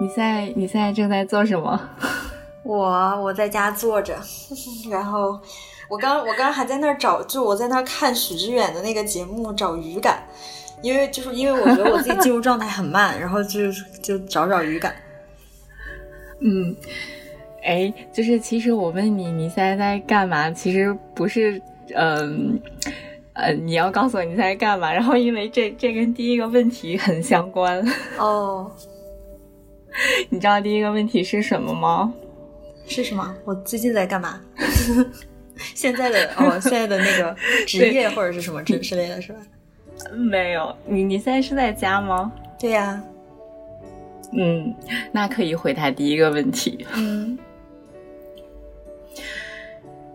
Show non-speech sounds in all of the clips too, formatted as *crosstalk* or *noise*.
你在你现在正在做什么？*laughs* 我我在家坐着，*laughs* 然后我刚我刚还在那儿找，就我在那儿看许知远的那个节目找语感，因为就是因为我觉得我自己进入状态很慢，*laughs* 然后就就找找语感。嗯，哎，就是其实我问你你现在在干嘛，其实不是嗯呃你要告诉我你在干嘛，然后因为这这跟第一个问题很相关哦。*laughs* 你知道第一个问题是什么吗？是什么？我最近在干嘛？*laughs* 现在的哦，现在的那个 *laughs* 职业或者是什么之之类的是吧？没有，你你现在是在家吗？对呀。嗯，那可以回答第一个问题。嗯。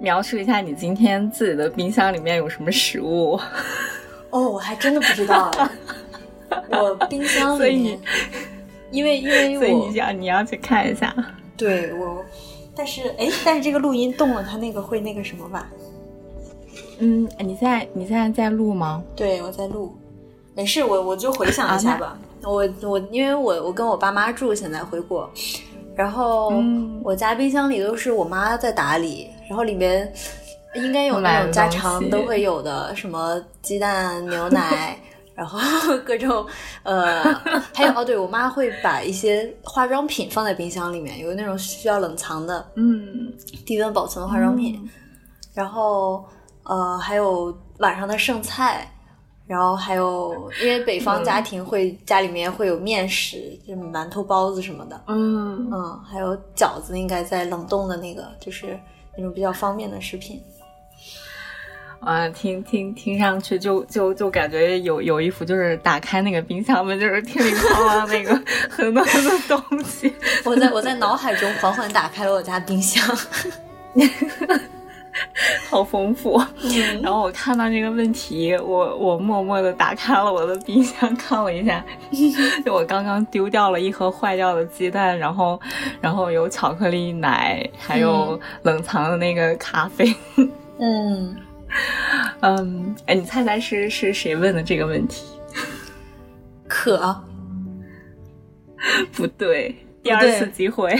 描述一下你今天自己的冰箱里面有什么食物？哦，我还真的不知道。*laughs* 我冰箱里面。因为因为所以你要你要去看一下，对我，但是哎，但是这个录音动了，它那个会那个什么吧？嗯，你现在你现在在录吗？对，我在录，没事，我我就回想一下吧。我我因为我我跟我爸妈住，现在回国，然后我家冰箱里都是我妈在打理，然后里面应该有那种家常都会有的，什么鸡蛋、牛奶。*laughs* 然后 *laughs* 各种，呃，还有哦，对我妈会把一些化妆品放在冰箱里面，有那种需要冷藏的，嗯，低温保存的化妆品。然后，呃，还有晚上的剩菜，然后还有，因为北方家庭会家里面会有面食，就馒头、包子什么的，嗯嗯，还有饺子，应该在冷冻的那个，就是那种比较方便的食品。啊，听听听上去就就就感觉有有一幅就是打开那个冰箱门就是叮铃哐啷那个 *laughs* 很多很多东西。我在我在脑海中缓缓打开了我家冰箱，*laughs* *laughs* 好丰富。然后我看到这个问题，我我默默的打开了我的冰箱看了一下，*laughs* 就我刚刚丢掉了一盒坏掉的鸡蛋，然后然后有巧克力奶，还有冷藏的那个咖啡。*laughs* 嗯。嗯，哎，你猜猜是是谁问的这个问题？可不对，第二次机会。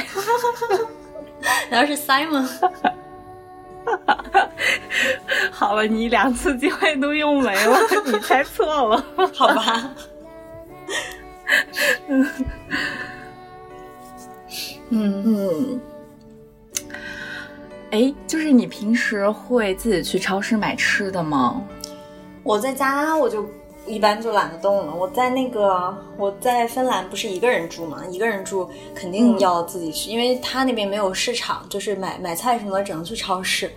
然后是 Simon。*laughs* 好了，你两次机会都用没了，*laughs* 你猜错了，好吧？嗯 *laughs* 嗯嗯。哎，就是你平时会自己去超市买吃的吗？我在家我就一般就懒得动了。我在那个我在芬兰不是一个人住嘛，一个人住肯定要自己去，因为他那边没有市场，就是买买菜什么的只能去超市。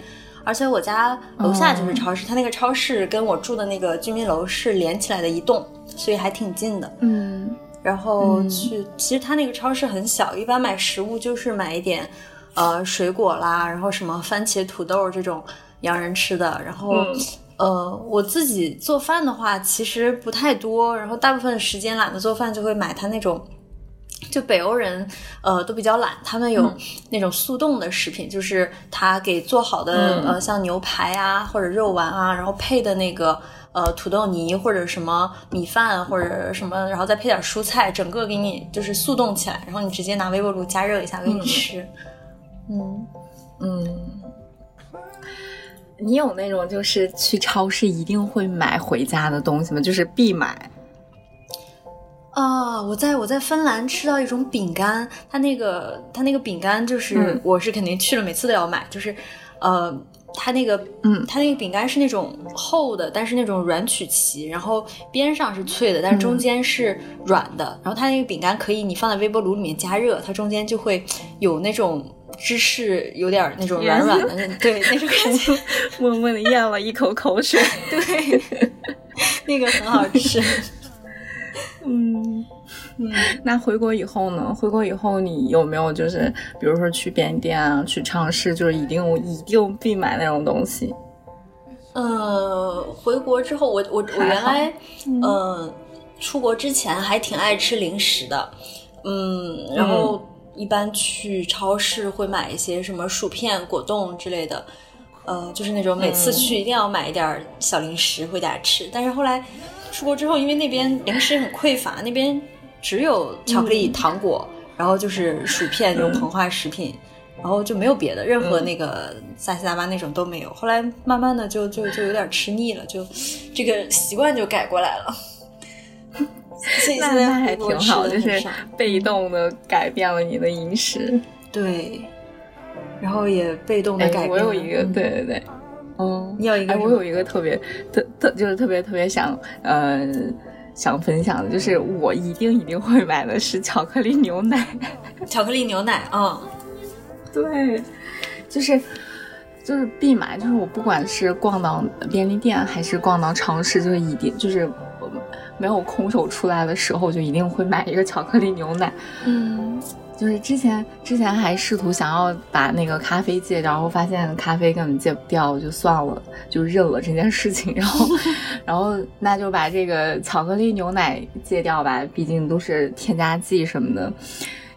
而且我家楼下就是超市，他那个超市跟我住的那个居民楼是连起来的一栋，所以还挺近的。嗯，然后去，其实他那个超市很小，一般买食物就是买一点。呃，水果啦，然后什么番茄、土豆这种洋人吃的，然后呃，我自己做饭的话其实不太多，然后大部分时间懒得做饭，就会买他那种，就北欧人呃都比较懒，他们有那种速冻的食品，就是他给做好的呃像牛排啊或者肉丸啊，然后配的那个呃土豆泥或者什么米饭或者什么，然后再配点蔬菜，整个给你就是速冻起来，然后你直接拿微波炉加热一下给你吃。嗯。嗯，你有那种就是去超市一定会买回家的东西吗？就是必买。啊，我在我在芬兰吃到一种饼干，它那个它那个饼干就是我是肯定去了每次都要买，就是呃，它那个嗯，它那个饼干是那种厚的，但是那种软曲奇，然后边上是脆的，但是中间是软的，然后它那个饼干可以你放在微波炉里面加热，它中间就会有那种。芝士有点那种软软的，对那种感觉，*laughs* 默默的咽了一口口水。*laughs* 对，那个很好吃。*laughs* 嗯嗯，那回国以后呢？回国以后你有没有就是，比如说去便利店啊，去超市，就是一定一定必买那种东西？呃，回国之后，我我我原来嗯，出国之前还挺爱吃零食的，嗯，然后。一般去超市会买一些什么薯片、果冻之类的，呃，就是那种每次去一定要买一点小零食回家吃。但是后来出国之后，因为那边零食很匮乏，那边只有巧克力、糖果，然后就是薯片这种膨化食品，然后就没有别的，任何那个萨西大巴那种都没有。后来慢慢的就就就有点吃腻了，就这个习惯就改过来了。那那还挺好，就是被动的改变了你的饮食。对。然后也被动的改变。我有一个，对对对，嗯，你有一个，我有一个特别特特，就是特别特别想，呃，想分享的，就是我一定一定会买的是巧克力牛奶。*laughs* 巧克力牛奶，嗯，对，就是就是必买，就是我不管是逛到便利店还是逛到超市，就是一定就是没有空手出来的时候，就一定会买一个巧克力牛奶。嗯。就是之前之前还试图想要把那个咖啡戒掉，然后发现咖啡根本戒不掉，就算了，就认了这件事情。然后，*laughs* 然后那就把这个巧克力牛奶戒掉吧，毕竟都是添加剂什么的。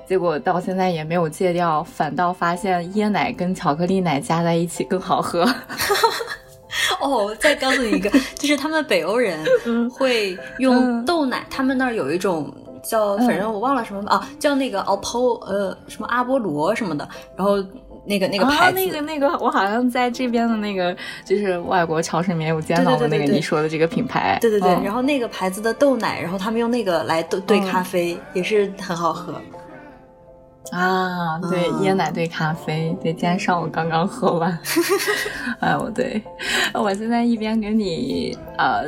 结果到现在也没有戒掉，反倒发现椰奶跟巧克力奶加在一起更好喝。*laughs* *laughs* 哦，再告诉你一个，就是他们北欧人会用豆奶，他们那儿有一种。叫反正我忘了什么啊，叫那个 OPPO 呃什么阿波罗什么的，然后那个那个牌子，那个那个我好像在这边的那个就是外国超市里面有见到的那个你说的这个品牌，对对对，然后那个牌子的豆奶，然后他们用那个来兑兑咖啡也是很好喝啊，对椰奶兑咖啡，对，今天上午刚刚喝完，*laughs* 哎我对，我现在一边给你呃。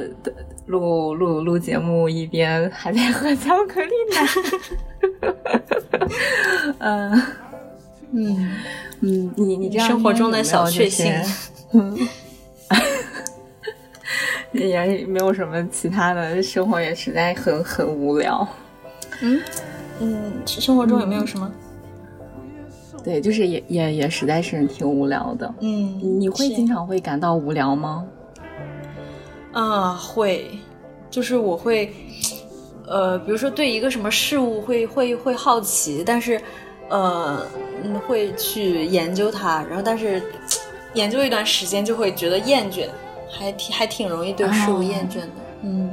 录录录节目，一边还在喝巧克力奶。*laughs* 嗯嗯嗯，你你这样生活中的小确幸，*laughs* 嗯，也没有什么其他的生活，也实在很很无聊。嗯嗯，生活中有没有什么？对，就是也也也实在是挺无聊的。嗯，你会经常会感到无聊吗？啊，会，就是我会，呃，比如说对一个什么事物会会会好奇，但是，呃，会去研究它，然后但是研究一段时间就会觉得厌倦，还挺还挺容易对事物厌倦的。嗯，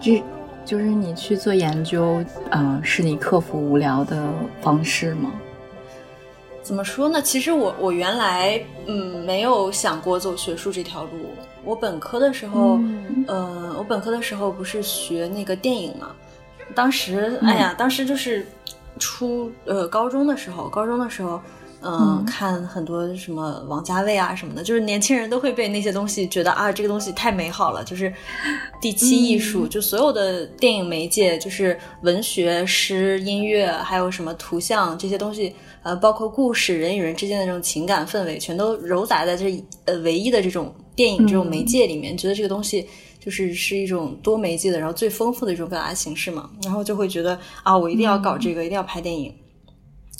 就就是你去做研究，嗯，是你克服无聊的方式吗？怎么说呢？其实我我原来嗯没有想过走学术这条路。我本科的时候，呃，我本科的时候不是学那个电影嘛？当时，哎呀，当时就是初呃高中的时候，高中的时候，嗯，看很多什么王家卫啊什么的，就是年轻人都会被那些东西觉得啊，这个东西太美好了，就是第七艺术，就所有的电影媒介，就是文学、诗、音乐，还有什么图像这些东西，呃，包括故事，人与人之间的这种情感氛围，全都糅杂在这呃唯一的这种。电影这种媒介里面，觉得这个东西就是是一种多媒介的，然后最丰富的一种表达形式嘛，然后就会觉得啊，我一定要搞这个，一定要拍电影。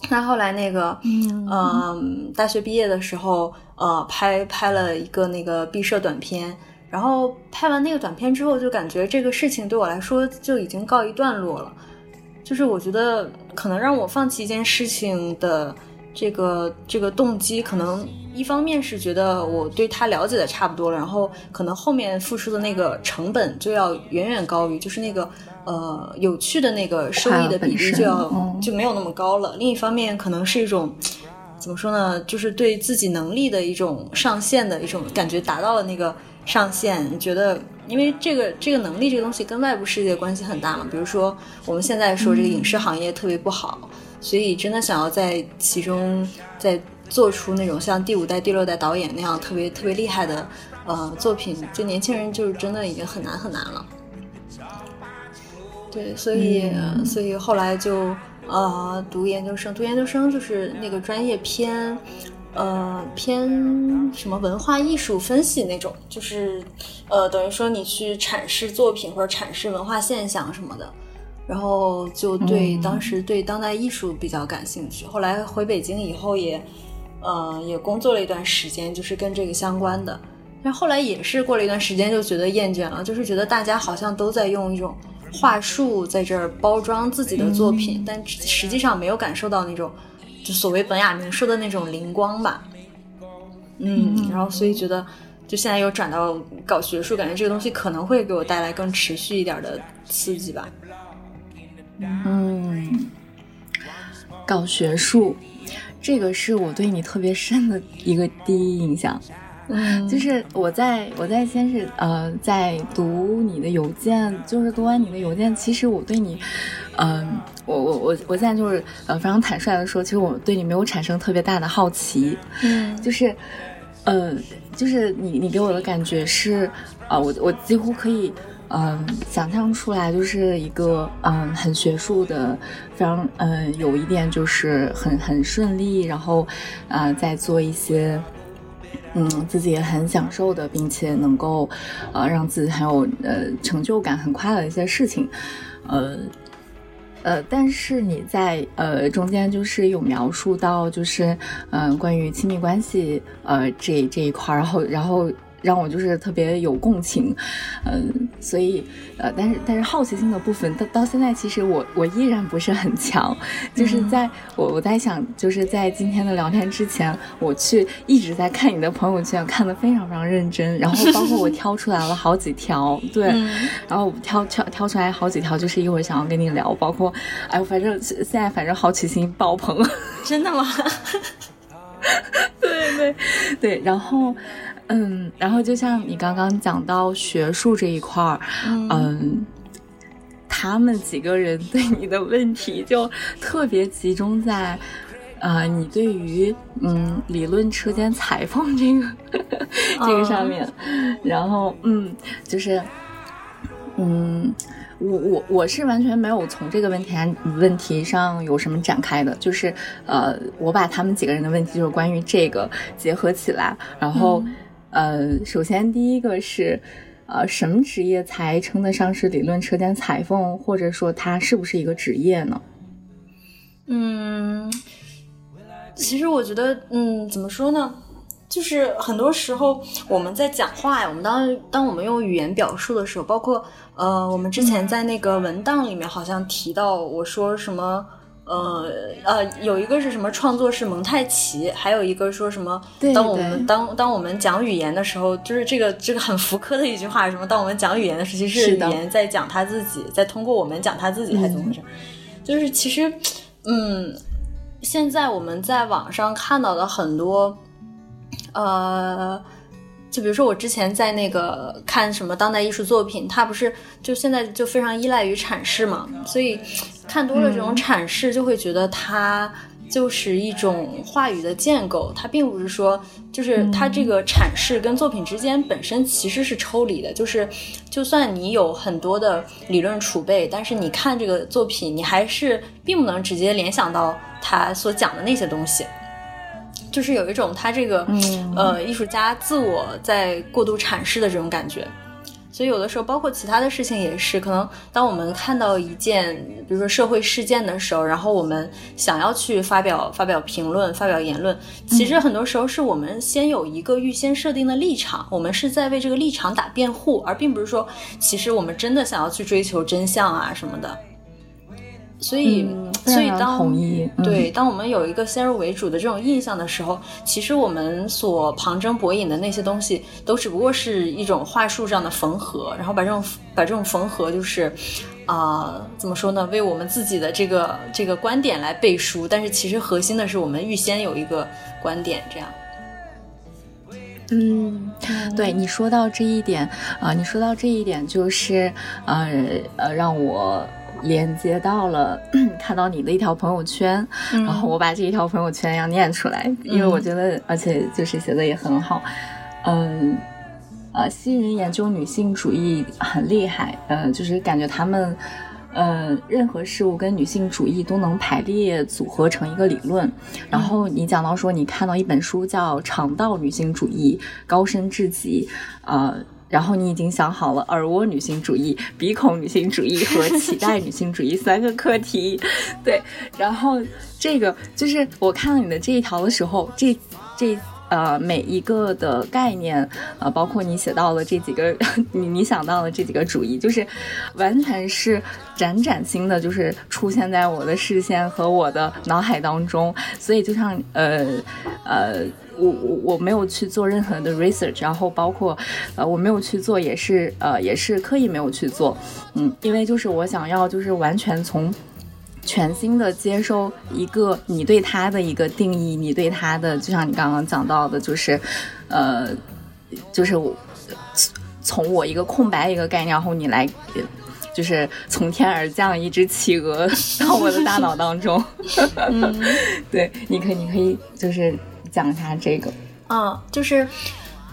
那后来那个，嗯，大学毕业的时候，呃，拍拍了一个那个毕设短片，然后拍完那个短片之后，就感觉这个事情对我来说就已经告一段落了。就是我觉得可能让我放弃一件事情的这个这个动机，可能。一方面是觉得我对他了解的差不多了，然后可能后面付出的那个成本就要远远高于，就是那个呃有趣的那个收益的比例就要就没有那么高了。另一方面，可能是一种怎么说呢，就是对自己能力的一种上限的一种感觉，达到了那个上限，觉得因为这个这个能力这个东西跟外部世界关系很大嘛。比如说我们现在说这个影视行业特别不好，所以真的想要在其中在。做出那种像第五代、第六代导演那样特别特别厉害的呃作品，就年轻人就是真的已经很难很难了。对，所以所以后来就呃读研究生，读研究生就是那个专业偏呃偏什么文化艺术分析那种，就是呃等于说你去阐释作品或者阐释文化现象什么的，然后就对当时对当代艺术比较感兴趣。后来回北京以后也。呃，也工作了一段时间，就是跟这个相关的。但后来也是过了一段时间，就觉得厌倦了，就是觉得大家好像都在用一种话术在这儿包装自己的作品，但实际上没有感受到那种就所谓本雅明说的那种灵光吧。嗯，然后所以觉得就现在又转到搞学术，感觉这个东西可能会给我带来更持续一点的刺激吧。嗯，搞学术，这个是我对你特别深的一个第一印象。嗯，就是我在我在先是呃在读你的邮件，就是读完你的邮件，其实我对你，嗯，我我我我现在就是呃非常坦率的说，其实我对你没有产生特别大的好奇，嗯，就是呃就是你你给我的感觉是，啊我我几乎可以嗯想象出来，就是一个嗯很学术的，非常嗯有一点就是很很顺利，然后啊在做一些。嗯，自己也很享受的，并且能够，呃，让自己很有呃成就感、很快乐的一些事情，呃，呃，但是你在呃中间就是有描述到，就是嗯关于亲密关系呃这这一块，然后然后。让我就是特别有共情，嗯，所以呃，但是但是好奇心的部分到到现在，其实我我依然不是很强，就是在我我在想，就是在今天的聊天之前，我去一直在看你的朋友圈，看的非常非常认真，然后包括我挑出来了好几条，*laughs* 对，然后挑挑挑出来好几条，就是一会儿想要跟你聊，包括哎，我反正现在反正好奇心爆棚，真的吗？*laughs* 对对对，然后。嗯，然后就像你刚刚讲到学术这一块儿，嗯，他们几个人对你的问题就特别集中在，呃，你对于嗯理论车间裁缝这个这个上面，然后嗯，就是嗯，我我我是完全没有从这个问题问题上有什么展开的，就是呃，我把他们几个人的问题就是关于这个结合起来，然后。呃，首先第一个是，呃，什么职业才称得上是理论车间裁缝，或者说它是不是一个职业呢？嗯，其实我觉得，嗯，怎么说呢？就是很多时候我们在讲话呀，我们当当我们用语言表述的时候，包括呃，我们之前在那个文档里面好像提到，我说什么。呃呃，有一个是什么创作是蒙太奇，还有一个说什么？当我们当当我们讲语言的时候，就是这个这个很福柯的一句话，什么？当我们讲语言的时候，其实是语言在讲他自己，在通过我们讲他自己，还是怎么回事？*laughs* 就是其实，嗯，现在我们在网上看到的很多，呃。就比如说我之前在那个看什么当代艺术作品，它不是就现在就非常依赖于阐释嘛，所以看多了这种阐释，就会觉得它就是一种话语的建构，它并不是说就是它这个阐释跟作品之间本身其实是抽离的，就是就算你有很多的理论储备，但是你看这个作品，你还是并不能直接联想到他所讲的那些东西。就是有一种他这个呃艺术家自我在过度阐释的这种感觉，所以有的时候包括其他的事情也是，可能当我们看到一件比如说社会事件的时候，然后我们想要去发表发表评论、发表言论，其实很多时候是我们先有一个预先设定的立场，我们是在为这个立场打辩护，而并不是说其实我们真的想要去追求真相啊什么的。所以，所以当对当我们有一个先入为主的这种印象的时候，其实我们所旁征博引的那些东西，都只不过是一种话术上的缝合，然后把这种把这种缝合，就是啊，怎么说呢？为我们自己的这个这个观点来背书，但是其实核心的是我们预先有一个观点，这样。嗯，对你说到这一点啊，你说到这一点，就是呃呃，让我。连接到了，*clears throat* 看到你的一条朋友圈，然后我把这一条朋友圈要念出来，因为我觉得，而且就是写的也很好。嗯，呃，新人研究女性主义很厉害，呃，就是感觉他们，呃，任何事物跟女性主义都能排列组合成一个理论。然后你讲到说，你看到一本书叫《肠道女性主义》，高深至极，呃。然后你已经想好了耳蜗女性主义、鼻孔女性主义和脐带女性主义三个课题，对。然后这个就是我看到你的这一条的时候，这这呃每一个的概念，呃，包括你写到了这几个，*laughs* 你你想到了这几个主义，就是完全是崭崭新的，就是出现在我的视线和我的脑海当中。所以就像呃呃，我我我没有去做任何的 research，然后包括呃我没有去做，也是呃也是刻意没有去做，嗯，因为就是我想要就是完全从。全新的接收一个你对他的一个定义，你对他的，就像你刚刚讲到的，就是，呃，就是从我一个空白一个概念，然后你来，就是从天而降一只企鹅 *laughs* 到我的大脑当中。*laughs* 对，你可以，你可以就是讲一下这个。啊，就是。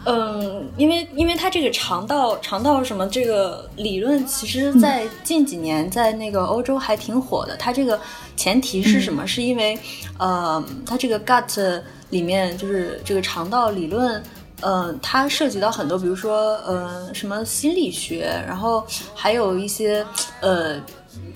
嗯，因为因为它这个肠道肠道什么这个理论，其实，在近几年在那个欧洲还挺火的。它这个前提是什么？是因为，呃，它这个 gut 里面就是这个肠道理论，嗯，它涉及到很多，比如说，呃，什么心理学，然后还有一些，呃。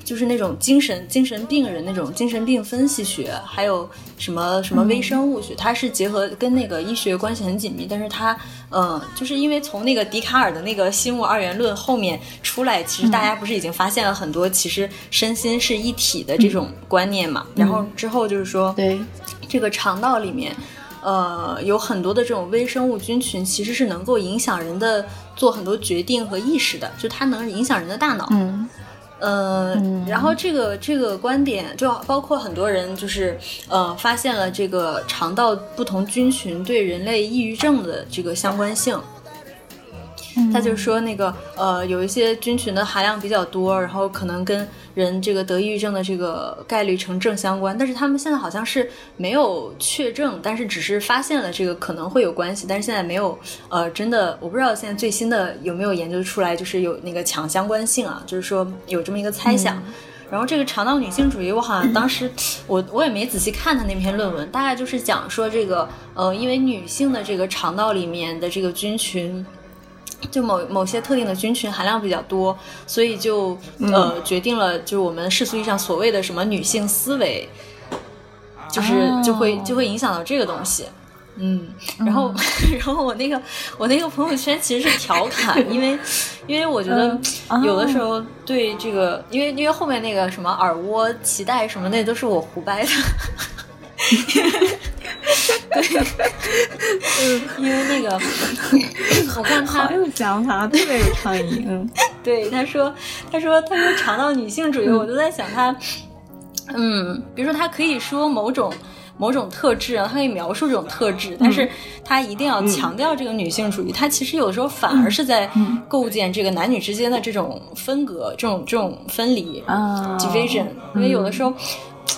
就是那种精神精神病人那种精神病分析学，还有什么什么微生物学，它是结合跟那个医学关系很紧密。但是它，嗯，就是因为从那个笛卡尔的那个心物二元论后面出来，其实大家不是已经发现了很多其实身心是一体的这种观念嘛？然后之后就是说，对这个肠道里面，呃，有很多的这种微生物菌群，其实是能够影响人的做很多决定和意识的，就它能影响人的大脑。嗯。嗯，然后这个这个观点就包括很多人就是呃发现了这个肠道不同菌群对人类抑郁症的这个相关性。他就说那个呃有一些菌群的含量比较多，然后可能跟人这个得抑郁症的这个概率成正相关，但是他们现在好像是没有确证，但是只是发现了这个可能会有关系，但是现在没有呃真的我不知道现在最新的有没有研究出来，就是有那个强相关性啊，就是说有这么一个猜想。然后这个肠道女性主义，我好像当时 *clears throat* 我我也没仔细看他那篇论文，大概就是讲说这个呃因为女性的这个肠道里面的这个菌群。就某某些特定的菌群含量比较多，所以就呃决定了，就是我们世俗意义上所谓的什么女性思维，就是就会就会影响到这个东西，嗯，然后 *laughs* 然后我那个我那个朋友圈其实是调侃，因为 *laughs* 因为我觉得有的时候对这个，因为因为后面那个什么耳蜗脐带什么那都是我胡掰的。*laughs* 对，嗯，因为那个，*laughs* 我看他好有想法，特别有创意。嗯，对，他说，他说，他说尝到女性主义，我都在想他，嗯，比如说他可以说某种某种特质啊，他可以描述这种特质，但是他一定要强调这个女性主义，他其实有的时候反而是在构建这个男女之间的这种分隔，这种这种分离啊，division，因为有的时候。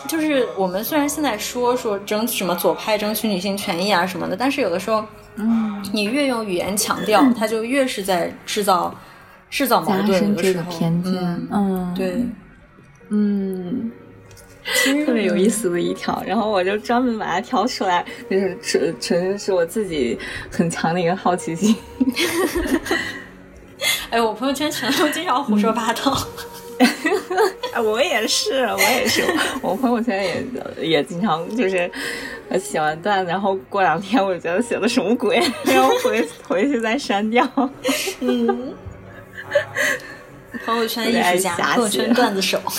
就是我们虽然现在说说争什么左派争取女性权益啊什么的，但是有的时候，嗯，你越用语言强调，它就越是在制造制造矛盾这个偏见。嗯，对，嗯，特别有意思的一条，然后我就专门把它挑出来，就是纯纯是我自己很强的一个好奇心。*laughs* 哎，我朋友圈全都经常胡说八道。*laughs* 我也是，我也是，我朋友圈也也经常就是写完段子，然后过两天我就觉得写的什么鬼，*laughs* 然后回回去再删掉。嗯，朋友圈艺术家，朋友圈段子手。*laughs*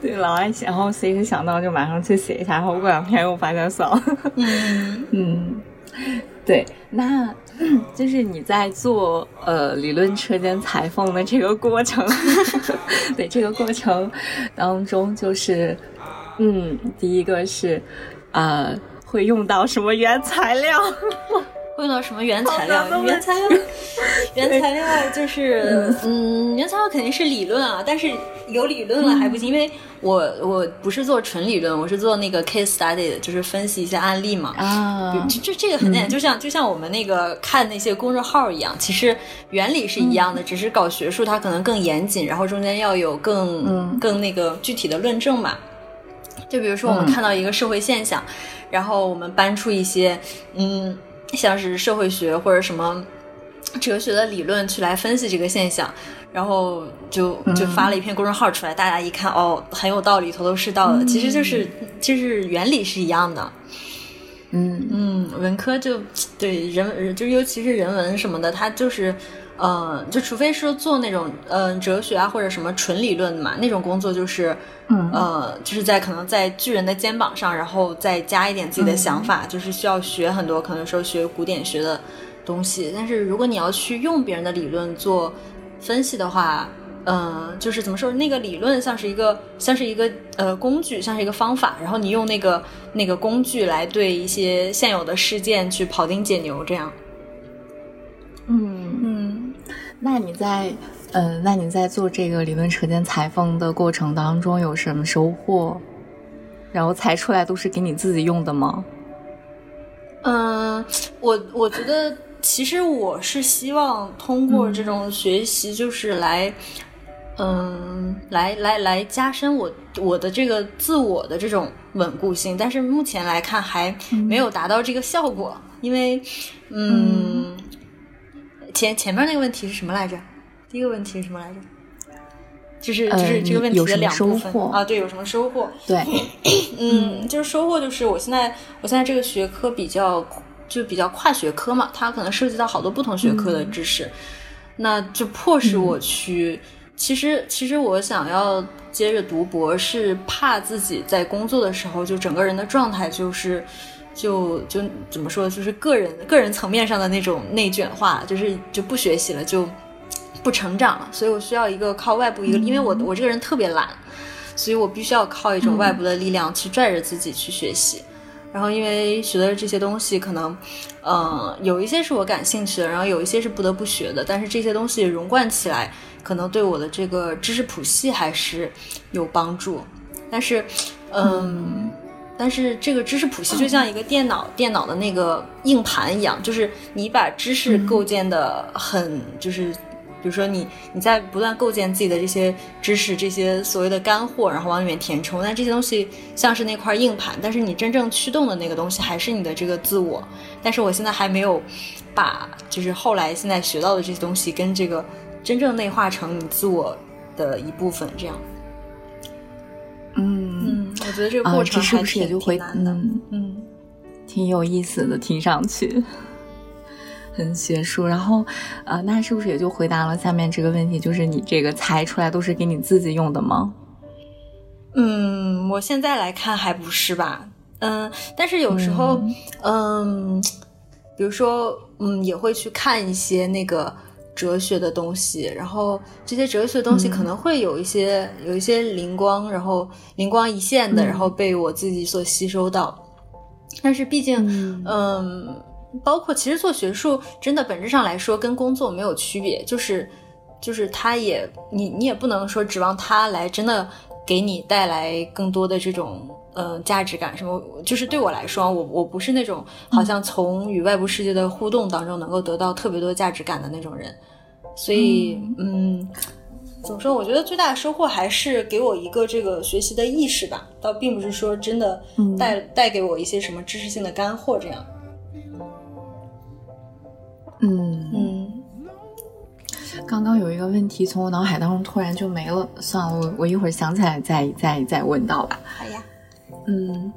对，老爱写，然后随时想到就马上去写一下，然后过两天又发现算了。嗯嗯，对，那。*clears throat* 就是你在做呃理论车间裁缝的这个过程，*laughs* 对这个过程当中，就是嗯，第一个是啊，会用到什么原材料？用到什么原材料？原材料，原材料就是嗯，原材料肯定是理论啊，但是有理论了还不行，因为我我不是做纯理论，我是做那个 case study，的就是分析一些案例嘛。啊，这这个很简单，就像就像我们那个看那些公众号一样，其实原理是一样的，只是搞学术它可能更严谨，然后中间要有更更那个具体的论证嘛。就比如说我们看到一个社会现象，然后我们搬出一些嗯。像是社会学或者什么哲学的理论去来分析这个现象，然后就就发了一篇公众号出来，大家一看哦，很有道理，头头是道的。其实就是就是原理是一样的。嗯嗯，文科就对人就尤其是人文什么的，它就是。呃，就除非是做那种呃哲学啊或者什么纯理论的嘛，那种工作就是，呃，就是在可能在巨人的肩膀上，然后再加一点自己的想法，就是需要学很多，可能说学古典学的东西。但是如果你要去用别人的理论做分析的话，嗯，就是怎么说，那个理论像是一个像是一个呃工具，像是一个方法，然后你用那个那个工具来对一些现有的事件去庖丁解牛，这样。嗯嗯，那你在，嗯，那你在做这个理论车间裁缝的过程当中有什么收获？然后裁出来都是给你自己用的吗？嗯，我我觉得其实我是希望通过这种学习，就是来，嗯，来来来加深我我的这个自我的这种稳固性，但是目前来看还没有达到这个效果，因为，嗯。前前面那个问题是什么来着？第一个问题是什么来着？就是就是这个问题的两部分啊，对，有什么收获？对，嗯，就是收获就是我现在我现在这个学科比较就比较跨学科嘛，它可能涉及到好多不同学科的知识，那就迫使我去。其实其实我想要接着读博是，怕自己在工作的时候就整个人的状态就是。就就怎么说，就是个人个人层面上的那种内卷化，就是就不学习了，就不成长了。所以我需要一个靠外部一个，因为我我这个人特别懒，所以我必须要靠一种外部的力量去拽着自己去学习。然后因为学的这些东西，可能嗯有一些是我感兴趣的，然后有一些是不得不学的。但是这些东西融贯起来，可能对我的这个知识谱系还是有帮助。但是嗯。但是这个知识谱系就像一个电脑电脑的那个硬盘一样，就是你把知识构建的很，就是比如说你你在不断构建自己的这些知识，这些所谓的干货，然后往里面填充。但这些东西像是那块硬盘，但是你真正驱动的那个东西还是你的这个自我。但是我现在还没有把就是后来现在学到的这些东西跟这个真正内化成你自我的一部分，这样。嗯，我觉得这个过程是不是也就会嗯嗯，挺有意思的，听上去 *laughs* 很学术。然后，呃，那是不是也就回答了下面这个问题？就是你这个猜出来都是给你自己用的吗？嗯，我现在来看还不是吧。嗯，但是有时候，嗯，比如说，嗯，也会去看一些那个。哲学的东西，然后这些哲学的东西可能会有一些有一些灵光，然后灵光一现的，然后被我自己所吸收到。但是毕竟，嗯，包括其实做学术，真的本质上来说跟工作没有区别，就是就是他也你你也不能说指望他来真的给你带来更多的这种呃价值感什么。就是对我来说，我我不是那种好像从与外部世界的互动当中能够得到特别多价值感的那种人。所以，嗯，怎么说？我觉得最大的收获还是给我一个这个学习的意识吧，倒并不是说真的带带给我一些什么知识性的干货这样。嗯嗯。刚刚有一个问题从我脑海当中突然就没了，算了，我我一会儿想起来再再再问到吧。好呀。嗯。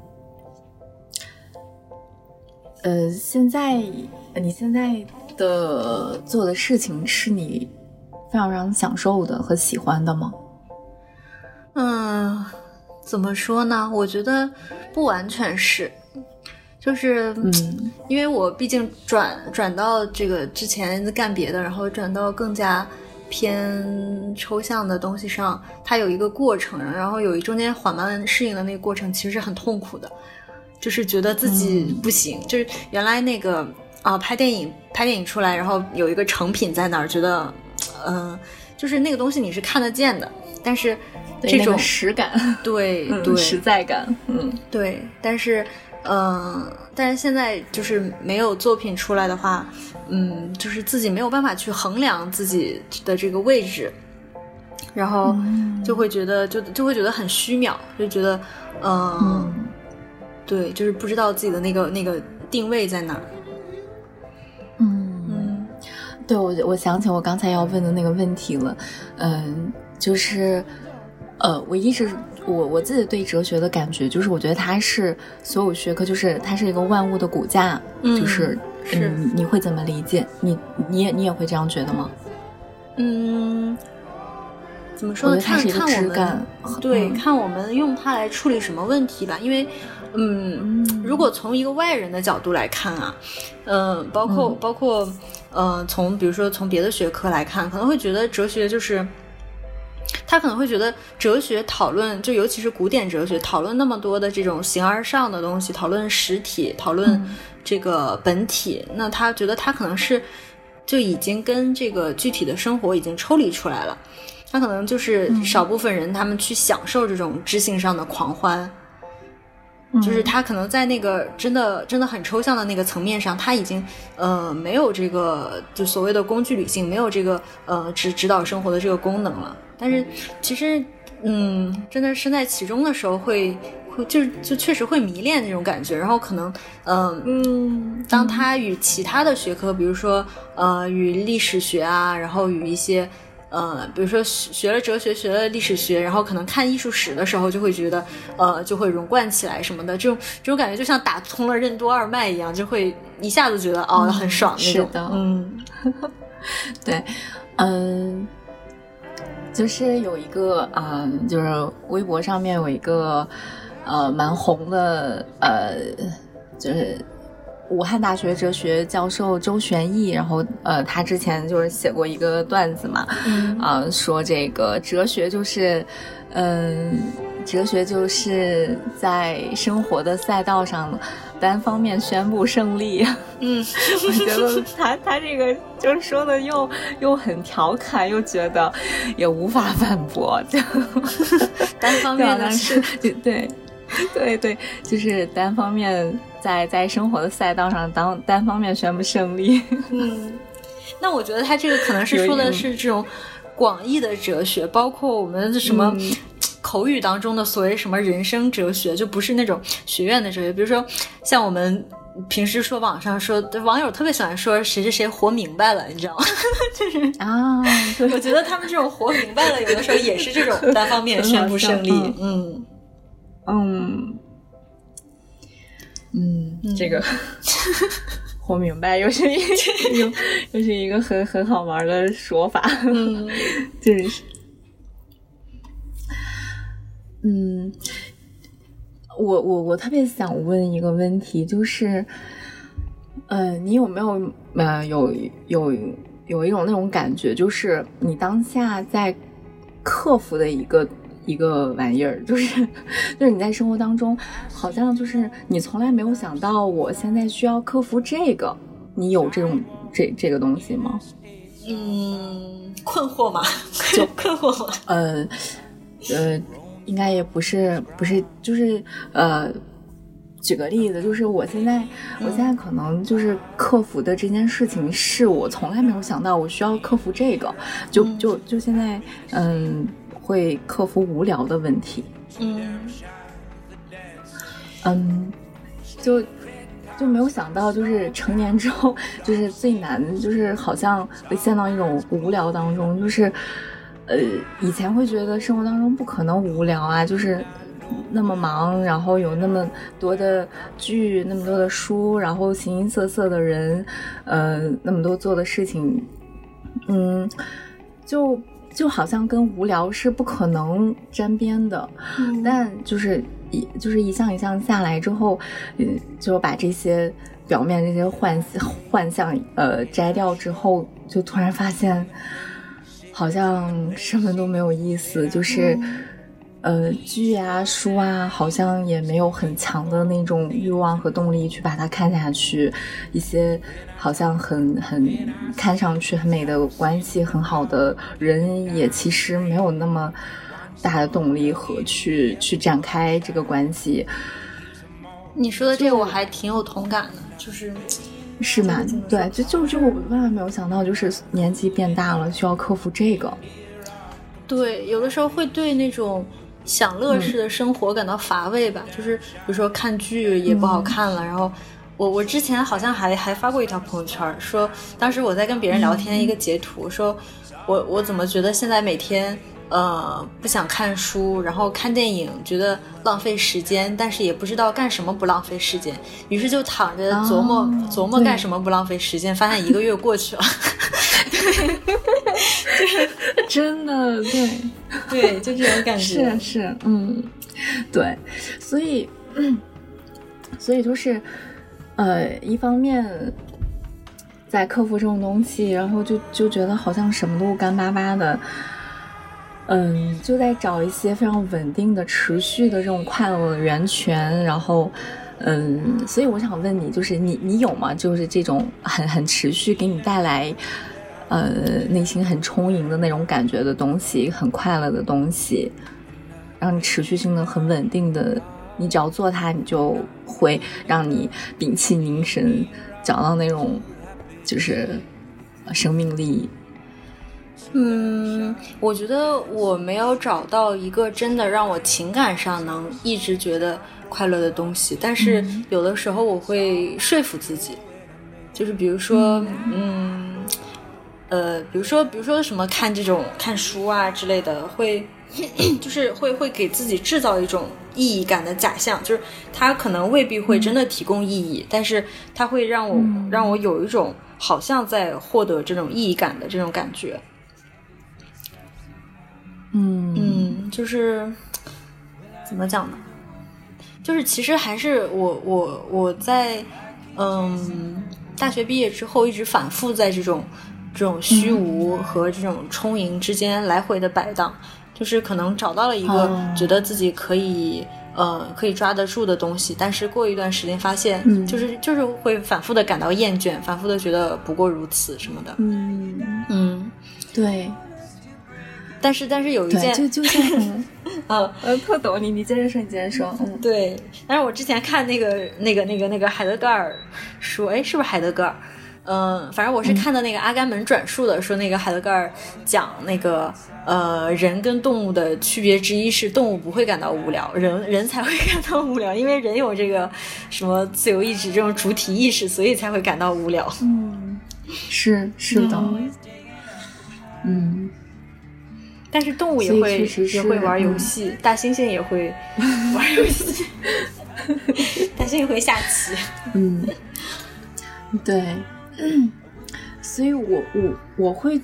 呃，现在你现在。的做的事情是你非常让人享受的和喜欢的吗？嗯，怎么说呢？我觉得不完全是，就是嗯，因为我毕竟转转到这个之前干别的，然后转到更加偏抽象的东西上，它有一个过程，然后有一中间缓慢适应的那个过程，其实是很痛苦的，就是觉得自己不行，就是原来那个。啊，拍电影，拍电影出来，然后有一个成品在那儿，觉得，嗯，就是那个东西你是看得见的，但是这种实感，对对，*laughs* 实在感，嗯，对，但是，嗯，但是现在就是没有作品出来的话，嗯，就是自己没有办法去衡量自己的这个位置，然后就会觉得就就会觉得很虚渺，就觉得，嗯，对，就是不知道自己的那个那个定位在哪儿。对，我我想起我刚才要问的那个问题了，嗯，就是，呃，我一直我我自己对哲学的感觉就是，我觉得它是所有学科，就是它是一个万物的骨架，就是是嗯，你会怎么理解？你你也你也会这样觉得吗？嗯，怎么说呢？看看我们对、嗯看我们用它来处理什么问题吧，因为。嗯，如果从一个外人的角度来看啊，嗯、包括、嗯包括，呃，从比如说从别的学科来看，可能会觉得哲学就是，他可能会觉得哲学讨论，就尤其是古典哲学讨论那么多的这种形而上的东西，讨论实体，讨论嗯。这个本体，那他觉得他可能是就已经跟这个具体的生活已经抽离出来了。他可能就是少部分人，他们去享受这种知性上的狂欢，就是他可能在那个真的真的很抽象的那个层面上，他已经呃没有这个就所谓的工具理性，没有这个呃指指导生活的这个功能了。但是其实嗯，真的身在其中的时候会。会就就确实会迷恋那种感觉，然后可能，嗯、嗯当他与其他的学科，比如说呃与历史学啊，然后与一些呃比如说学学了哲学、学了历史学，然后可能看艺术史的时候，就会觉得呃就会融贯起来什么的，这种这种感觉就像打通了任督二脉一样，就会一下子觉得哦很爽那种。是的嗯 *laughs* 对，嗯，就是有一个嗯，就是微博上面有一个呃蛮红的呃，就是武汉大学哲学教授周玄义，然后呃，他之前就是写过一个段子嘛，嗯。啊、说这个哲学就是，嗯、哲学就是在生活的赛道上单方面宣布胜利。嗯。*laughs* 我觉得他他这个就是说的又又很调侃，又觉得也无法反驳，就 *laughs* 单方面的 *laughs* 是对对对对，就是单方面在在生活的赛道上当单方面宣布胜利。*laughs* 嗯，那我觉得他这个可能是说的嗯是这种广义的哲学，包括我们什么。嗯口语当中的所谓什么人生哲学，就不是那种学院的哲学。比如说，像我们平时说网上说，网友特别喜欢说谁谁谁活明白了，你知道吗？*laughs* 就是啊，我觉得他们这种活明白了，有的时候也是这种单方面宣布胜利。嗯嗯，嗯，这个 *laughs* 我明白，又是一 *laughs* 又又是一个很很好玩的说法，嗯。*laughs* 就是，嗯，我我我特别想问一个问题，就是，呃，你有没有呃有有有一种那种感觉，就是你当下在克服的一个一个玩意儿，就是就是你在生活当中，好像就是你从来没有想到，我现在需要克服这个，你有这种这这个东西吗？嗯，困惑吗，就 *laughs* 困惑吗。呃呃，应该也不是不是，就是呃，举个例子，就是我现在我现在可能就是克服的这件事情，是我从来没有想到我需要克服这个，就就就现在嗯，会克服无聊的问题，嗯嗯，就。就没有想到，就是成年之后，就是最难，就是好像会陷到一种无聊当中，就是，呃，以前会觉得生活当中不可能无聊啊，就是那么忙，然后有那么多的剧，那么多的书，然后形形色色的人，呃，那么多做的事情，嗯，就就好像跟无聊是不可能沾边的，嗯但就是一就是一项一项下来之后，嗯，就把这些表面这些幻幻象呃摘掉之后，就突然发现，好像什么都没有意思，就是。呃，剧啊、书啊，好像也没有很强的那种欲望和动力去把它看下去。一些好像很很看上去很美的关系，很好的人，也其实没有那么大的动力和去去展开这个关系，你说的这个我还挺有同感的，就是是吗？对，就就就我万万没有想到，就是年纪变大了，需要克服这个。对，有的时候会对那种享乐式的生活感到乏味吧，就是比如说看剧也不好看了，然后我我之前好像还还发过一条朋友圈，说当时我在跟别人聊天，一个截图，说我我怎么觉得现在每天呃不想看书，然后看电影觉得浪费时间，但是也不知道干什么不浪费时间，于是就躺着琢磨琢磨干什么不浪费时间，发现一个月过去了。*laughs* 真的对对，就这种感觉是是嗯，对，所以所以就是呃，一方面在克服这种东西，然后就就觉得好像什么都干巴巴的，嗯，就在找一些非常稳定的、持续的这种快乐的源泉，然后嗯，所以我想问你，就是你你有吗？就是这种很很持续给你带来。呃，内心很充盈的那种感觉的东西，很快乐的东西，让你持续性的很稳定的，你只要做它，你就会让你屏气凝神，找到那种就是生命力。嗯，我觉得我没有找到一个真的让我情感上能一直觉得快乐的东西，但是有的时候我会说服自己，就是比如说，嗯。呃，比如说，比如说什么看这种看书啊之类的，会 *clears throat* 就是会会给自己制造一种意义感的假象，就是它可能未必会真的提供意义，但是它会让我让我有一种好像在获得这种意义感的这种感觉。嗯嗯，就是怎么讲呢？就是其实还是我我我在嗯大学毕业之后一直反复在这种。这种虚无和这种充盈之间来回的摆荡，就是可能找到了一个觉得自己可以呃可以抓得住的东西，但是过一段时间发现，就是就是会反复的感到厌倦，反复的觉得不过如此什么的。嗯嗯，对。但是但是有一件就就像 *laughs* 嗯呃特懂你，你接着说，你接着说。嗯，对。但是我之前看那个那个那个那个海德格尔说，哎，是不是海德格尔？嗯，反正我是看的那个《阿甘门转述》的，说那个海德格尔讲那个呃人跟动物的区别之一是动物不会感到无聊，人人才会感到无聊，因为人有这个什么自由意志这种主体意识，所以才会感到无聊。嗯，是是的，嗯，但是动物也会也会玩游戏，大猩猩也会 *laughs* 玩游戏，*laughs* 大猩猩会下棋。嗯，对。嗯，*clears throat* 所以我我我会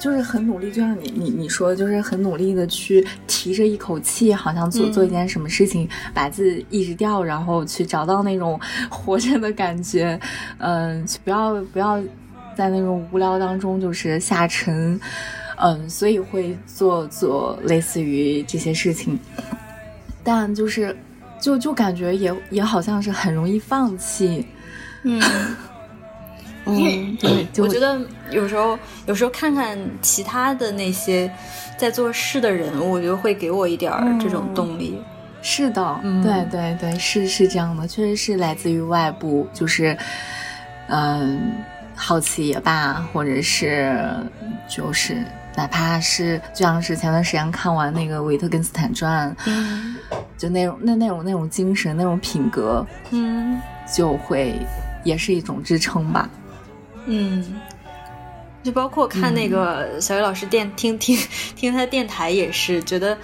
就是很努力，就像你你你说，就是很努力的去提着一口气，好像做做一件什么事情，把自己抑制掉，然后去找到那种活着的感觉。嗯，不要不要在那种无聊当中就是下沉。嗯，所以会做做类似于这些事情，但就是就就感觉也也好像是很容易放弃。嗯。*laughs* 嗯，对，我觉得有时候有时候看看其他的那些在做事的人，我觉得会给我一点儿这种动力。是的，对对对，是是这样的，确实是来自于外部，就是嗯，好奇也罢，或者是就是哪怕是就像是前段时间看完那个《维特根斯坦传》，嗯，就那种那那种那种精神那种品格，嗯，就会也是一种支撑吧。嗯，就包括看那个小雨老师电听听听他的电台也是觉得，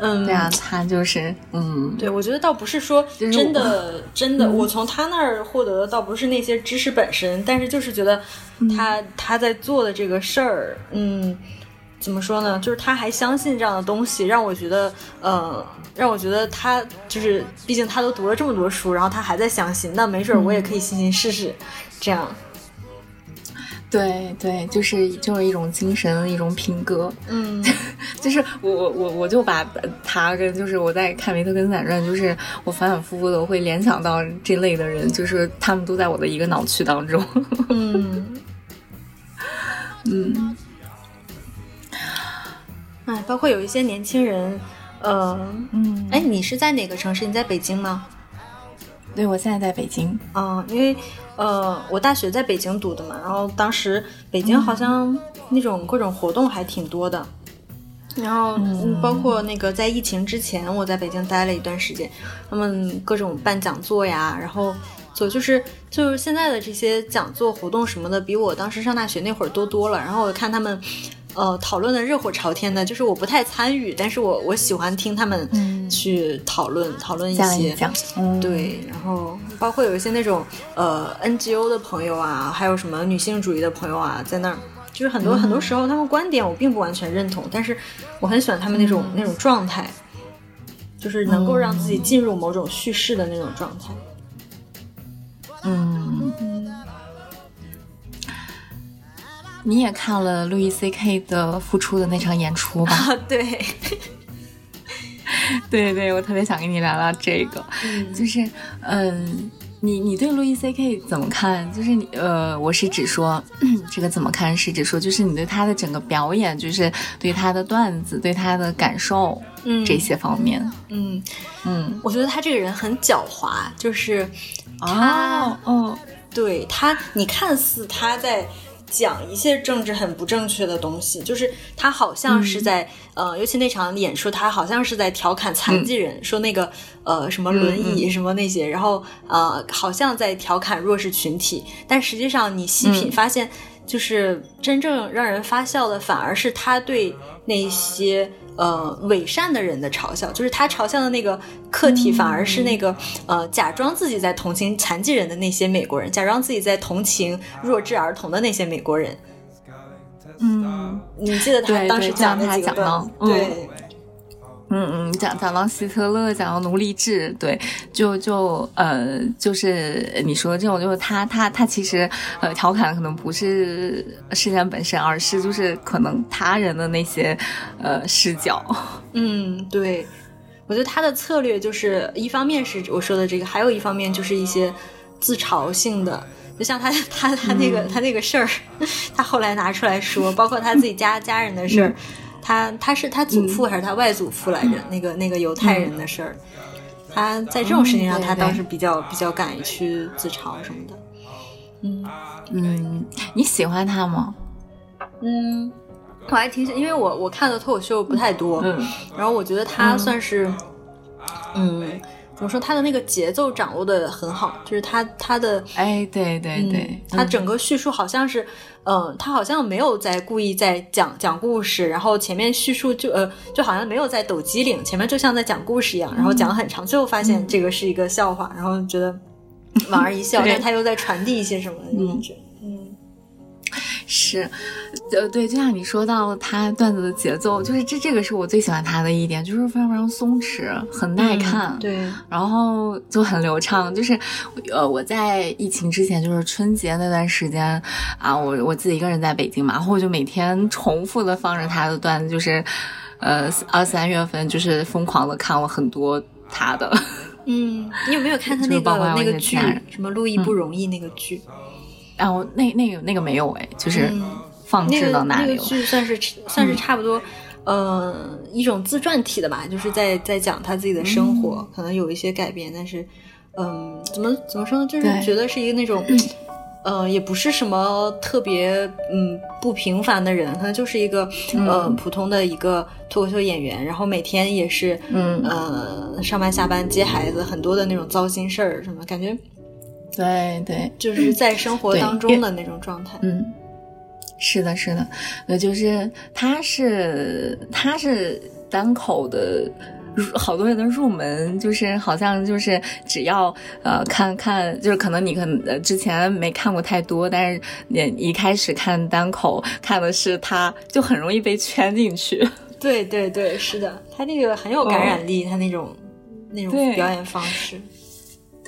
嗯，对啊，他就是，嗯，对我觉得倒不是说真的 *laughs* 真的，我从他那儿获得的倒不是那些知识本身，但是就是觉得他他在做的这个事儿，嗯，怎么说呢？就是他还相信这样的东西，让我觉得，呃，让我觉得他就是，毕竟他都读了这么多书，然后他还在相信，那没准我也可以信心试试，这样。对对，就是就是一种精神，一种品格。嗯，*laughs* 就是我我我我就把他跟就是我在看维特根斯坦传，就是我反反复复的会联想到这类的人，就是他们都在我的一个脑区当中。嗯 *laughs* 嗯，哎，包括有一些年轻人，呃嗯，哎，你是在哪个城市？你在北京吗？对，我现在在北京。嗯，因为。呃，我大学在北京读的嘛，然后当时北京好像那种各种活动还挺多的，然后包括那个在疫情之前，我在北京待了一段时间，他们各种办讲座呀，然后就就是就是现在的这些讲座活动什么的，比我当时上大学那会儿多多了。然后我看他们呃讨论的热火朝天的，就是我不太参与，但是我我喜欢听他们去讨论讨论一些，对，然后包括有一些那种呃 NGO 的朋友啊，还有什么女性主义的朋友啊，在那儿，就是很多很多时候他们观点我并不完全认同，但是我很喜欢他们那种那种状态，就是能够让自己进入某种叙事的那种状态。嗯，你也看了路易 C K 的复出的那场演出吧？对，*laughs* 对对，我特别想跟你聊聊这个，就是嗯，你你对路易 C K 怎么看？就是你呃，我是指说 *clears throat* 这个怎么看？是指说就是你对他的整个表演，就是对他的段子，对他的感受，嗯，这些方面，嗯嗯，我觉得他这个人很狡猾，就是。他，嗯，对他，你看似他在讲一些政治很不正确的东西，就是他好像是在，呃，尤其那场演出，他好像是在调侃残疾人，说那个，呃，什么轮椅什么那些，然后，呃，好像在调侃弱势群体，但实际上你细品发现，就是真正让人发笑的，反而是他对那些。呃，伪善的人的嘲笑，就是他嘲笑的那个客体，反而是那个呃，假装自己在同情残疾人的那些美国人，假装自己在同情弱智儿童的那些美国人。嗯，你记得他当时讲的几个段？对。嗯嗯嗯，讲讲到希特勒，讲到奴隶制，对，就就呃，就是你说的这种，就是他他他其实呃调侃可能不是事件本身，而是就是可能他人的那些呃视角。*laughs* 嗯，对，我觉得他的策略就是一方面是我说的这个，还有一方面就是一些自嘲性的，就像他他他那个他那个事儿，*laughs* 他后来拿出来说，包括他自己家 *laughs* 家人的事儿。他他是他祖父还是他外祖父来着？那个那个犹太人的事儿，他在这种事情上，他倒是比较比较敢于去自嘲什么的。嗯。嗯，你喜欢他吗？嗯，我还挺喜，因为我我看的脱口秀不太多，嗯，然后我觉得他算是，嗯。怎么说？他的那个节奏掌握的很好，就是他他的哎，对对对，他整个叙述好像是，嗯，他好像没有在故意在讲讲故事，然后前面叙述就呃，就好像没有在抖机灵，前面就像在讲故事一样，然后讲很长，最后发现这个是一个笑话，然后觉得莞尔一笑，*laughs* 但他又在传递一些什么的感觉。是，呃，对，就像你说到他段子的节奏，就是这这个是我最喜欢他的一点，就是非常非常松弛，很耐看，对，然后就很流畅。就是，呃，我在疫情之前，就是春节那段时间啊，我我自己一个人在北京嘛，然后我就每天重复的放着他的段子，就是，呃，二三月份就是疯狂的看了很多他的。嗯，你有没有看他 *laughs* 那个那个剧？什么《路易不容易》那个剧？然后那那个那个没有哎，就是放置到那里。那个剧算是 *laughs* 算是差不多，呃，一种自传体的吧，就是在在讲他自己的生活，可能有一些改变，但是，嗯，怎么怎么说呢？就是觉得是一个那种，呃，也不是什么特别嗯不平凡的人，可能就是一个呃普通的一个脱口秀演员，然后每天也是嗯呃上班下班接孩子，很多的那种糟心事儿什么感觉。对对，就是在生活当中的那种状态。嗯，是的，是的，呃，就是他是他是单口的，好多人的入门，就是好像就是只要呃看看，就是可能你可能之前没看过太多，但是你一开始看单口看的是他，就很容易被圈进去。*laughs* 对对对，是的，他那个很有感染力，他那种那种表演方式。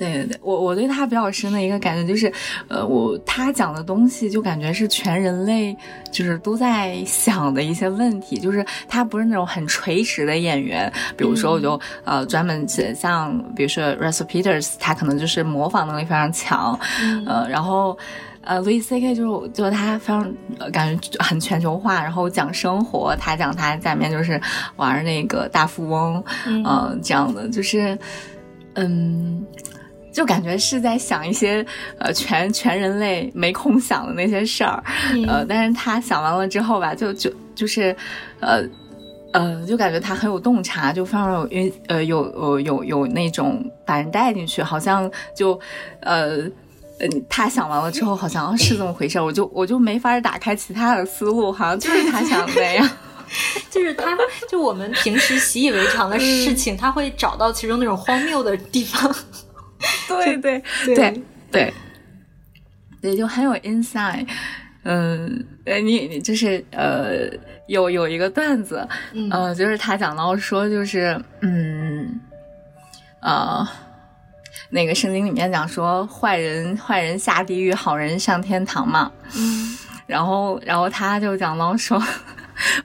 对对对，我我对他比较深的一个感觉就是，呃，我他讲的东西就感觉是全人类就是都在 *laughs* 想的一些问题，就是他不是那种很垂直的演员，比如说我就呃专门像比如说 Russell Peters，他可能就是模仿能力非常强，呃，然后呃，Louis C K 就是就是他非常感觉很全球化，然后讲生活，他讲他下面就是玩那个大富翁，嗯，这样的就是嗯。就感觉是在想一些呃全全人类没空想的那些事儿，呃，但是他想完了之后吧，就就就是，呃呃，就感觉他很有洞察，就非常有运呃有呃有有那种把人带进去，好像就呃嗯，他想完了之后好像是这么回事，我就我就没法打开其他的思路，好像就是他想的那样。*laughs* 就是他，就我们平时习以为常的事情，他会找到其中那种荒谬的地方。*laughs* 对对对对，对，就很有 insight。嗯，呃，你你就是呃，有有一个段子，呃，就是他讲到说，就是嗯，呃，那个圣经里面讲说，坏人坏人下地狱，好人上天堂嘛。嗯，*laughs* 然后然后他就讲到说。*laughs*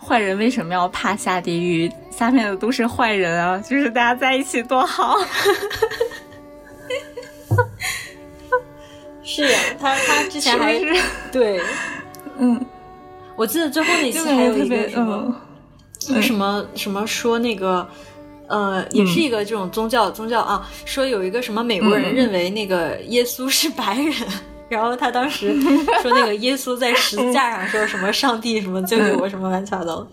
坏人为什么要怕下地狱？下面的都是坏人啊！就是大家在一起多好。是呀，他他之前还是对，*laughs* 嗯，我记得最后那期还有一个什么什么什么说那个呃，也是一个这种宗教宗教啊，说有一个什么美国人认为那个耶稣是白人。*laughs* 然后他当时说那个耶稣在十字架上说什么上帝什么救救我什么乱七八糟，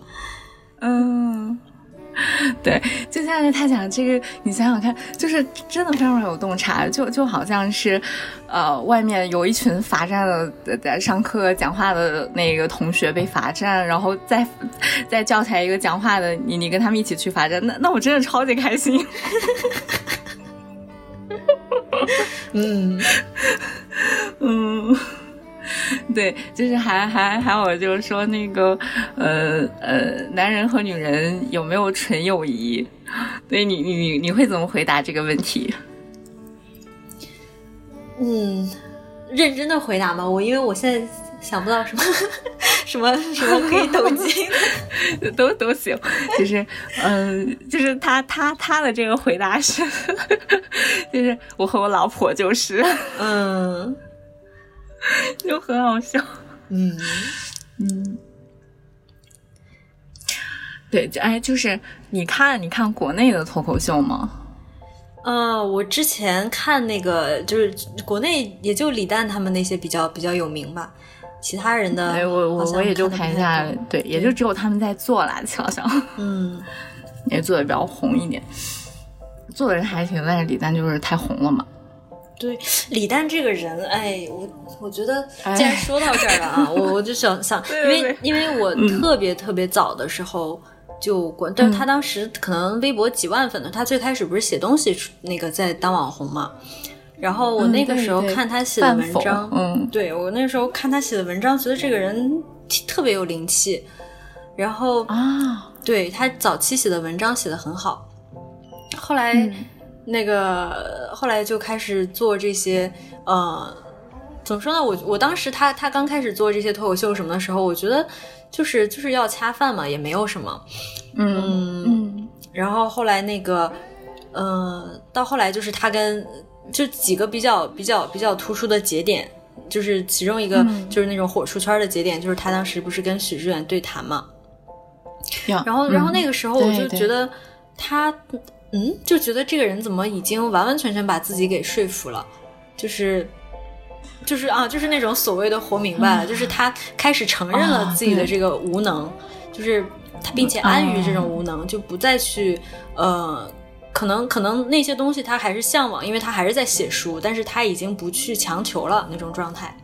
嗯，*laughs* 对，就像是他讲这个，你想想看，就是真的非常有洞察，就就好像是，呃，外面有一群罚站的在上课讲话的那个同学被罚站，然后再 *laughs* 再叫起来一个讲话的，你你跟他们一起去罚站，那那我真的超级开心。*laughs* 嗯。嗯，*laughs* 对，就是还还还有就是说那个呃呃，男人和女人有没有纯友谊？对你你你你会怎么回答这个问题？嗯，认真的回答吗？我因为我现在想不到什么 *laughs* 什么什么可以抖机，*laughs* 都都行。就是嗯，就是他他他的这个回答是，就是我和我老婆就是嗯。*laughs* 就很好笑，嗯。嗯，对，就哎，就是你看，你看国内的脱口秀吗？呃，我之前看那个，就是国内也就李诞他们那些比较比较有名吧，其他人的，哎，我我我也就看一下，对，也就只有他们在做啦，好像，嗯，*laughs* 也做的比较红一点，做的人还行，但是李诞就是太红了嘛。对李诞这个人，哎，我我觉得，既然说到这儿了啊，*laughs* 我我就想想，因为因为我特别特别早的时候就关，但是他当时可能微博几万粉的，他最开始不是写东西那个在当网红嘛，然后我那个时候看他写的文章，嗯，对我那时候看他写的文章，觉得这个人特别有灵气，然后啊，对他早期写的文章写的很好，后来。那个后来就开始做这些，呃，怎么说呢？我我当时他他刚开始做这些脱口秀什么的时候，我觉得就是就是要恰饭嘛，也没有什么，嗯嗯。然后后来那个，呃，到后来就是他跟就几个比较比较比较突出的节点，就是其中一个就是那种火出圈的节点，就是他当时不是跟许志远对谈嘛，然后然后那个时候我就觉得他。嗯，就觉得这个人怎么已经完完全全把自己给说服了，就是，就是啊，就是那种所谓的活明白了，就是他开始承认了自己的这个无能，就是他并且安于这种无能，就不再去呃，可能可能那些东西他还是向往，因为他还是在写书，但是他已经不去强求了那种状态。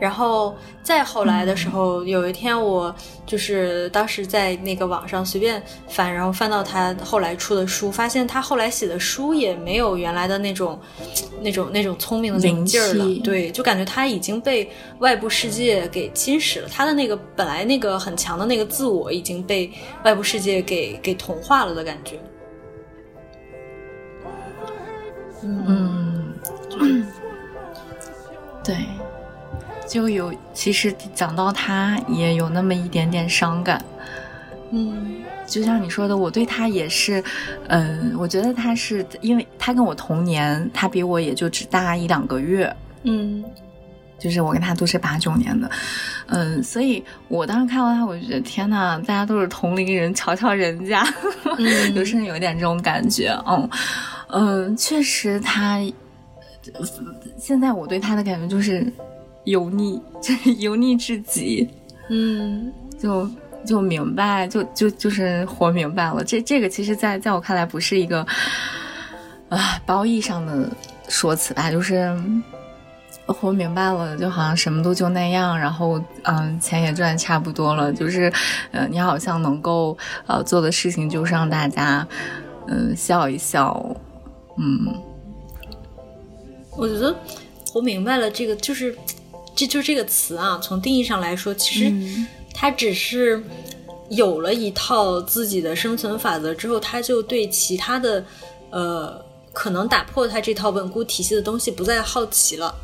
然后再后来的时候，有一天我就是当时在那个网上随便翻，然后翻到他后来出的书，发现他后来写的书也没有原来的那种、那种、那种聪明的那种劲儿了。对，就感觉他已经被外部世界给侵蚀了，他的那个本来那个很强的那个自我已经被外部世界给给同化了的感觉。嗯，*coughs* 对。就有，其实讲到他也有那么一点点伤感，嗯，就像你说的，我对他也是，嗯，我觉得他是因为他跟我同年，他比我也就只大一两个月，嗯，就是我跟他都是八九年的，嗯，所以我当时看到他，我就觉得天呐，大家都是同龄人，瞧瞧人家，就甚至有一点这种感觉，嗯，嗯，确实他，现在我对他的感觉就是。油腻，*laughs* 就是油腻至极，嗯，就就明白，就就就是活明白了。这这个其实，在在我看来，不是一个啊褒义上的说辞吧，就是活明白了，就好像什么都就那样，然后嗯，钱也赚差不多了，就是呃，你好像能够呃做的事情就是让大家嗯笑一笑，嗯，我觉得活明白了这个就是这就这个词啊，从定义上来说，其实它只是有了一套自己的生存法则之后，他就对其他的呃可能打破他这套稳固体系的东西不再好奇了。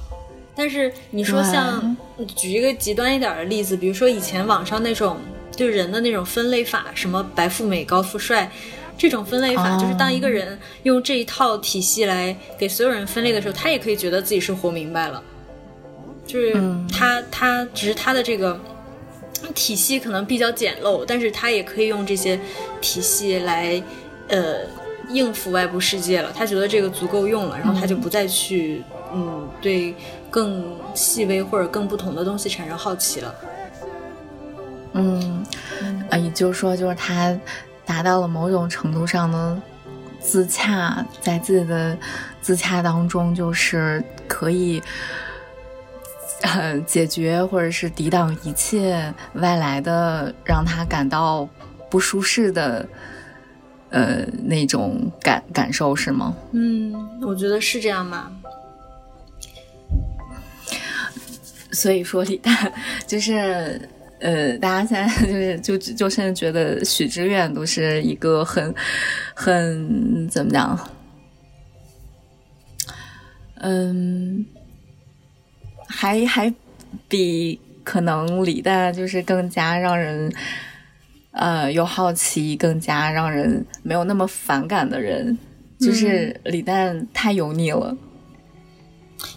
但是你说像举一个极端一点的例子，比如说以前网上那种对人的那种分类法，什么白富美、高富帅，这种分类法，就是当一个人用这一套体系来给所有人分类的时候，他也可以觉得自己是活明白了，就是他他只是他的这个体系可能比较简陋，但是他也可以用这些体系来呃应付外部世界了，他觉得这个足够用了，然后他就不再去嗯对。更细微或者更不同的东西产生好奇了，嗯，啊，也就是说，就是他达到了某种程度上的自洽，在自己的自洽当中，就是可以呃解决或者是抵挡一切外来的让他感到不舒适的呃那种感感受，是吗？嗯，我觉得是这样吧。所以说李诞就是，呃，大家现在就是就就甚至觉得许知远都是一个很很怎么讲，嗯，还还比可能李诞就是更加让人呃有好奇，更加让人没有那么反感的人，就是李诞太油腻了。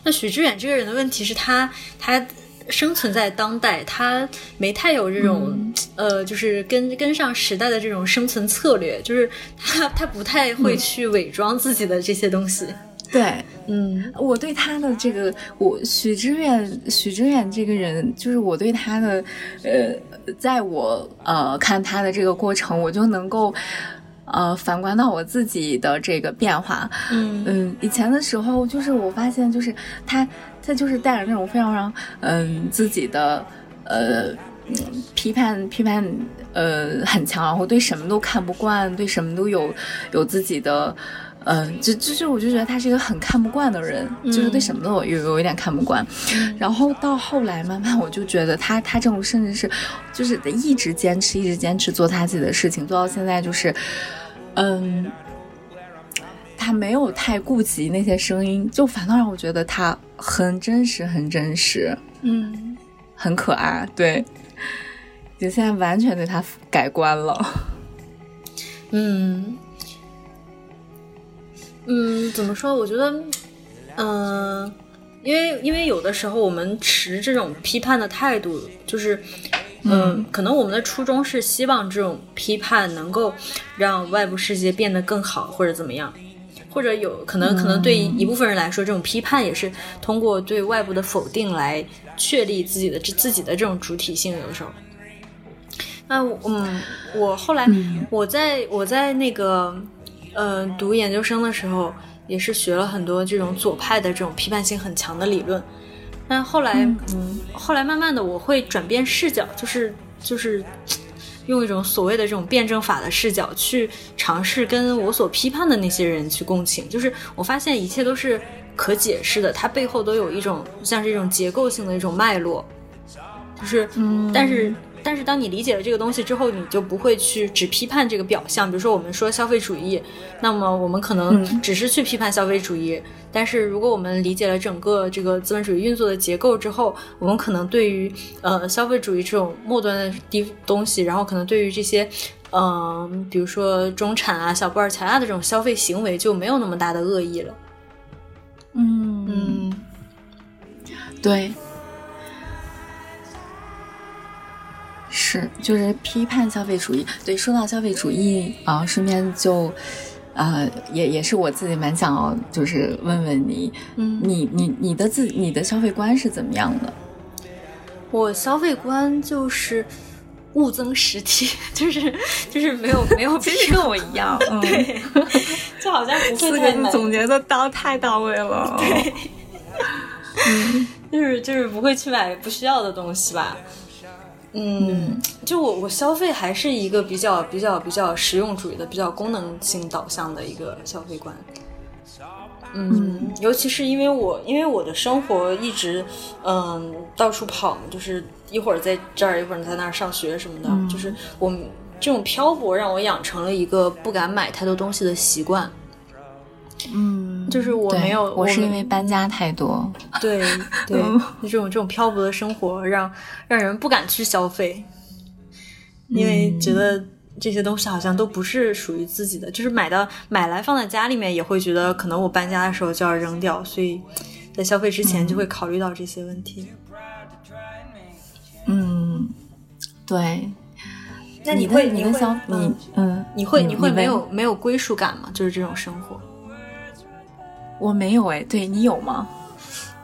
那许知远这个人的问题是他，他生存在当代，他没太有这种，呃，就是跟跟上时代的这种生存策略，就是他他不太会去伪装自己的这些东西。对，嗯，我对他的这个，我许知远，许知远这个人，就是我对他的，呃，在我呃看他的这个过程，我就能够。呃，反观到我自己的这个变化，嗯嗯，以前的时候，就是我发现，就是他，他就是带着那种非常非常，嗯，自己的，呃，批判批判，呃，很强，然后对什么都看不惯，对什么都有有自己的，嗯，就就是我就觉得他是一个很看不惯的人，就是对什么都有有有一点看不惯，然后到后来慢慢我就觉得他他这种甚至是，就是一直坚持一直坚持做他自己的事情，做到现在就是。嗯，他没有太顾及那些声音，就反倒让我觉得他很真实，很真实，嗯，很可爱。对，就现在完全对他改观了。嗯，嗯，怎么说？我觉得，嗯，因为因为有的时候我们持这种批判的态度，就是。嗯，可能我们的初衷是希望这种批判能够让外部世界变得更好，或者怎么样，或者有可能，可能对一部分人来说，这种批判也是通过对外部的否定来确立自己的这自己的这种主体性。有的时候，那嗯，我后来我在我在那个呃读研究生的时候，也是学了很多这种左派的这种批判性很强的理论。但后来，嗯，后来慢慢的，我会转变视角，就是就是用一种所谓的这种辩证法的视角去尝试跟我所批判的那些人去共情。就是我发现一切都是可解释的，它背后都有一种像是一种结构性的一种脉络。就是，嗯但是。但是当你理解了这个东西之后，你就不会去只批判这个表象。比如说，我们说消费主义，那么我们可能只是去批判消费主义。但是如果我们理解了整个这个资本主义运作的结构之后，我们可能对于呃消费主义这种末端的低东西，然后可能对于这些嗯，比如说中产啊、小布尔乔亚的这种消费行为，就没有那么大的恶意了。嗯嗯，对。是，就是批判消费主义。对，说到消费主义啊，顺便就，呃，也也是我自己蛮想要，就是问问你，嗯，你你你的自你的消费观是怎么样的？我消费观就是物增实体，*laughs* 就是就是没有没有，其实跟我一样，*laughs* 对，*laughs* 就好像不会太总结的到太到位了，对，嗯。就是就是不会去买不需要的东西吧。嗯，就我我消费还是一个比较比较比较实用主义的、比较功能性导向的一个消费观。嗯，尤其是因为我因为我的生活一直嗯到处跑嘛，就是一会儿在这儿，一会儿在那儿上学什么的，就是我这种漂泊让我养成了一个不敢买太多东西的习惯。嗯，就是我没有，我是因为搬家太多。对 *laughs* 对，这种这种漂泊的生活让让人不敢去消费，因为觉得这些东西好像都不是属于自己的，就是买到买来放在家里面也会觉得可能我搬家的时候就要扔掉，所以在消费之前就会考虑到这些问题。嗯，对。那你会你会消你嗯，你会你会没有没有归属感吗？就是这种生活。我没有哎，对你有吗？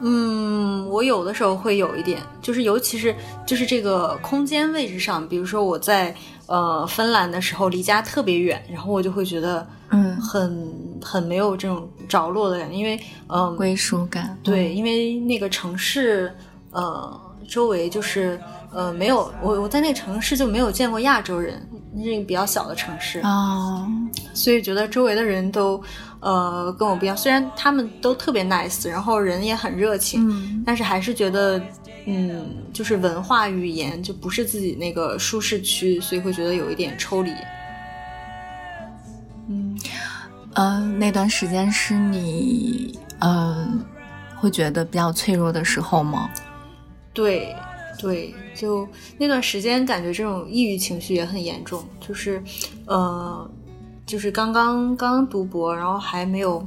嗯，我有的时候会有一点，就是尤其是就是这个空间位置上，比如说我在呃芬兰的时候离家特别远，然后我就会觉得嗯很很没有这种着落的感觉，因为嗯归属感对，因为那个城市呃周围就是呃没有我我在那个城市就没有见过亚洲人，那是一个比较小的城市啊，所以觉得周围的人都。呃，跟我不一样，虽然他们都特别 nice，然后人也很热情，但是还是觉得，嗯，就是文化语言就不是自己那个舒适区，所以会觉得有一点抽离。嗯，呃，那段时间是你，呃，会觉得比较脆弱的时候吗？对，对，就那段时间感觉这种抑郁情绪也很严重，就是，呃。就是刚刚刚读博，然后还没有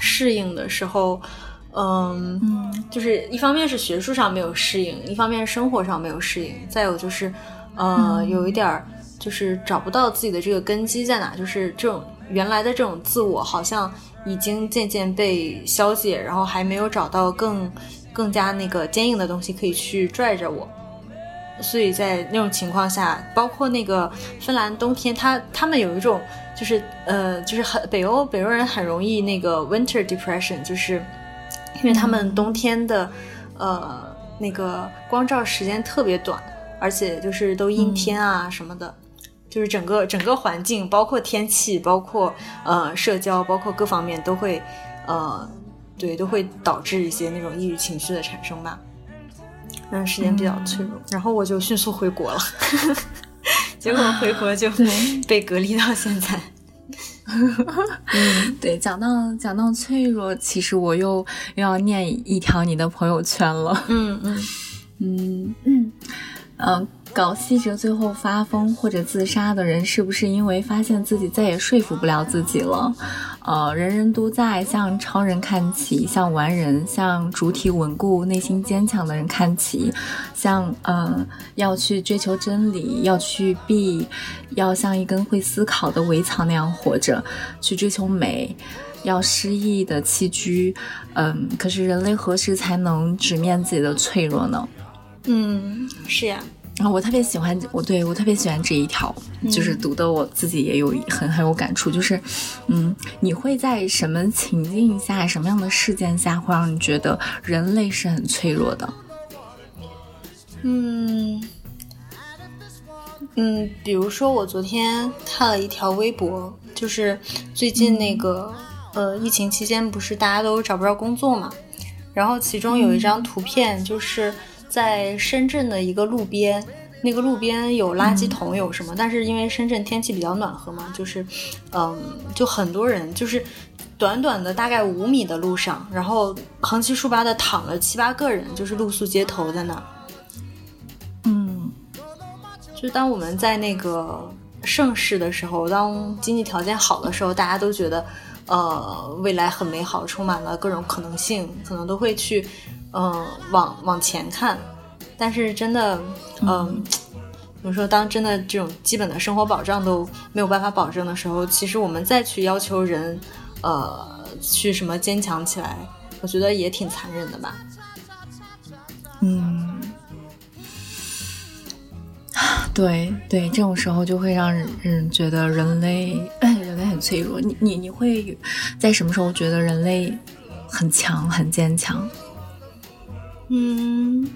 适应的时候，嗯，就是一方面是学术上没有适应，一方面是生活上没有适应，再有就是，呃，有一点儿就是找不到自己的这个根基在哪，就是这种原来的这种自我好像已经渐渐被消解，然后还没有找到更更加那个坚硬的东西可以去拽着我。所以在那种情况下，包括那个芬兰冬天，他他们有一种就是呃，就是很北欧北欧人很容易那个 winter depression，就是因为他们冬天的呃那个光照时间特别短，而且就是都阴天啊什么的，就是整个整个环境，包括天气，包括呃社交，包括各方面都会呃对都会导致一些那种抑郁情绪的产生吧。那段时间比较脆弱，然后我就迅速回国了，*laughs* 结果回国就被隔离到现在。嗯，*laughs* 对，讲到讲到脆弱，其实我又又要念一条你的朋友圈了。嗯嗯嗯嗯嗯。搞细哲最后发疯或者自杀的人，是不是因为发现自己再也说服不了自己了？呃，人人都在向超人看齐，向完人、向主体稳固、内心坚强的人看齐，像呃要去追求真理，要去避，要像一根会思考的苇草那样活着，去追求美，要诗意的栖居。嗯，可是人类何时才能直面自己的脆弱呢？嗯，是呀。然后我特别喜欢我对我特别喜欢这一条，就是读的我自己也有很很有感触。就是，嗯，你会在什么情境下、什么样的事件下，会让你觉得人类是很脆弱的？嗯嗯，比如说我昨天看了一条微博，就是最近那个呃疫情期间不是大家都找不着工作嘛，然后其中有一张图片就是。在深圳的一个路边，那个路边有垃圾桶，有什么？但是因为深圳天气比较暖和嘛，就是，嗯，就很多人，就是短短的大概五米的路上，然后横七竖八的躺了七八个人，就是露宿街头在那儿。嗯，就当我们在那个盛世的时候，当经济条件好的时候，大家都觉得，呃，未来很美好，充满了各种可能性，可能都会去。嗯，往往前看，但是真的，嗯，比如说，当真的这种基本的生活保障都没有办法保证的时候，其实我们再去要求人，呃，去什么坚强起来，我觉得也挺残忍的吧。嗯，对对，这种时候就会让人觉得人类人类很脆弱。你你你会在什么时候觉得人类很强很坚强？嗯，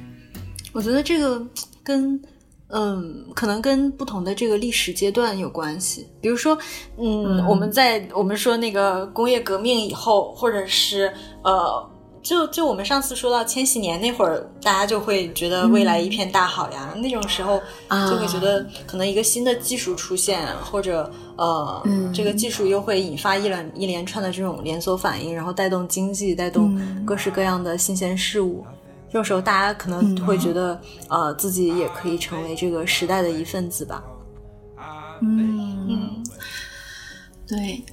我觉得这个跟嗯，可能跟不同的这个历史阶段有关系。比如说，嗯，我们在我们说那个工业革命以后，或者是呃。就就我们上次说到千禧年那会儿，大家就会觉得未来一片大好呀。那种时候就会觉得可能一个新的技术出现，或者呃，这个技术又会引发一连一连串的这种连锁反应，然后带动经济，带动各式各样的新鲜事物。这种时候，大家可能会觉得呃，自己也可以成为这个时代的一份子吧。嗯嗯，对。*coughs*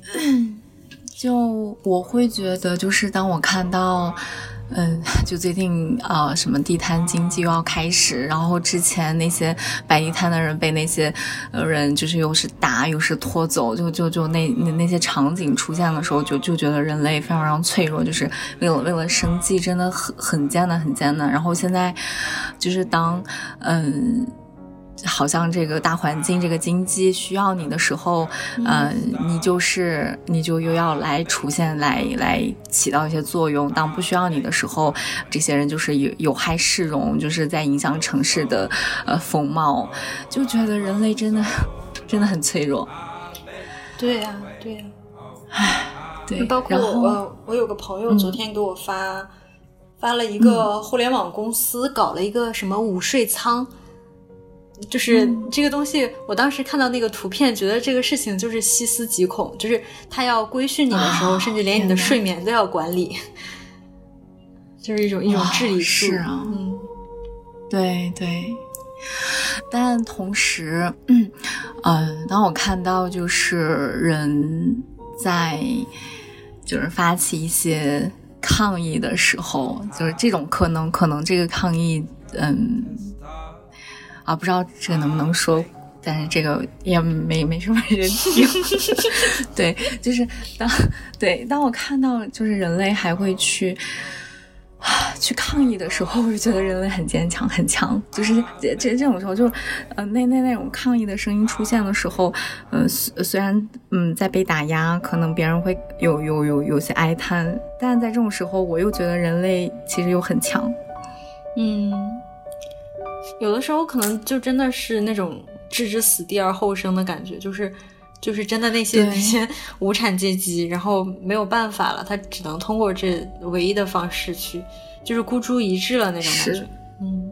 就我会觉得，就是当我看到，嗯，就最近啊，什么地摊经济又要开始，然后之前那些摆地摊的人被那些人就是又是打又是拖走，就就就那那那些场景出现的时候，就就觉得人类非常非常脆弱，就是为了为了生计真的很很艰难很艰难。然后现在就是当嗯。好像这个大环境、这个经济需要你的时候，嗯，你就是你就又要来出现，来来起到一些作用。当不需要你的时候，这些人就是有有害市容，就是在影响城市的呃风貌。就觉得人类真的 *laughs* 真的很脆弱。对呀，对呀，唉，对。包括我，我有个朋友昨天给我发发了一个互联网公司搞了一个什么午睡仓。就是这个东西，我当时看到那个图片，觉得这个事情就是细思极恐。就是他要规训你的时候，甚至连你的睡眠都要管理，*laughs* 就是一种一种治理术。是啊，嗯，对对。但同时，嗯，当我看到就是人在就是发起一些抗议的时候，就是这种可能可能这个抗议，嗯。啊，不知道这个能不能说，但是这个也没没什么人听。*laughs* 对，就是当对当我看到就是人类还会去啊去抗议的时候，我就觉得人类很坚强很强。就是这这种时候，就呃那那那种抗议的声音出现的时候，嗯虽虽然嗯在被打压，可能别人会有有有有些哀叹，但在这种时候，我又觉得人类其实又很强。嗯。有的时候可能就真的是那种置之死地而后生的感觉，就是就是真的那些那些无产阶级，然后没有办法了，他只能通过这唯一的方式去，就是孤注一掷了那种感觉。嗯，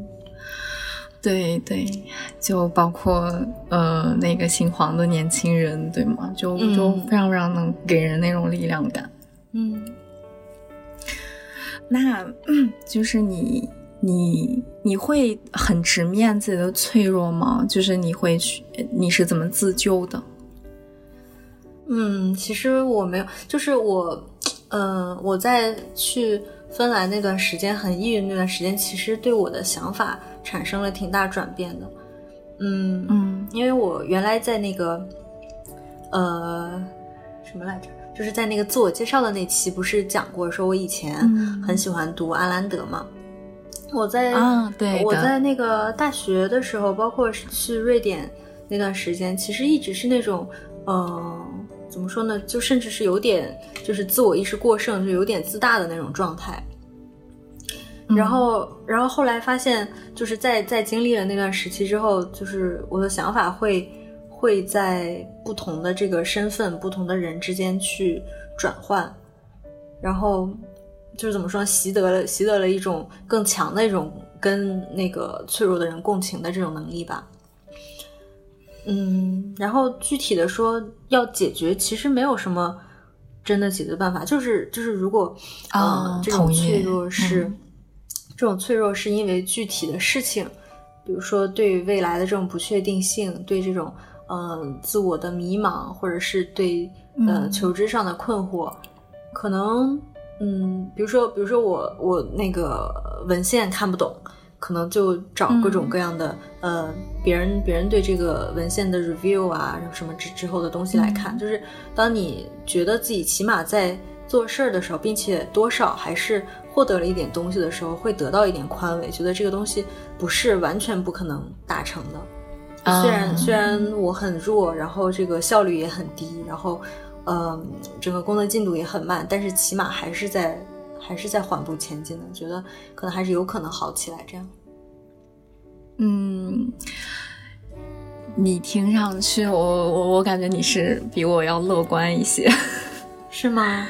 对对，就包括呃那个姓黄的年轻人，对吗？就就非常非常能给人那种力量感。嗯，那就是你。你你会很直面自己的脆弱吗？就是你会去，你是怎么自救的？嗯，其实我没有，就是我，呃，我在去芬兰那段时间很抑郁那段时间，其实对我的想法产生了挺大转变的。嗯嗯，因为我原来在那个，呃，什么来着？就是在那个自我介绍的那期，不是讲过说我以前很喜欢读阿兰德吗？我在啊，对，我在那个大学的时候，包括去瑞典那段时间，其实一直是那种，嗯，怎么说呢？就甚至是有点，就是自我意识过剩，就有点自大的那种状态。然后，然后后来发现，就是在在经历了那段时期之后，就是我的想法会会在不同的这个身份、不同的人之间去转换，然后。就是怎么说，习得了习得了一种更强的一种跟那个脆弱的人共情的这种能力吧。嗯，然后具体的说要解决，其实没有什么真的解决办法，就是就是如果啊这种脆弱是这种脆弱是因为具体的事情，比如说对未来的这种不确定性，对这种嗯自我的迷茫，或者是对呃求知上的困惑，可能。嗯，比如说，比如说我我那个文献看不懂，可能就找各种各样的呃别人别人对这个文献的 review 啊，什么之之后的东西来看。就是当你觉得自己起码在做事儿的时候，并且多少还是获得了一点东西的时候，会得到一点宽慰，觉得这个东西不是完全不可能达成的。虽然虽然我很弱，然后这个效率也很低，然后。嗯，整个工作进度也很慢，但是起码还是在还是在缓步前进的，觉得可能还是有可能好起来这样。嗯，你听上去，我我我感觉你是比我要乐观一些，*laughs* 是吗？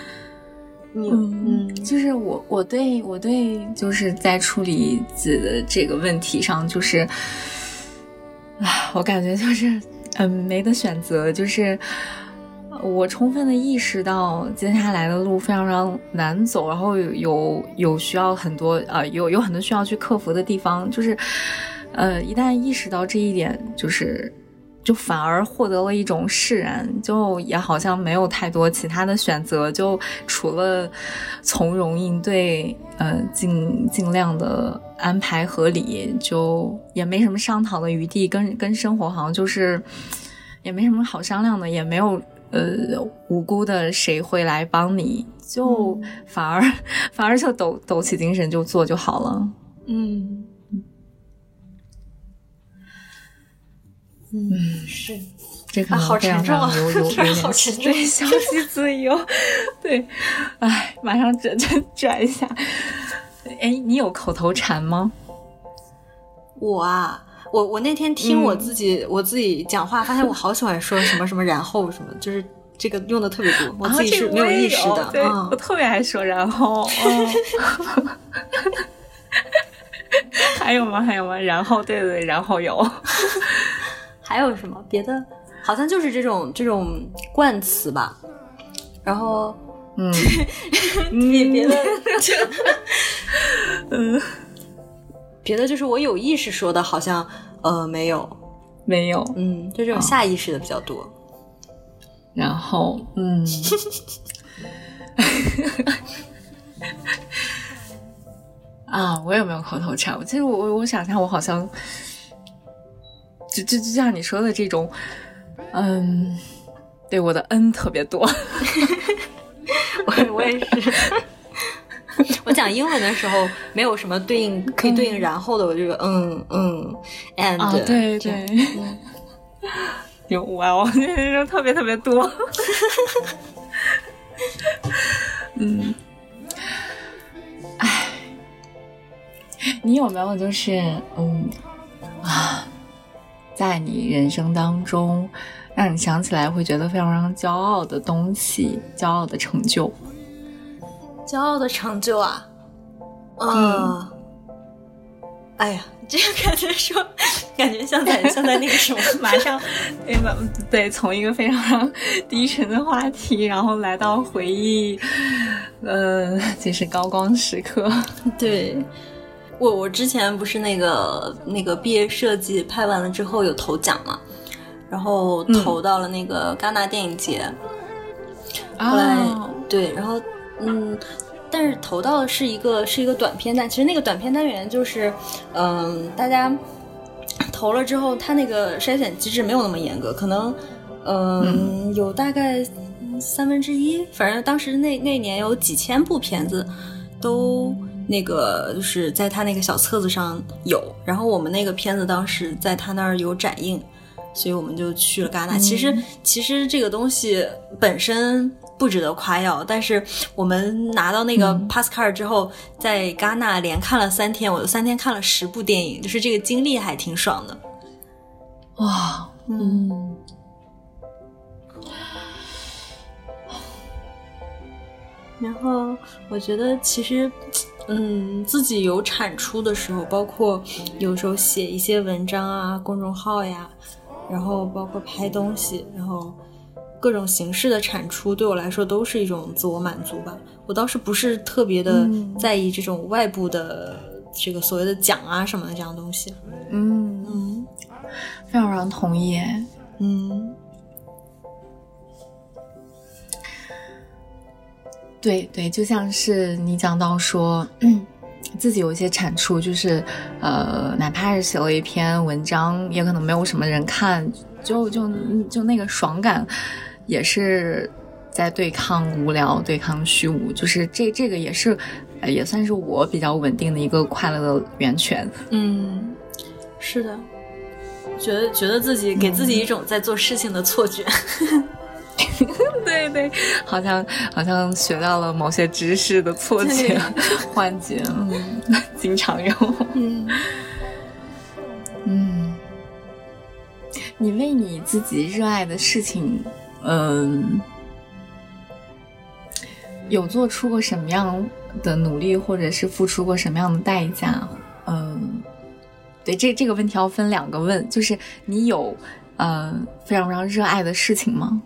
你嗯，就是我我对我对就是在处理子的这个问题上，就是啊，*sighs* 我感觉就是嗯没得选择，就是我充分的意识到接下来的路非常非常难走，然后有有有需要很多呃有有很多需要去克服的地方，就是。呃，一旦意识到这一点，就是，就反而获得了一种释然，就也好像没有太多其他的选择，就除了从容应对，呃，尽尽量的安排合理，就也没什么商讨的余地，跟跟生活好像就是也没什么好商量的，也没有呃无辜的谁会来帮你，就反而 *laughs* 反而就抖抖起精神就做就好了，嗯。嗯，是，这可能非常非常有 *laughs* 有有点对，消息自由，*laughs* 对，哎，马上转转转一下。哎，你有口头禅吗？我啊，我我那天听我自己我自己讲话，发现我好喜欢说什么什么然后什么，就是这个用的特别多，我自己是没有意识的。对，我特别爱说然后。*laughs* 还有吗？还有吗？然后，对对，然后有。*laughs* 还有什么别的？好像就是这种这种冠词吧。然后，嗯，*laughs* 别别的，嗯，别的就是我有意识说的，好像呃没有，没有，嗯，就这种下意识的比较多。然后，嗯，啊，我有没有口头禅？其实我我我想一下，我好像。就就就像你说的这种，嗯，对我的 N 特别多，*laughs* 我我也是。*laughs* 我讲英文的时候，没有什么对应可以对应然后的，我这个嗯嗯，and 对对，*laughs* 有哇，我这人特别特别多。*laughs* 嗯，哎，你有没有就是嗯啊？在你人生当中，让你想起来会觉得非常非常骄傲的东西，骄傲的成就，骄傲的成就啊，嗯，哎呀，这样感觉说，感觉像在像在那个什么，马上 *laughs* 对吧？对，从一个非常低沉的话题，然后来到回忆，呃，就是高光时刻，*laughs* 对。我我之前不是那个那个毕业设计拍完了之后有投奖嘛，然后投到了那个戛纳电影节，后来对，然后嗯，但是投到的是一个是一个短片单，其实那个短片单元就是嗯，大家投了之后，他那个筛选机制没有那么严格，可能嗯有大概三分之一，反正当时那那年有几千部片子都。那个就是在他那个小册子上有，然后我们那个片子当时在他那儿有展映，所以我们就去了戛纳。其实其实这个东西本身不值得夸耀，但是我们拿到那个 pass card 之后，在戛纳连看了三天，我三天看了十部电影，就是这个经历还挺爽的。哇，嗯。然后我觉得其实。嗯，自己有产出的时候，包括有时候写一些文章啊，公众号呀，然后包括拍东西，然后各种形式的产出，对我来说都是一种自我满足吧。我倒是不是特别的在意这种外部的这个所谓的奖啊什么的这样东西。嗯嗯，非常非常同意。嗯。对对，就像是你讲到说，自己有一些产出，就是呃，哪怕是写了一篇文章，也可能没有什么人看，就就就那个爽感，也是在对抗无聊，对抗虚无，就是这这个也是，也算是我比较稳定的一个快乐的源泉。嗯，是的，觉得觉得自己给自己一种在做事情的错觉。*laughs* 对对，好像好像学到了某些知识的错觉、幻觉，嗯，*laughs* 经常有。嗯嗯，你为你自己热爱的事情，嗯，有做出过什么样的努力，或者是付出过什么样的代价？嗯，对，这这个问题要分两个问，就是你有呃非常非常热爱的事情吗？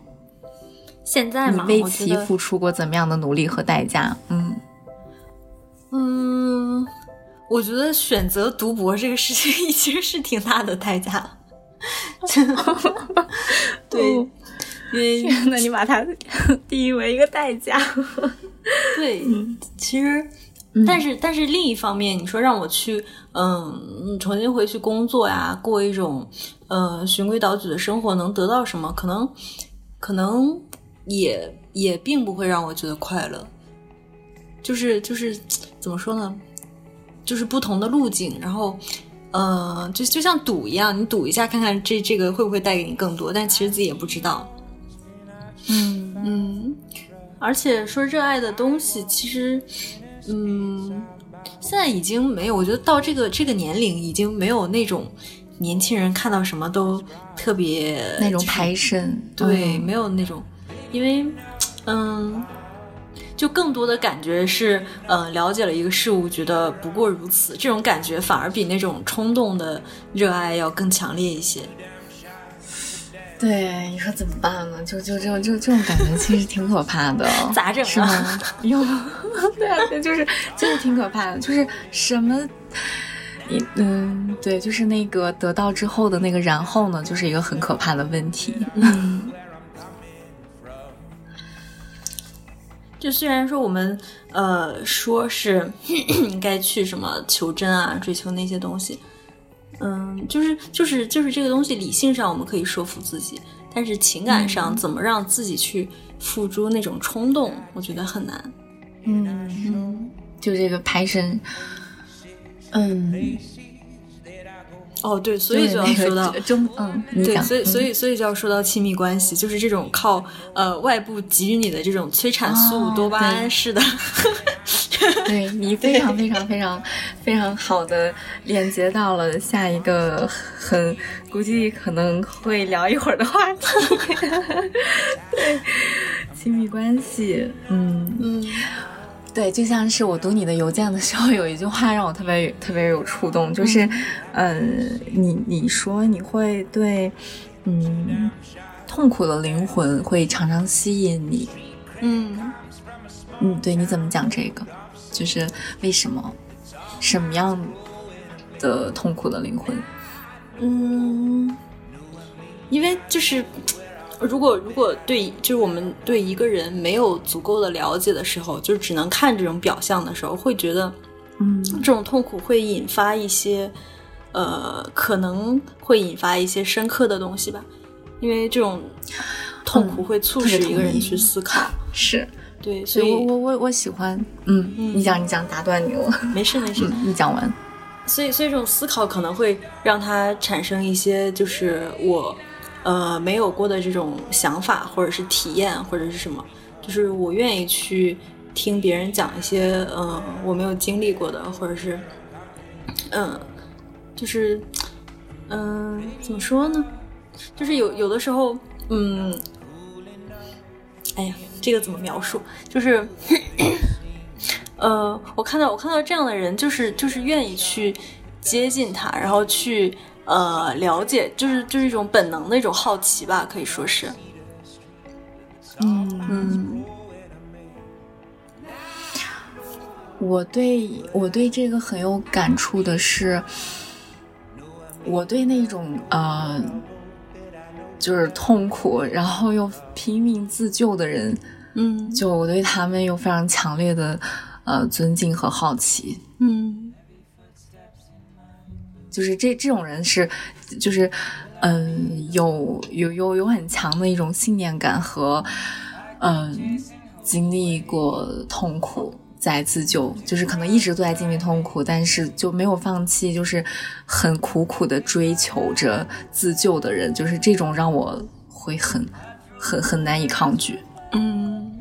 现在吗？为其付出过怎么样的努力和代价？嗯嗯，我觉得选择读博这个事情已经是挺大的代价。*laughs* 对，因为那你把它定义为一个代价。*laughs* 对，其实，但是但是另一方面，你说让我去嗯重新回去工作呀，过一种呃循规蹈矩的生活，能得到什么？可能可能。也也并不会让我觉得快乐，就是就是怎么说呢？就是不同的路径，然后，呃，就就像赌一样，你赌一下看看这这个会不会带给你更多，但其实自己也不知道。嗯嗯，而且说热爱的东西，其实，嗯，现在已经没有，我觉得到这个这个年龄，已经没有那种年轻人看到什么都特别那种排身，对，没有那种。因为，嗯，就更多的感觉是，嗯，了解了一个事物，觉得不过如此，这种感觉反而比那种冲动的热爱要更强烈一些。对，你说怎么办呢？就就就就这种感觉，其实挺可怕的。咋整？是吗？有，对啊，就是就是挺可怕的，就是什么，你嗯，对，就是那个得到之后的那个然后呢，就是一个很可怕的问题。嗯。就虽然说我们呃说是应 *coughs* 该去什么求真啊，追求那些东西，嗯，就是就是就是这个东西，理性上我们可以说服自己，但是情感上怎么让自己去付诸那种冲动，我觉得很难。嗯嗯，就这个拍身，嗯。哦，对，所以就要说到中，嗯，对，所以所以所以就要说到亲密关系，就是这种靠呃外部给予你的这种催产素、多巴胺式的，*laughs* 对你 *laughs* 非常非常非常非常好的连接到了下一个很估计可能会聊一会儿的话题，*laughs* 对，亲密关系，嗯。嗯。对，就像是我读你的邮件的时候，有一句话让我特别特别有触动，就是，嗯，你你说你会对，嗯，痛苦的灵魂会常常吸引你，嗯嗯，对，你怎么讲这个？就是为什么？什么样的痛苦的灵魂？嗯，因为就是。如果如果对就是我们对一个人没有足够的了解的时候，就只能看这种表象的时候，会觉得，嗯，这种痛苦会引发一些，呃，可能会引发一些深刻的东西吧，因为这种痛苦会促使一个人去思考。是，对，所以我我我我喜欢，嗯，你讲你讲，打断你了，没事没事，你讲完。所以所以这种思考可能会让他产生一些，就是我。呃，没有过的这种想法，或者是体验，或者是什么，就是我愿意去听别人讲一些，嗯，我没有经历过的，或者是，嗯，就是，嗯，怎么说呢？就是有有的时候，嗯，哎呀，这个怎么描述？就是，*coughs* 呃，我看到我看到这样的人，就是就是愿意去接近他，然后去。呃，了解就是就是一种本能的一种好奇吧，可以说是。嗯嗯，我对我对这个很有感触的是，我对那种呃，就是痛苦然后又拼命自救的人，嗯，就我对他们有非常强烈的呃尊敬和好奇，嗯。就是这这种人是，就是，嗯，有有有有很强的一种信念感和，嗯，经历过痛苦在自救，就是可能一直都在经历痛苦，但是就没有放弃，就是很苦苦的追求着自救的人，就是这种让我会很很很难以抗拒。嗯，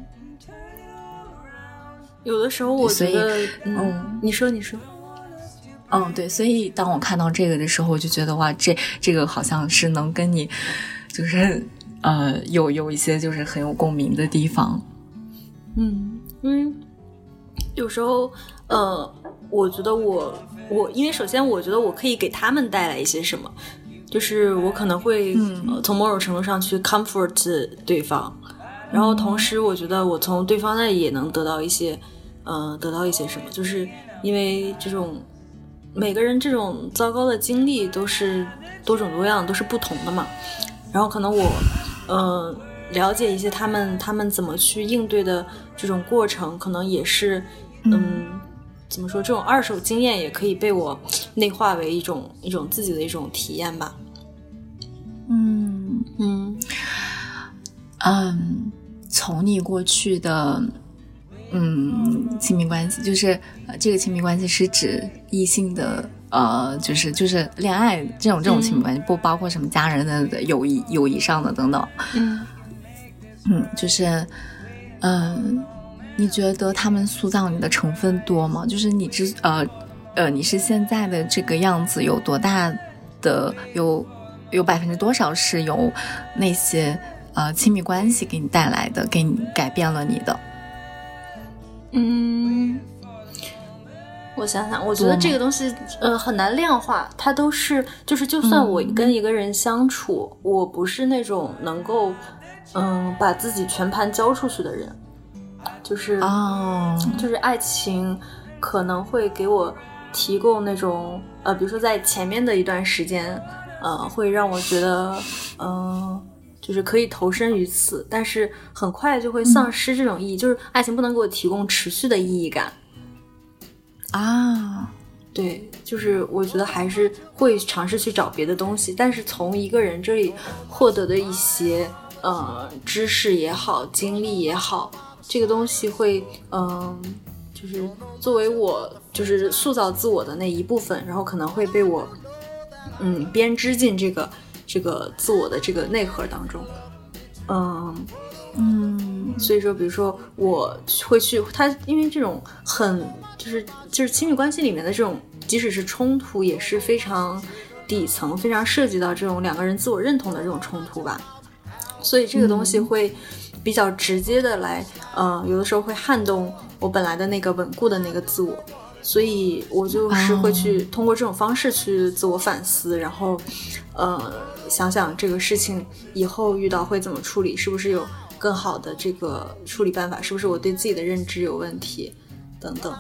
有的时候我觉得，嗯，你说，你说。嗯，对，所以当我看到这个的时候，我就觉得哇，这这个好像是能跟你，就是呃，有有一些就是很有共鸣的地方。嗯，因为有时候，呃，我觉得我我，因为首先我觉得我可以给他们带来一些什么，就是我可能会从某种程度上去 comfort 对方，然后同时我觉得我从对方那里也能得到一些，呃，得到一些什么，就是因为这种。每个人这种糟糕的经历都是多种多样，都是不同的嘛。然后可能我，呃，了解一些他们他们怎么去应对的这种过程，可能也是，嗯，怎么说？这种二手经验也可以被我内化为一种一种自己的一种体验吧。嗯嗯嗯，从你过去的。嗯，亲密关系就是呃，这个亲密关系是指异性的，呃，就是就是恋爱这种这种亲密关系，不包括什么家人的友谊、友谊上的等等。嗯嗯，就是嗯，你觉得他们塑造你的成分多吗？就是你之呃呃，你是现在的这个样子有多大的有有百分之多少是由那些呃亲密关系给你带来的，给你改变了你的？嗯，我想想，我觉得这个东西呃很难量化，它都是就是，就算我跟一个人相处，我不是那种能够嗯把自己全盘交出去的人，就是哦，就是爱情可能会给我提供那种呃，比如说在前面的一段时间，呃，会让我觉得嗯。就是可以投身于此，但是很快就会丧失这种意义。就是爱情不能给我提供持续的意义感啊。对，就是我觉得还是会尝试去找别的东西，但是从一个人这里获得的一些呃知识也好，经历也好，这个东西会嗯，就是作为我就是塑造自我的那一部分，然后可能会被我嗯编织进这个。这个自我的这个内核当中，嗯嗯，所以说，比如说我会去他，因为这种很就是就是亲密关系里面的这种，即使是冲突，也是非常底层、非常涉及到这种两个人自我认同的这种冲突吧。所以这个东西会比较直接的来，嗯，有的时候会撼动我本来的那个稳固的那个自我。所以我就是会去通过这种方式去自我反思，然后，呃，想想这个事情以后遇到会怎么处理，是不是有更好的这个处理办法，是不是我对自己的认知有问题，等等。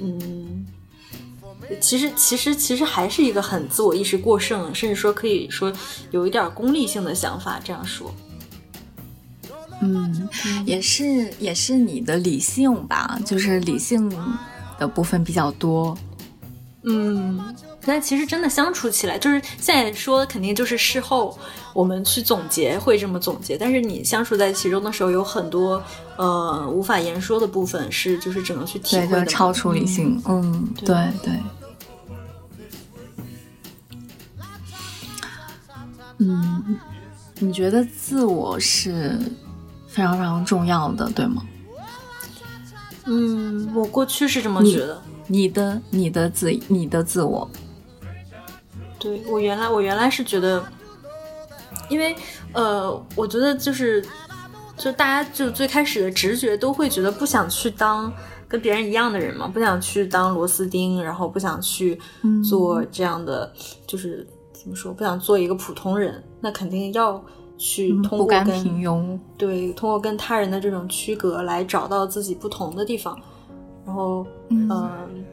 嗯，其实其实其实还是一个很自我意识过剩，甚至说可以说有一点功利性的想法。这样说，嗯，也是也是你的理性吧，就是理性。的部分比较多，嗯，但其实真的相处起来，就是现在说肯定就是事后我们去总结会这么总结，但是你相处在其中的时候，有很多呃无法言说的部分，是就是只能去体会的，超出理性，嗯，对对，嗯，你觉得自我是非常非常重要的，对吗？嗯，我过去是这么觉得。你的、你的自、你的自我。对我原来，我原来是觉得，因为呃，我觉得就是，就大家就最开始的直觉都会觉得不想去当跟别人一样的人嘛，不想去当螺丝钉，然后不想去做这样的，就是怎么说，不想做一个普通人，那肯定要。去通过跟对通过跟他人的这种区隔来找到自己不同的地方，然后嗯，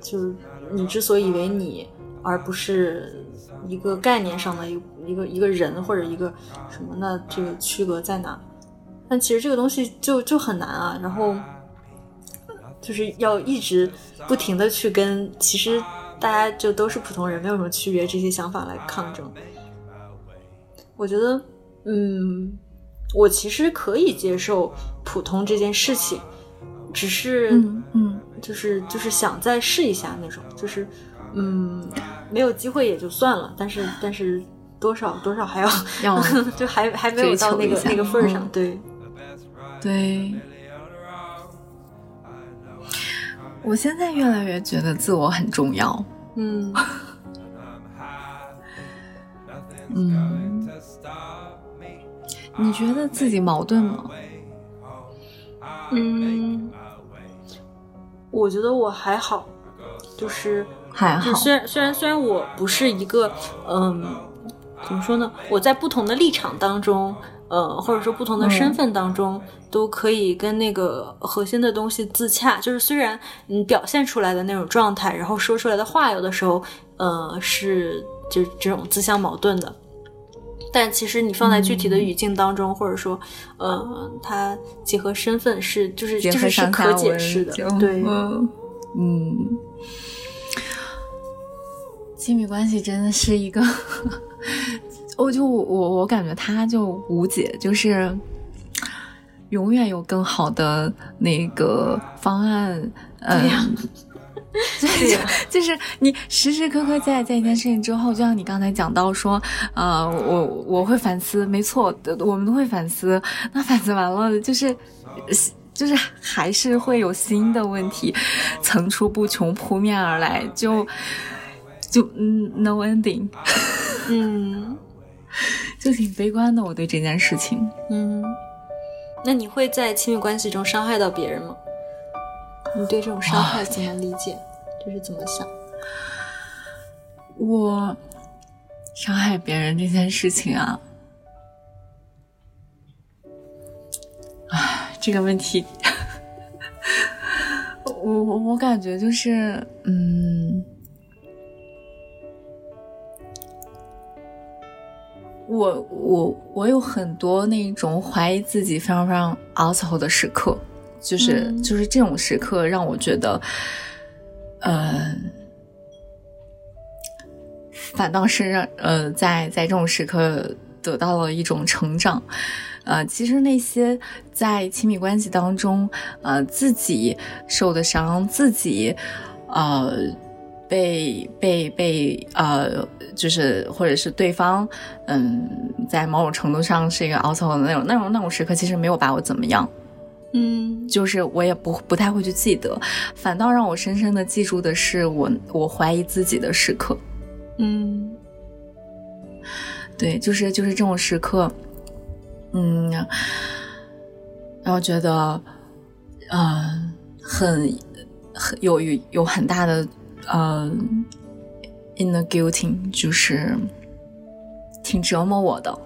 就是你之所以为你，而不是一个概念上的一一个一个人或者一个什么，那这个区隔在哪？但其实这个东西就就很难啊，然后就是要一直不停的去跟其实大家就都是普通人，没有什么区别这些想法来抗争，我觉得。嗯，我其实可以接受普通这件事情，只是嗯，就是就是想再试一下那种，就是嗯，没有机会也就算了，但是但是多少多少还要要 *laughs* 就还还没有到那个那个份儿上，对，对，我现在越来越觉得自我很重要。嗯。嗯，你觉得自己矛盾吗？嗯，我觉得我还好，就是还好。虽然虽然虽然我不是一个嗯，怎么说呢？我在不同的立场当中，呃，或者说不同的身份当中，都可以跟那个核心的东西自洽。就是虽然你表现出来的那种状态，然后说出来的话，有的时候呃是就这种自相矛盾的。但其实你放在具体的语境当中，或者说，呃，它结合身份是就是就是是可解释的，对，嗯，亲密关系真的是一个，我就我我感觉他就无解，就是永远有更好的那个方案，嗯。*laughs* 对，就是你时时刻刻在在一件事情之后，就像你刚才讲到说，呃，我我会反思，没错，我们都会反思。那反思完了，就是就是还是会有新的问题层出不穷扑面而来，就就嗯，no ending，*laughs* 嗯，*laughs* 就挺悲观的。我对这件事情，嗯，那你会在亲密关系中伤害到别人吗？你对这种伤害怎么理解？就是怎么想？我伤害别人这件事情啊，唉，这个问题，我我我感觉就是，嗯，我我我有很多那种怀疑自己非常非常 out 的时刻。就是就是这种时刻让我觉得，嗯，反倒是让呃在在这种时刻得到了一种成长，呃，其实那些在亲密关系当中呃自己受的伤，自己呃被被被呃就是或者是对方嗯在某种程度上是一个 out 的那种那种那种时刻，其实没有把我怎么样。嗯，就是我也不不太会去记得，反倒让我深深的记住的是我我怀疑自己的时刻。嗯，对，就是就是这种时刻，嗯，然后觉得，嗯，很很有有有很大的呃，in the guilty，就是挺折磨我的。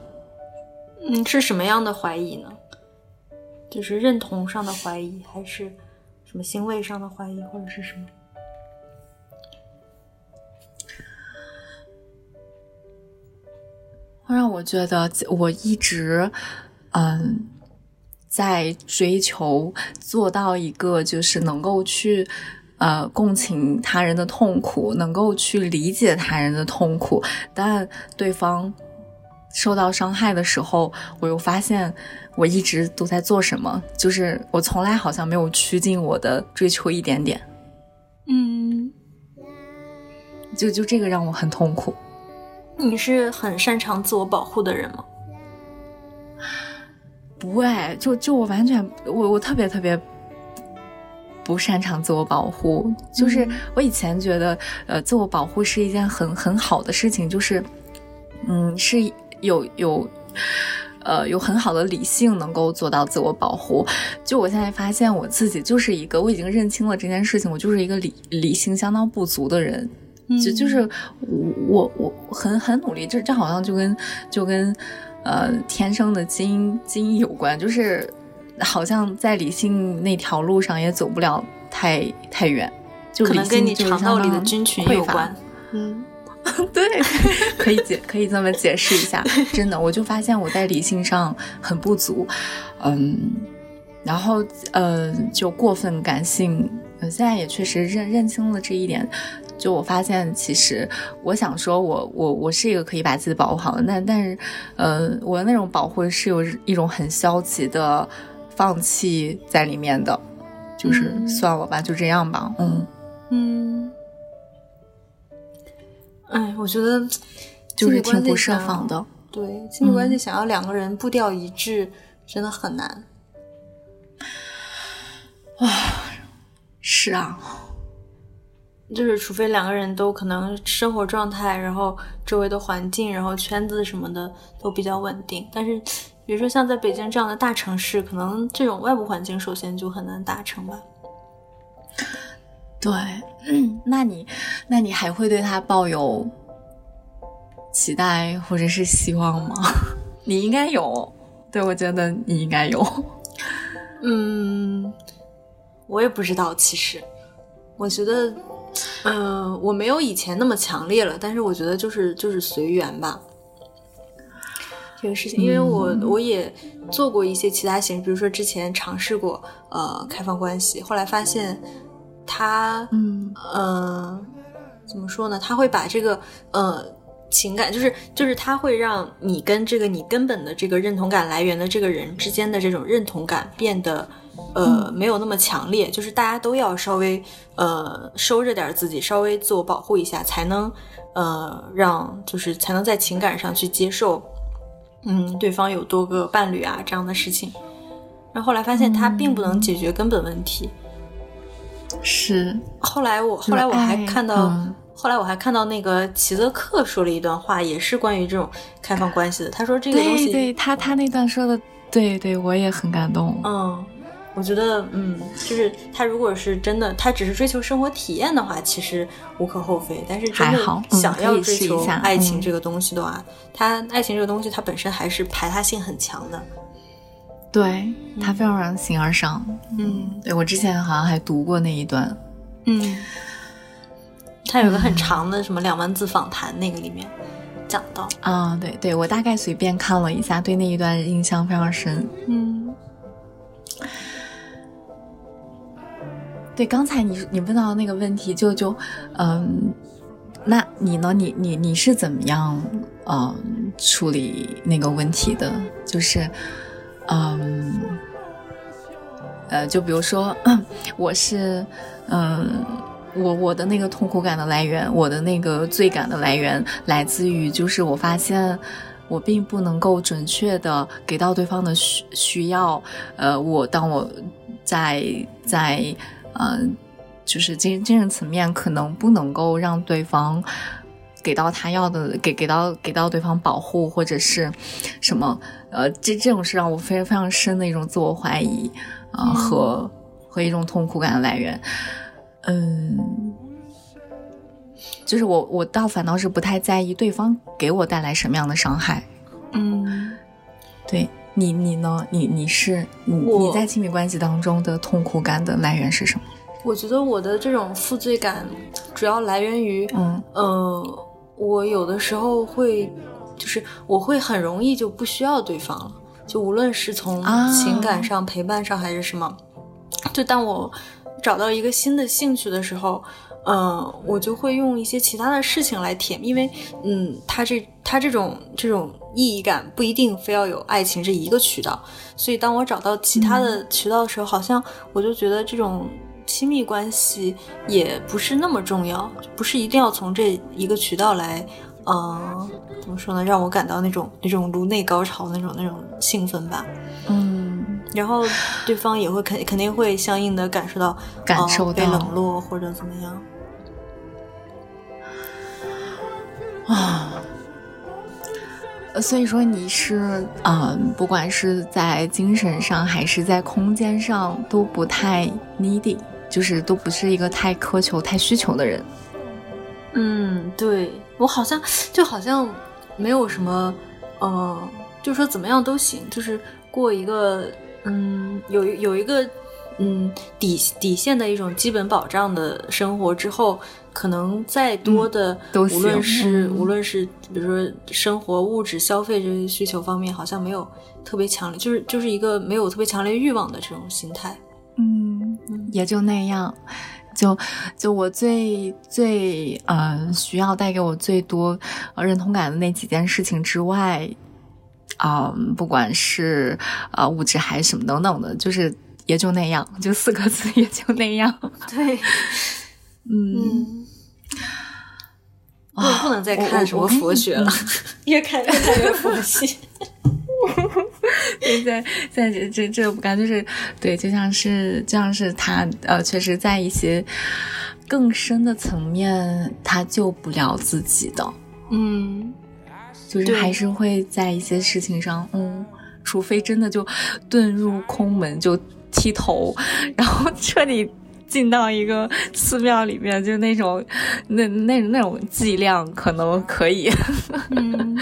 嗯，是什么样的怀疑呢？就是认同上的怀疑，还是什么行为上的怀疑，或者是什么？会让我觉得我一直嗯在追求做到一个，就是能够去呃共情他人的痛苦，能够去理解他人的痛苦，但对方受到伤害的时候，我又发现。我一直都在做什么？就是我从来好像没有趋近我的追求一点点。嗯，就就这个让我很痛苦。你是很擅长自我保护的人吗？不会，就就我完全我我特别特别不擅长自我保护。就是我以前觉得呃，自我保护是一件很很好的事情，就是嗯，是有有。呃，有很好的理性能够做到自我保护。就我现在发现我自己就是一个，我已经认清了这件事情，我就是一个理理性相当不足的人。就就是我我我很很努力，这这好像就跟就跟呃天生的基因基因有关，就是好像在理性那条路上也走不了太太远。就可能跟你肠道里的菌群有关。嗯。*laughs* 对，*laughs* 可以解可以这么解释一下。真的，我就发现我在理性上很不足，嗯，然后呃，就过分感性。现在也确实认认清了这一点。就我发现，其实我想说，我我我是一个可以把自己保护好的，但但是，呃，我的那种保护是有一种很消极的放弃在里面的，就是算了吧，就这样吧，嗯嗯。哎，我觉得就是挺不设防的。对，亲密关系想要两个人步调一致，真的很难。啊，是啊，就是除非两个人都可能生活状态，然后周围的环境，然后圈子什么的都比较稳定。但是，比如说像在北京这样的大城市，可能这种外部环境首先就很难达成吧。对，*clears throat* 那你，那你还会对他抱有期待或者是希望吗？*laughs* 你应该有，对我觉得你应该有。嗯，我也不知道，其实，我觉得，嗯，我没有以前那么强烈了，但是我觉得就是就是随缘吧。这个事情，因为我我也做过一些其他形式，比如说之前尝试过呃开放关系，后来发现他，嗯嗯，怎么说呢？他会把这个呃情感，就是就是他会让你跟这个你根本的这个认同感来源的这个人之间的这种认同感变得呃没有那么强烈，就是大家都要稍微呃收着点自己，稍微自我保护一下，才能呃让就是才能在情感上去接受。嗯，对方有多个伴侣啊，这样的事情，然后后来发现他并不能解决根本问题。是，后来我后来我还看到，后来我还看到那个齐泽克说了一段话，也是关于这种开放关系的。他说这个东西，对他他那段说的，对对，我也很感动。嗯。我觉得，嗯，就是他如果是真的，他只是追求生活体验的话，其实无可厚非。但是真的想要追求爱情这个东西的话，他爱情这个东西，它本身还是排他性很强的。对他非常让人形而上。嗯，对我之前好像还读过那一段。嗯，他有个很长的什么两万字访谈，那个里面讲到啊，对对，我大概随便看了一下，对那一段印象非常深。嗯。对，刚才你你问到那个问题，就就，嗯，那你呢？你你你是怎么样，嗯，处理那个问题的？就是，嗯，呃，就比如说，*clears throat* 我是，嗯，我我的那个痛苦感的来源，我的那个罪感的来源，来自于就是我发现我并不能够准确的给到对方的需需要，呃，我当我在在。嗯，就是精精神层面可能不能够让对方给到他要的，给给到给到对方保护或者是什么，呃，这这种是让我非常非常深的一种自我怀疑啊和和一种痛苦感的来源。嗯，就是我我倒反倒是不太在意对方给我带来什么样的伤害。嗯，对。你你呢？你你是你你在亲密关系当中的痛苦感的来源是什么？我觉得我的这种负罪感主要来源于，嗯呃，我有的时候会，就是我会很容易就不需要对方了，就无论是从情感上、陪伴上还是什么，就当我找到一个新的兴趣的时候。嗯，我就会用一些其他的事情来填，因为，嗯，他这他这种这种意义感不一定非要有爱情这一个渠道，所以当我找到其他的渠道的时候，好像我就觉得这种亲密关系也不是那么重要，不是一定要从这一个渠道来，嗯，怎么说呢，让我感到那种那种颅内高潮那种那种兴奋吧，嗯，然后对方也会肯肯定会相应的感受到感受到被冷落或者怎么样。啊，*sighs* 所以说你是嗯，不管是在精神上还是在空间上都不太 needy，就是都不是一个太苛求、太需求的人。嗯，对我好像就好像没有什么，呃，就说怎么样都行，就是过一个嗯，有有一个嗯底底线的一种基本保障的生活之后。可能再多的，无论是无论是比如说生活物质消费这些需求方面，好像没有特别强烈，就是就是一个没有特别强烈欲望的这种心态。嗯，也就那样。就就我最最呃需要带给我最多认同感的那几件事情之外，啊，不管是啊物质还是什么等等的，就是也就那样，就四个字，也就那样。*laughs* 对。嗯，我不能再看什么佛学了，*laughs* 越看越看越佛系。*laughs* 对，在在这这这不干就是对，就像是就像是他呃，确实在一些更深的层面，他救不了自己的，嗯，就是还是会在一些事情上，嗯，除非真的就遁入空门，就剃头，然后彻底。进到一个寺庙里面，就那种，那那那种剂量可能可以。*laughs* 嗯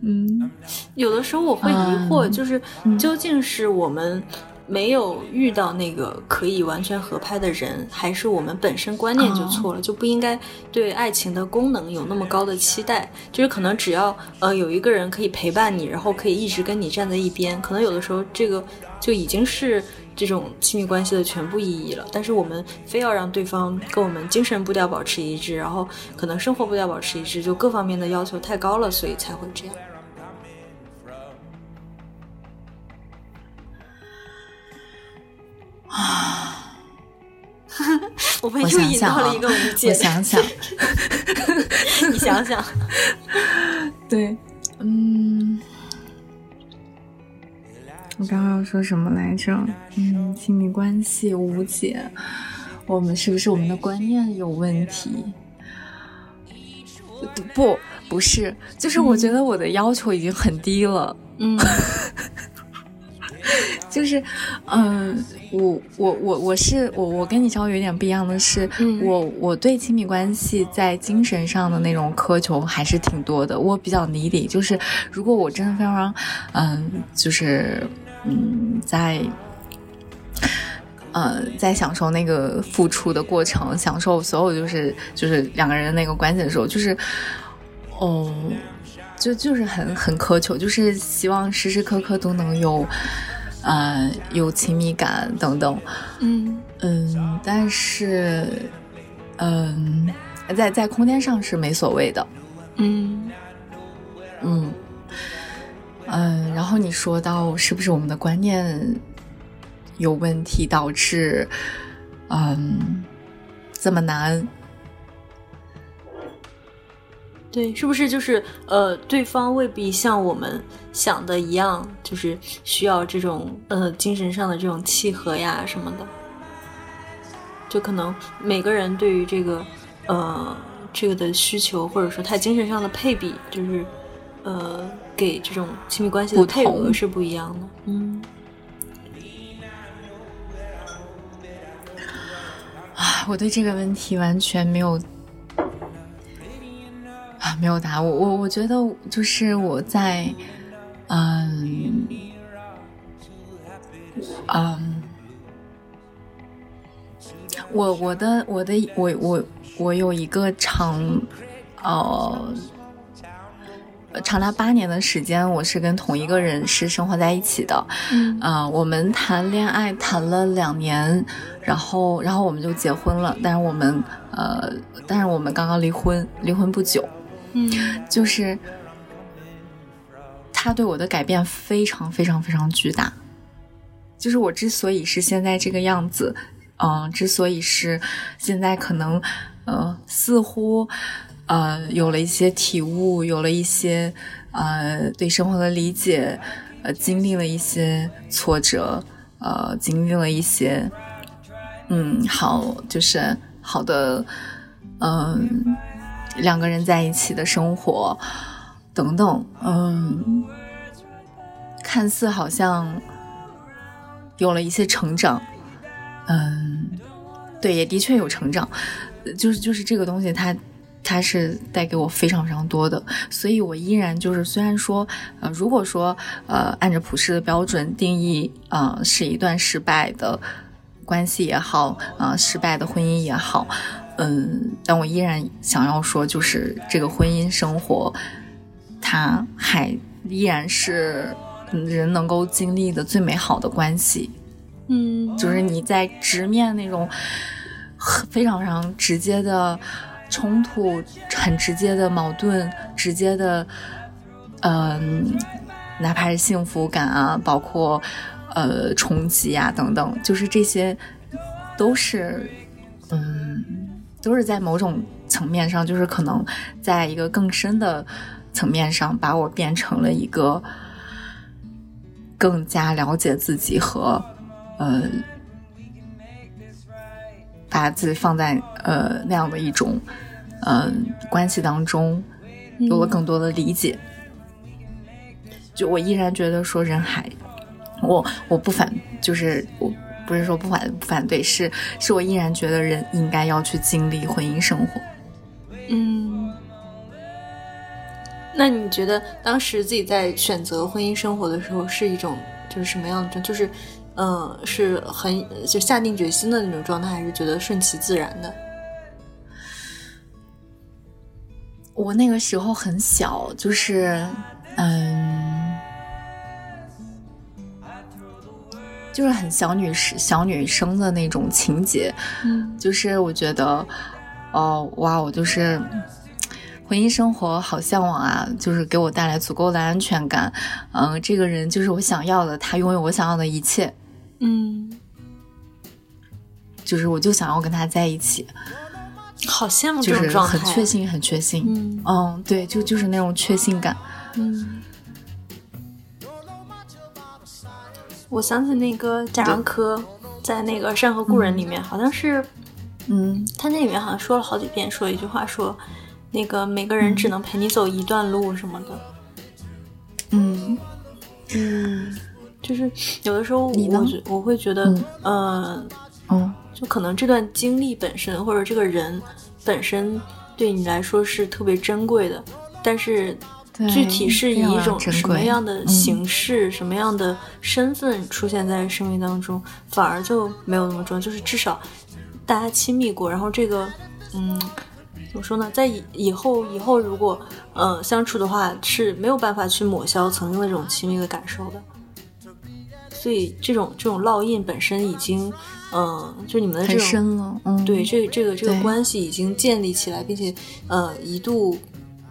嗯，有的时候我会疑惑，就是究竟是我们没有遇到那个可以完全合拍的人，还是我们本身观念就错了，就不应该对爱情的功能有那么高的期待？就是可能只要呃有一个人可以陪伴你，然后可以一直跟你站在一边，可能有的时候这个就已经是。这种亲密关系的全部意义了，但是我们非要让对方跟我们精神步调保持一致，然后可能生活步调保持一致，就各方面的要求太高了，所以才会这样。啊！*sighs* 我们又引到了一个无解。我想想，*laughs* 你想想，*laughs* 对，嗯。我刚刚要说什么来着？嗯，亲密关系无解，我们是不是我们的观念有问题？不，不是，就是我觉得我的要求已经很低了。嗯。*laughs* 就是，嗯，我我我我是我我跟你稍微有点不一样的是，我我对亲密关系在精神上的那种苛求还是挺多的。我比较 needy，就是如果我真的非常，嗯，就是嗯，在，呃，在享受那个付出的过程，享受所有就是就是两个人的那个关系的时候，就是，哦，就就是很很苛求，就是希望时时刻刻都能有。呃，有亲密感等等，嗯。嗯，但是，嗯，在在空间上是没所谓的，嗯。嗯嗯，然后你说到是不是我们的观念有问题导致，嗯，这么难？对，是不是就是呃，对方未必像我们想的一样，就是需要这种呃精神上的这种契合呀什么的，就可能每个人对于这个呃这个的需求，或者说他精神上的配比，就是呃给这种亲密关系的配额是不一样的。嗯，啊，我对这个问题完全没有。啊，没有答案。我我我觉得就是我在，嗯嗯，我我的我的我我我有一个长，呃，长达八年的时间，我是跟同一个人是生活在一起的。嗯，我们谈恋爱谈了两年，然后然后我们就结婚了。但是我们呃，但是我们刚刚离婚，离婚不久。嗯，就是他对我的改变非常非常非常巨大。就是我之所以是现在这个样子，嗯，之所以是现在可能，呃，似乎，呃，有了一些体悟，有了一些，呃，对生活的理解，呃，经历了一些挫折，呃，经历了一些，嗯，好，就是好的，嗯。两个人在一起的生活，等等，嗯，看似好像有了一些成长，嗯，对，也的确有成长，就是就是这个东西，它它是带给我非常非常多的，所以我依然就是虽然说，呃，如果说呃按照普世的标准定义，呃，是一段失败的关系也好，啊，失败的婚姻也好。嗯，但我依然想要说，就是这个婚姻生活，它还依然是人能够经历的最美好的关系。嗯，就是你在直面那种非常非常直接的冲突、很直接的矛盾、直接的，嗯，哪怕是幸福感啊，包括呃冲击啊等等，就是这些都是嗯。都是在某种层面上，就是可能在一个更深的层面上，把我变成了一个更加了解自己和呃，把自己放在呃那样的一种嗯关系当中，有了更多的理解。就我依然觉得说人还，我我不反，就是我不是说不反不反对，是是我依然觉得人应该要去经历婚姻生活。嗯，那你觉得当时自己在选择婚姻生活的时候是一种就是什么样的？就是嗯，是很就下定决心的那种状态，还是觉得顺其自然的？我那个时候很小，就是嗯，就是很小女生小女生的那种情节，嗯，就是我觉得，哦哇，我就是婚姻生活好向往啊，就是给我带来足够的安全感，嗯，这个人就是我想要的，他拥有我想要的一切，嗯，就是我就想要跟他在一起。好羡慕这就是种状态，很确信，很确信。嗯嗯，对，就就是那种确信感。嗯，我想起那个贾樟柯在那个《山河故人》里面，好像是嗯他那里面好像说了好几遍，说一句话说，那个每个人只能陪你走一段路什么的。嗯嗯，就是有的时候我觉我会觉得，呃，嗯就可能这段经历本身或者这个人本身对你来说是特别珍贵的，但是具体是以一种什么样的嗯形式、什么样的身份出现在生命当中，反而就没有那么重要。就是至少大家亲密过，然后这个，嗯。怎么说呢？在以以后以后如果呃相处的话，是没有办法去抹消曾经的这种亲密的感受的。所以这种这种烙印本身已经，嗯、就你们的这很种深了。嗯，对，这个这个这个关系已经建立起来，并且呃一度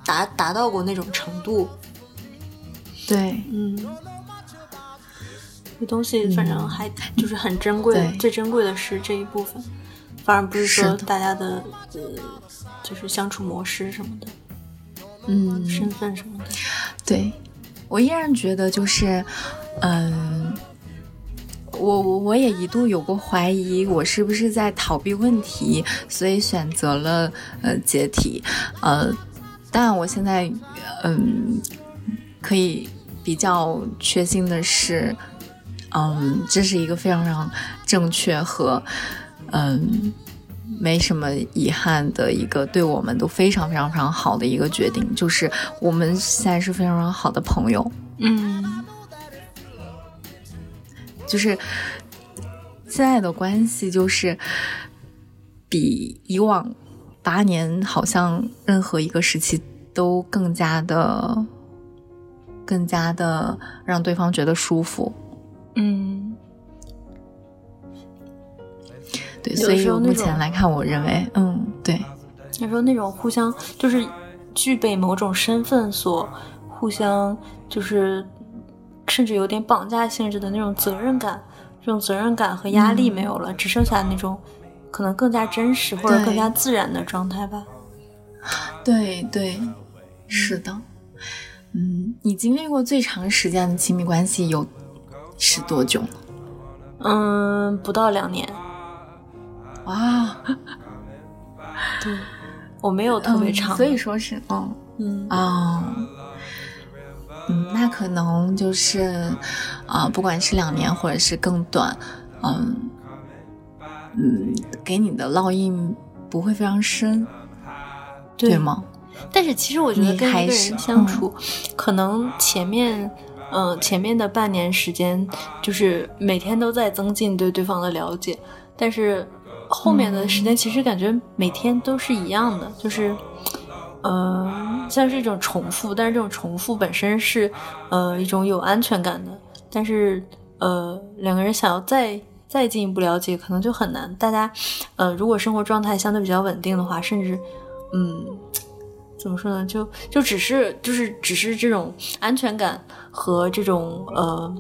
达达到过那种程度。对。嗯，这东西反正还就是很珍贵，对。最珍贵的是这一部分，反而不是说大家的呃就是相处模式什么的，嗯，身份什么的。对，我依然觉得就是，嗯，我我我也一度有过怀疑，我是不是在逃避问题，所以选择了呃解体，呃，但我现在嗯可以比较确信的是，嗯，这是一个非常非常正确和嗯。没什么遗憾的一个对我们都非常非常非常好的一个决定，就是我们现在是非常非常好的朋友，嗯就是现在的关系就是比以往八年好像任何一个时期都更加的、更加的让对方觉得舒服。嗯对，所以目前来看，我认为，嗯，对，有时候那种互相就是具备某种身份所互相就是甚至有点绑架性质的那种责任感，这种责任感和压力没有了，只剩下那种可能更加真实或者更加自然的状态吧。对对，是的。嗯，你经历过最长时间的亲密关系有是多久呢？嗯，不到两年，哇，对，我没有特别长，嗯所以说是，嗯。嗯啊、嗯，那可能就是啊、不管是两年或者是更短，嗯嗯，给你的烙印不会非常深，对吗？但是其实我觉得你跟一个人相处，可能前面，嗯、前面的半年时间，就是每天都在增进对对方的了解，但是后面的时间其实感觉每天都是一样的，就是，呃，像是一种重复，但是这种重复本身是，呃，一种有安全感的，但是，呃，两个人想要再再进一步了解，可能就很难。大家，呃，如果生活状态相对比较稳定的话，甚至，嗯。怎么说呢？就就只是就是只是这种安全感和这种呃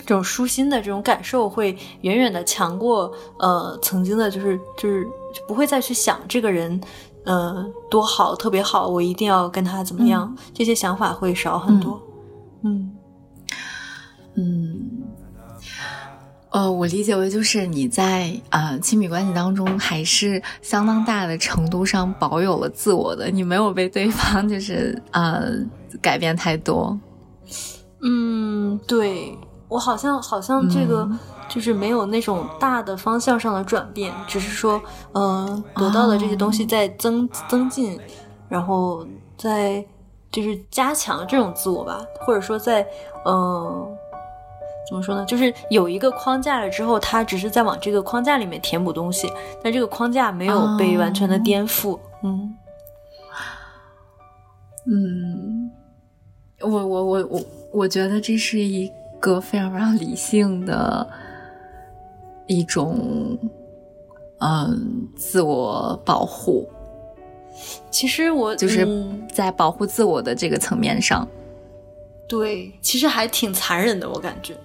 这种舒心的这种感受，会远远的强过呃曾经的，就是就是不会再去想这个人呃多好特别好，我一定要跟他怎么样，这些想法会少很多。嗯。嗯，呃，我理解为就是你在呃亲密关系当中还是相当大的程度上保有了自我的，你没有被对方就是呃改变太多。嗯，对我好像好像这个就是没有那种大的方向上的转变，只是说嗯得到的这些东西在增增进，然后在就是加强这种自我吧，或者说在嗯。怎么说呢？就是有一个框架了之后，他只是在往这个框架里面填补东西，但这个框架没有被完全的颠覆。嗯嗯，我我我我我觉得这是一个非常非常理性的一种嗯自我保护。其实我就是在保护自我的这个层面上，对，其实还挺残忍的，我感觉。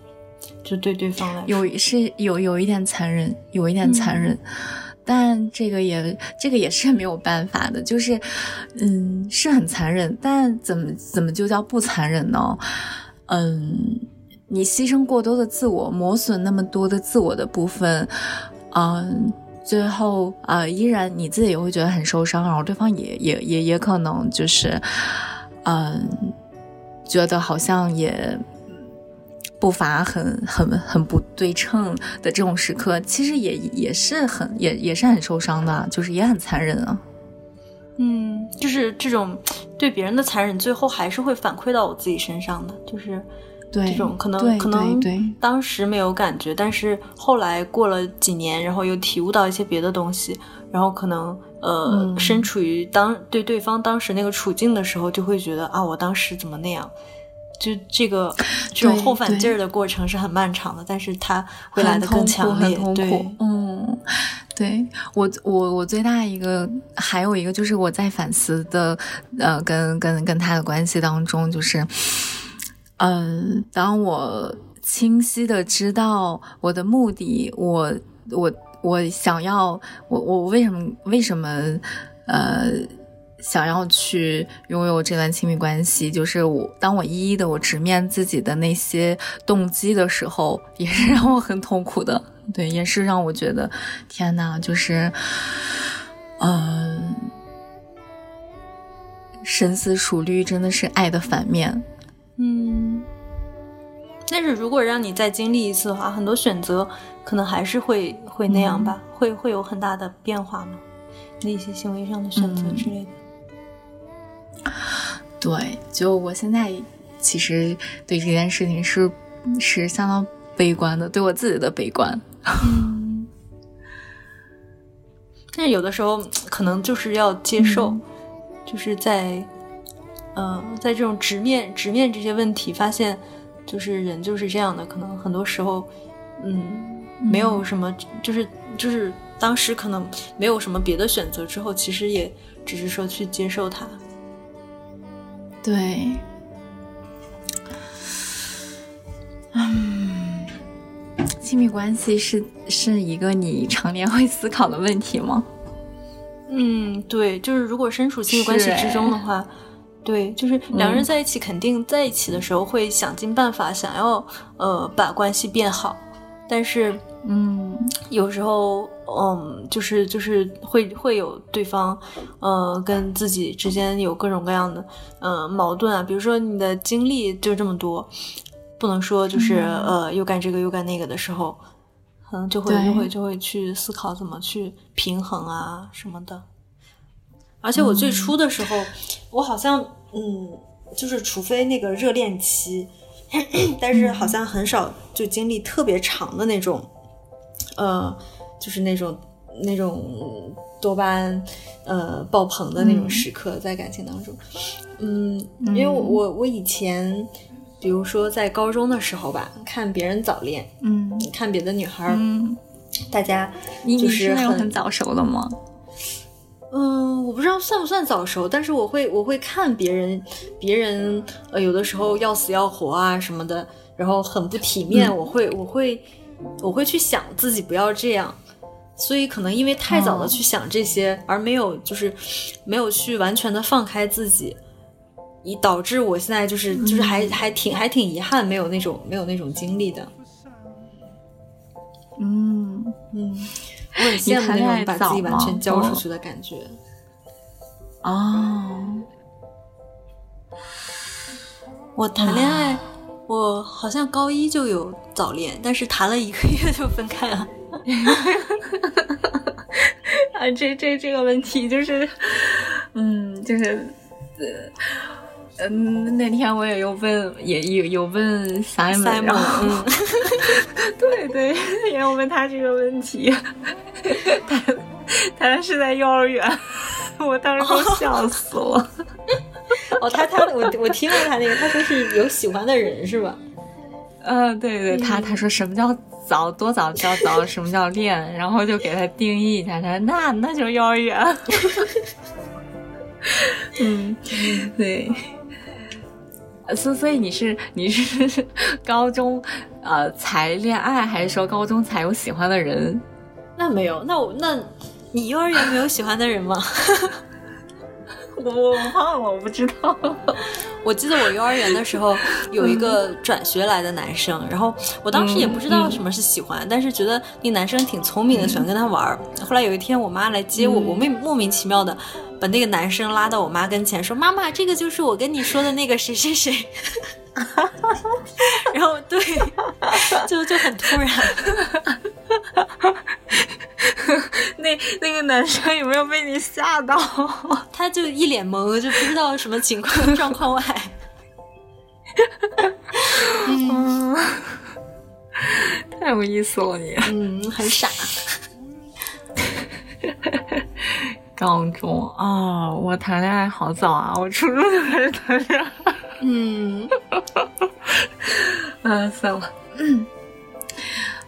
就对对方来有是有有一点残忍，有一点残忍，但这个也这个也是没有办法的，就是嗯是很残忍，但怎么怎么就叫不残忍呢？嗯，你牺牲过多的自我，磨损那么多的自我的部分，嗯，最后啊依然你自己也会觉得很受伤，然后对方也也也也可能就是嗯觉得好像也。步伐很很很不对称的这种时刻，其实也也是很也也是很受伤的，就是也很残忍啊。嗯，就是这种对别人的残忍，最后还是会反馈到我自己身上的，就是这种可能可能当时没有感觉，但是后来过了几年，然后又体悟到一些别的东西，然后可能呃身处于当对对方当时那个处境的时候，就会觉得啊，我当时怎么那样。就这个这种后反劲儿的过程是很漫长的，但是它会来的更强烈。对，嗯，对我我我最大一个还有一个就是我在反思的，呃，跟跟跟他的关系当中，就是，嗯，当我清晰的知道我的目的，我我我想要我我为什么为什么呃。想要去拥有这段亲密关系，就是我当我一一的我直面自己的那些动机的时候，也是让我很痛苦的。对，也是让我觉得天呐，就是，嗯，深思熟虑真的是爱的反面。嗯，但是如果让你再经历一次的话，很多选择可能还是会会那样吧，会会有很大的变化吗？那些行为上的选择之类的。对，就我现在其实对这件事情是是相当悲观的，对我自己的悲观。嗯，*laughs* 但是有的时候可能就是要接受，就是在嗯，在这种直面直面这些问题，发现就是人就是这样的，可能很多时候嗯，没有什么，就是就是当时可能没有什么别的选择，之后其实也只是说去接受它。对，嗯，亲密关系是是一个你常年会思考的问题吗？嗯，对，就是如果身处亲密关系之中的话，对，就是两个人在一起，肯定在一起的时候会想尽办法想要呃把关系变好，但是。嗯，有时候，嗯，就是就是会会有对方，呃，跟自己之间有各种各样的，嗯，矛盾啊。比如说你的精力就这么多，不能说就是呃又干这个又干那个的时候，可能就会就会就会去思考怎么去平衡啊什么的。而且我最初的时候，我好像嗯，就是除非那个热恋期，*clears throat* 但是好像很少就经历特别长的那种。呃，就是那种那种多巴胺呃爆棚的那种时刻，在感情当中，嗯，因为我我我以前，比如说在高中的时候吧，看别人早恋，嗯，看别的女孩，嗯，大家就是很早熟的吗？嗯，我不知道算不算早熟，但是我会我会看别人别人呃有的时候要死要活啊什么的，然后很不体面，我会我会。我会去想自己不要这样，所以可能因为太早的去想这些，而没有就是没有去完全的放开自己，以导致我现在就是就是还还挺还挺遗憾，没有那种没有那种经历的。嗯嗯，我很羡慕那种把自己完全交出去的感觉。哦，我谈恋爱，我好像高一就有早恋，但是谈了一个月就分开了。*laughs* 啊，这这这个问题就是，嗯，就是，呃，嗯，那天我也有问，也有有问 Simon，然后，*laughs* 对对，也有问他这个问题，他他是在幼儿园，我当时都笑死了。哦，他他我我听了他那个，他说是有喜欢的人是吧？*laughs* 嗯，对对，他他说什么叫？早多早叫早？什么叫练？然后就给他定义一下，他说那那就幼儿园。*laughs* 嗯，对。所所以你是你是 *laughs* 高中呃才恋爱，还是说高中才有喜欢的人？那没有，那我那你幼儿园没有喜欢的人吗？*laughs* 我我忘了，我不知道。*laughs* 我记得我幼儿园的时候有一个转学来的男生，然后我当时也不知道什么是喜欢，但是觉得那男生挺聪明的，喜欢跟他玩。后来有一天我妈来接我，我妹莫名其妙的把那个男生拉到我妈跟前，说：“妈妈，这个就是我跟你说的那个谁谁谁。” *laughs* 然后对，就就很突然。*laughs* 那那个男生有没有被你吓到？*laughs* 他就一脸懵，就不知道什么情况状况外。嗯，太有意思了你。嗯，很傻。高中啊，我谈恋爱好早啊，我初中就开始谈恋爱。嗯，*laughs* 啊，算了。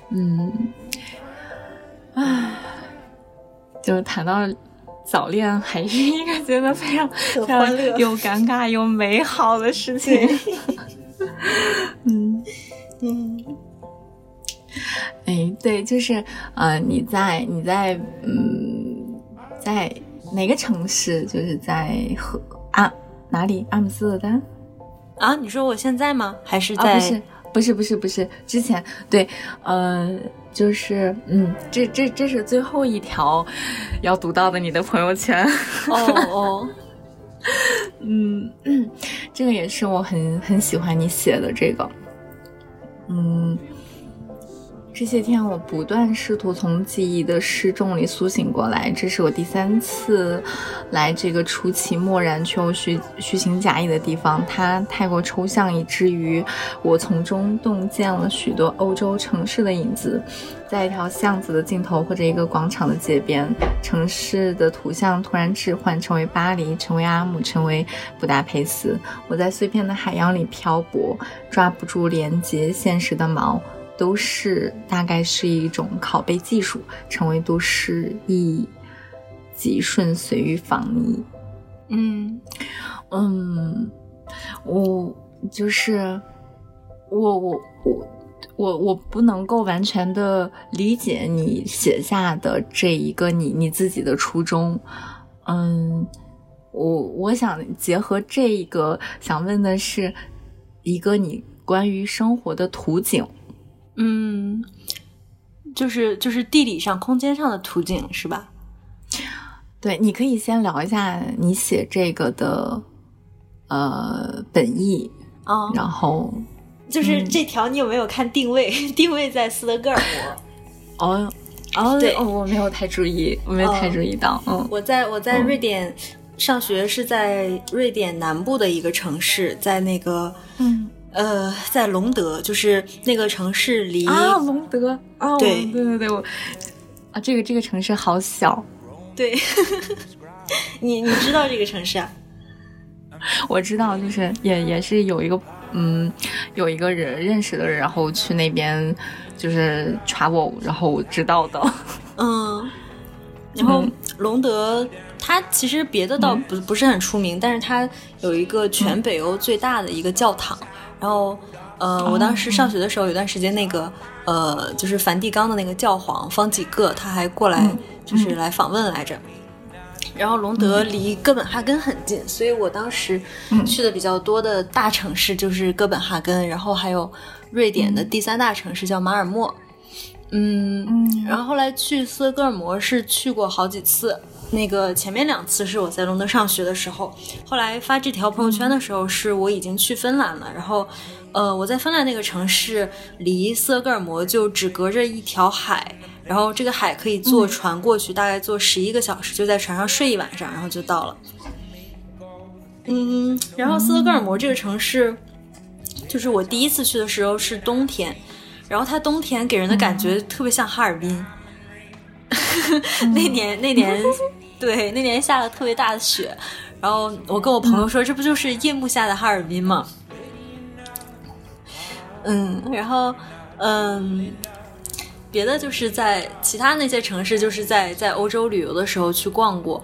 嗯。唉，就谈到早恋，还是一个觉得非常非常又尴尬又美好的事情。*laughs* 嗯嗯，哎，对，就是呃，你在你在嗯，在哪个城市？就是在和啊哪里？阿姆斯特丹啊？你说我现在吗？还是在？不是不是不是不是之前对呃。就是，嗯，这这这是最后一条要读到的你的朋友圈。哦哦，*laughs* 嗯，这个也是我很很喜欢你写的这个，嗯。这些天，我不断试图从记忆的失重里苏醒过来。这是我第三次来这个出奇漠然却又虚虚情假意的地方。它太过抽象，以至于我从中洞见了许多欧洲城市的影子。在一条巷子的尽头，或者一个广场的街边，城市的图像突然置换，成为巴黎，成为阿姆，成为布达佩斯。我在碎片的海洋里漂泊，抓不住连接现实的锚。都市大概是一种拷贝技术，成为都市一即顺随于仿拟。嗯嗯，我就是我我我我我不能够完全的理解你写下的这一个你你自己的初衷。嗯，我我想结合这一个，想问的是一个你关于生活的图景。嗯，就是就是地理上、空间上的途径是吧？对，你可以先聊一下你写这个的呃本意啊，然后就是这条你有没有看定位？*laughs* 定位在斯德哥尔摩。哦哦，对，我没有太注意，我没有太注意到。嗯，我在我在瑞典上学，是在瑞典南部的一个城市，在那个嗯。呃，在隆德，就是那个城市离啊，隆德。啊，对。对对对，我啊，这个这个城市好小，对，*laughs* 你你知道这个城市啊？我知道，就是也也是有一个嗯，有一个人认识的人，然后去那边就是 travel，然后知道的，嗯，然后隆德。它其实别的倒不不是很出名，但是它有一个全北欧最大的一个教堂。然后，呃，我当时上学的时候，有段时间那个呃，就是梵蒂冈的那个教皇方济各，他还过来就是来访问来着。然后隆德离哥本哈根很近，所以我当时去的比较多的大城市就是哥本哈根，然后还有瑞典的第三大城市叫马尔默。嗯，然后后来去斯德哥尔摩是去过好几次，那个前面两次是我在隆德上学的时候，后来发这条朋友圈的时候是我已经去芬兰了，然后，呃，我在芬兰那个城市离斯德哥尔摩就只隔着一条海，然后这个海可以坐船过去，大概坐十一个小时，就在船上睡一晚上，然后就到了。嗯，然后斯德哥尔摩这个城市，就是我第一次去的时候是冬天。然后它冬天给人的感觉特别像哈尔滨，*laughs* 那年那年对那年下了特别大的雪，然后我跟我朋友说这不就是夜幕下的哈尔滨吗？嗯，然后嗯，别的就是在其他那些城市，就是在在欧洲旅游的时候去逛过，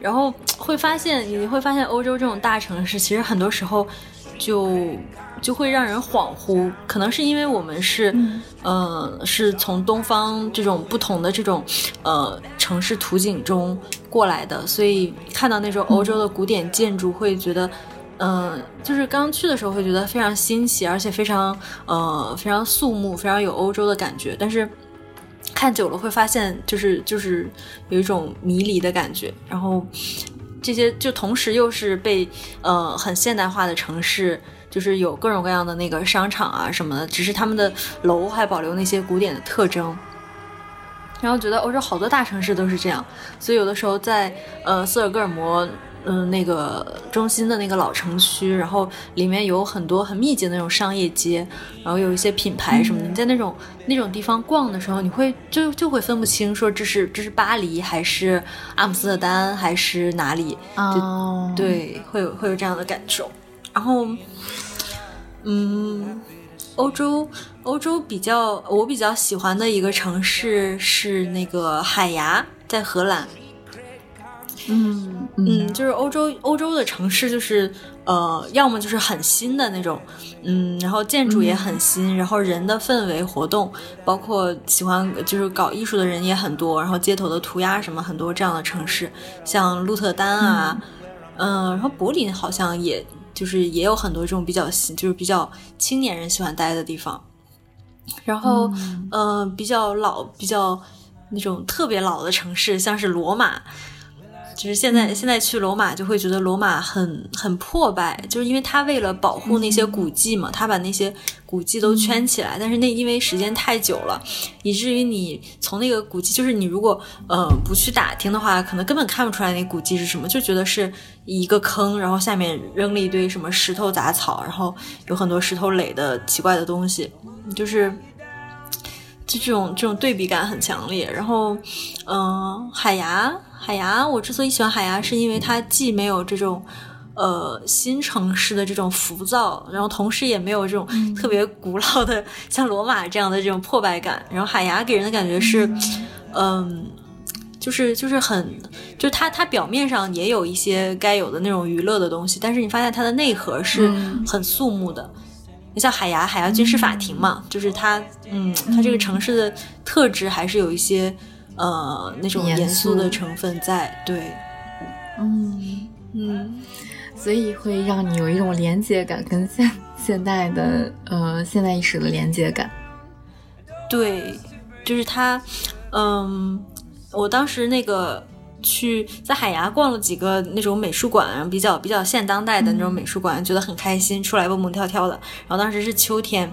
然后会发现你会发现欧洲这种大城市其实很多时候就。就会让人恍惚，可能是因为我们是，呃，是从东方这种不同的这种，呃，城市图景中过来的，所以看到那种欧洲的古典建筑，会觉得，嗯，就是刚去的时候会觉得非常新奇，而且非常，呃，非常肃穆，非常有欧洲的感觉。但是看久了会发现，就是就是有一种迷离的感觉。然后这些就同时又是被，呃，很现代化的城市。就是有各种各样的那个商场啊什么的，只是他们的楼还保留那些古典的特征。然后觉得欧洲好多大城市都是这样，所以有的时候在呃斯德哥尔摩，嗯那个中心的那个老城区，然后里面有很多很密集的那种商业街，然后有一些品牌什么的。你在那种那种地方逛的时候，你会就就会分不清说这是这是巴黎还是阿姆斯特丹还是哪里，就对，会有会有这样的感受。然后，嗯，欧洲，欧洲比较我比较喜欢的一个城市是那个海牙，在荷兰。嗯嗯，就是欧洲欧洲的城市，就是呃，要么就是很新的那种，嗯，然后建筑也很新，然后人的氛围活动，包括喜欢就是搞艺术的人也很多，然后街头的涂鸦什么很多这样的城市，像鹿特丹啊，嗯，然后柏林好像也。就是也有很多这种比较新，就是比较青年人喜欢待的地方，然后，嗯，比较老、比较那种特别老的城市，像是罗马。就是现在，现在去罗马就会觉得罗马很很破败，就是因为他为了保护那些古迹嘛，他把那些古迹都圈起来。但是那因为时间太久了，以至于你从那个古迹，就是你如果呃不去打听的话，可能根本看不出来那古迹是什么，就觉得是一个坑，然后下面扔了一堆什么石头杂草，然后有很多石头垒的奇怪的东西，就是就这种这种对比感很强烈。然后，嗯，海牙。海牙，我之所以喜欢海牙，是因为它既没有这种，呃，新城市的这种浮躁，然后同时也没有这种特别古老的像罗马这样的这种破败感。然后海牙给人的感觉是，嗯，就是就是很，就它它表面上也有一些该有的那种娱乐的东西，但是你发现它的内核是很肃穆的。你像海牙，海牙军事法庭嘛，就是它，嗯，它这个城市的特质还是有一些。呃，那种严肃的成分在，对，嗯嗯，所以会让你有一种连接感，跟现现代的呃现代意识的连接感。对，就是他，嗯，我当时那个去在海牙逛了几个那种美术馆，比较比较现当代的那种美术馆，觉得很开心，出来蹦蹦跳跳的。然后当时是秋天，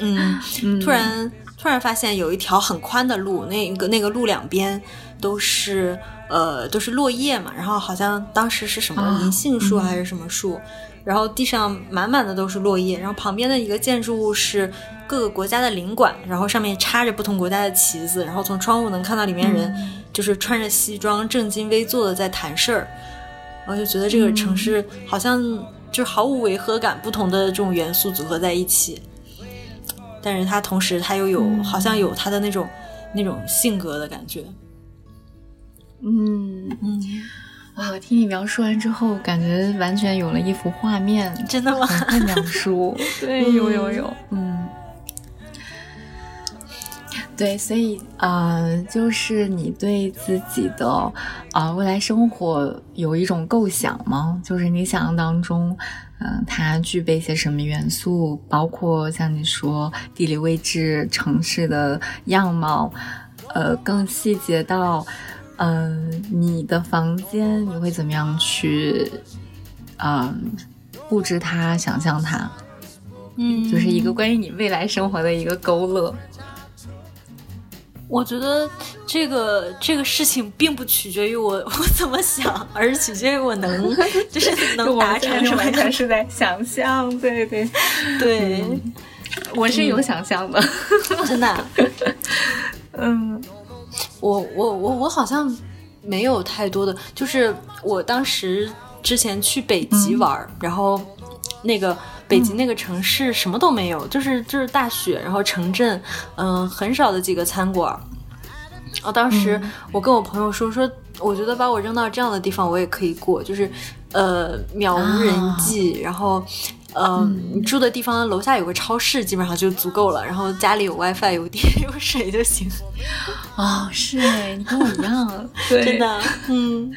嗯，突然。突然发现有一条很宽的路，那个那个路两边都是呃都是落叶嘛，然后好像当时是什么银杏树还是什么树，然后地上满满的都是落叶，然后旁边的一个建筑物是各个国家的领馆，然后上面插着不同国家的旗子，然后从窗户能看到里面人就是穿着西装正襟危坐的在谈事儿，然后就觉得这个城市好像就毫无违和感，不同的这种元素组合在一起。但是他同时他又有好像有他的那种那种性格的感觉，嗯。嗯，我听你描述完之后，感觉完全有了一幅画面，真的吗？描述，*laughs* 对，有有有，嗯。对，所以呃，就是你对自己的啊未来生活有一种构想吗？就是你想象当中，嗯，它具备一些什么元素？包括像你说地理位置、城市的样貌，呃，更细节到，嗯，你的房间你会怎么样去，嗯，布置它、想象它？嗯，就是一个关于你未来生活的一个勾勒。我觉得这个这个事情并不取决于我 *laughs* 我怎么想，而是取决于我能 *laughs* 就是能达成什么。完全是在想象，对对 *laughs* 对，我是有想象的，真的。嗯，我我我我好像没有太多的，就是我当时之前去北极玩，然后那个。北京那个城市什么都没有，就是就是大雪，然后城镇，嗯，很少的几个餐馆。哦，当时我跟我朋友说说，我觉得把我扔到这样的地方，我也可以过，就是呃，渺无人迹，然后。嗯，你住的地方楼下有个超市，基本上就足够了。然后家里有 WiFi、有电、*laughs* 有水就行。哦，是哎，你跟我一样，*laughs* 真的，嗯，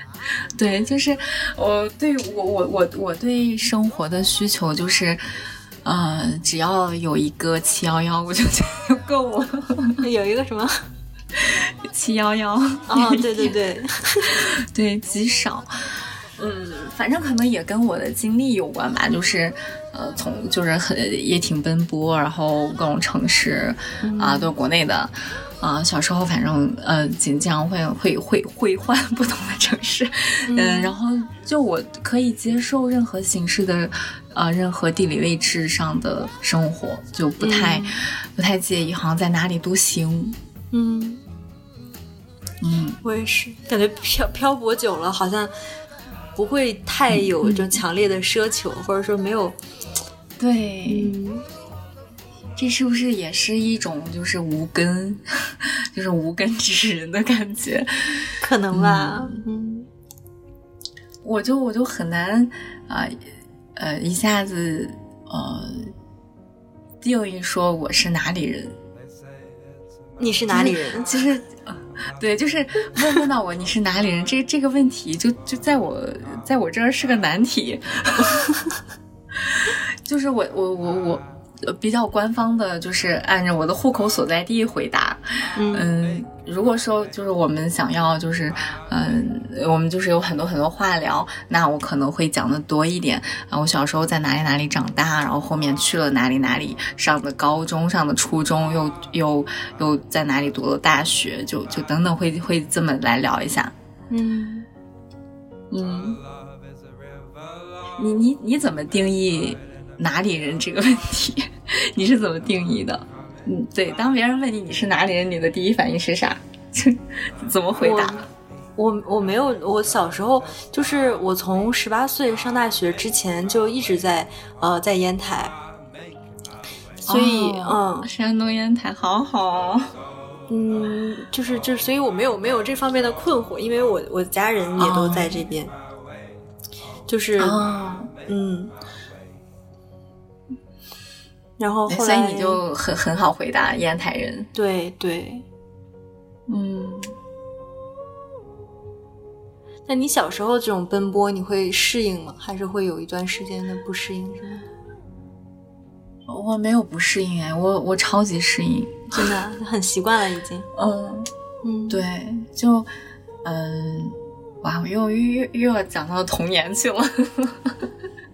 对，就是我对我我我我对生活的需求就是，呃，只要有一个七幺幺，我就觉得够了。*laughs* 有一个什么七幺幺？哦，对对对，对，极少。嗯，反正可能也跟我的经历有关吧，就是，呃，从就是很也挺奔波，然后各种城市啊，都是国内的，啊，小时候反正呃，经常会会会会换不同的城市，嗯，然后就我可以接受任何形式的，呃，任何地理位置上的生活，就不太不太介意，好像在哪里都行，嗯嗯，我也是，感觉漂漂泊久了，好像。不会太有这种强烈的奢求，或者说没有，对，这是不是也是一种就是无根，*laughs* 就是无根之人的感觉？可能吧。嗯，我就我就很难啊，呃，一下子呃定义说我是哪里人。你是哪里人？其实。*laughs* 对，就是问问到我你是哪里人，这这个问题就就在我在我这儿是个难题，*laughs* 就是我我我我。比较官方的，就是按照我的户口所在地回答。嗯，如果说就是我们想要，就是嗯，我们就是有很多很多话聊，那我可能会讲的多一点啊。我小时候在哪里哪里长大，然后后面去了哪里哪里上的高中，上的初中，又又又在哪里读了大学，就就等等，会会这么来聊一下。嗯嗯，你你你怎么定义？哪里人这个问题，*laughs* 你是怎么定义的？嗯，对，当别人问你你是哪里人，你的第一反应是啥？*laughs* 怎么回答？我我没有，我小时候就是我从十八岁上大学之前就一直在呃在烟台，所以嗯，山东烟台好好，嗯，就是就是所以我没有没有这方面的困惑，因为我我家人也都在这边，就是嗯。然后，所以你就很很好回答烟台人。对对，嗯。那你小时候这种奔波，你会适应吗？还是会有一段时间的不适应？是吗？我没有不适应哎，我我超级适应，真的很习惯了已经。*laughs* 嗯嗯，对，就嗯，哇，我又又又要讲到童年去了。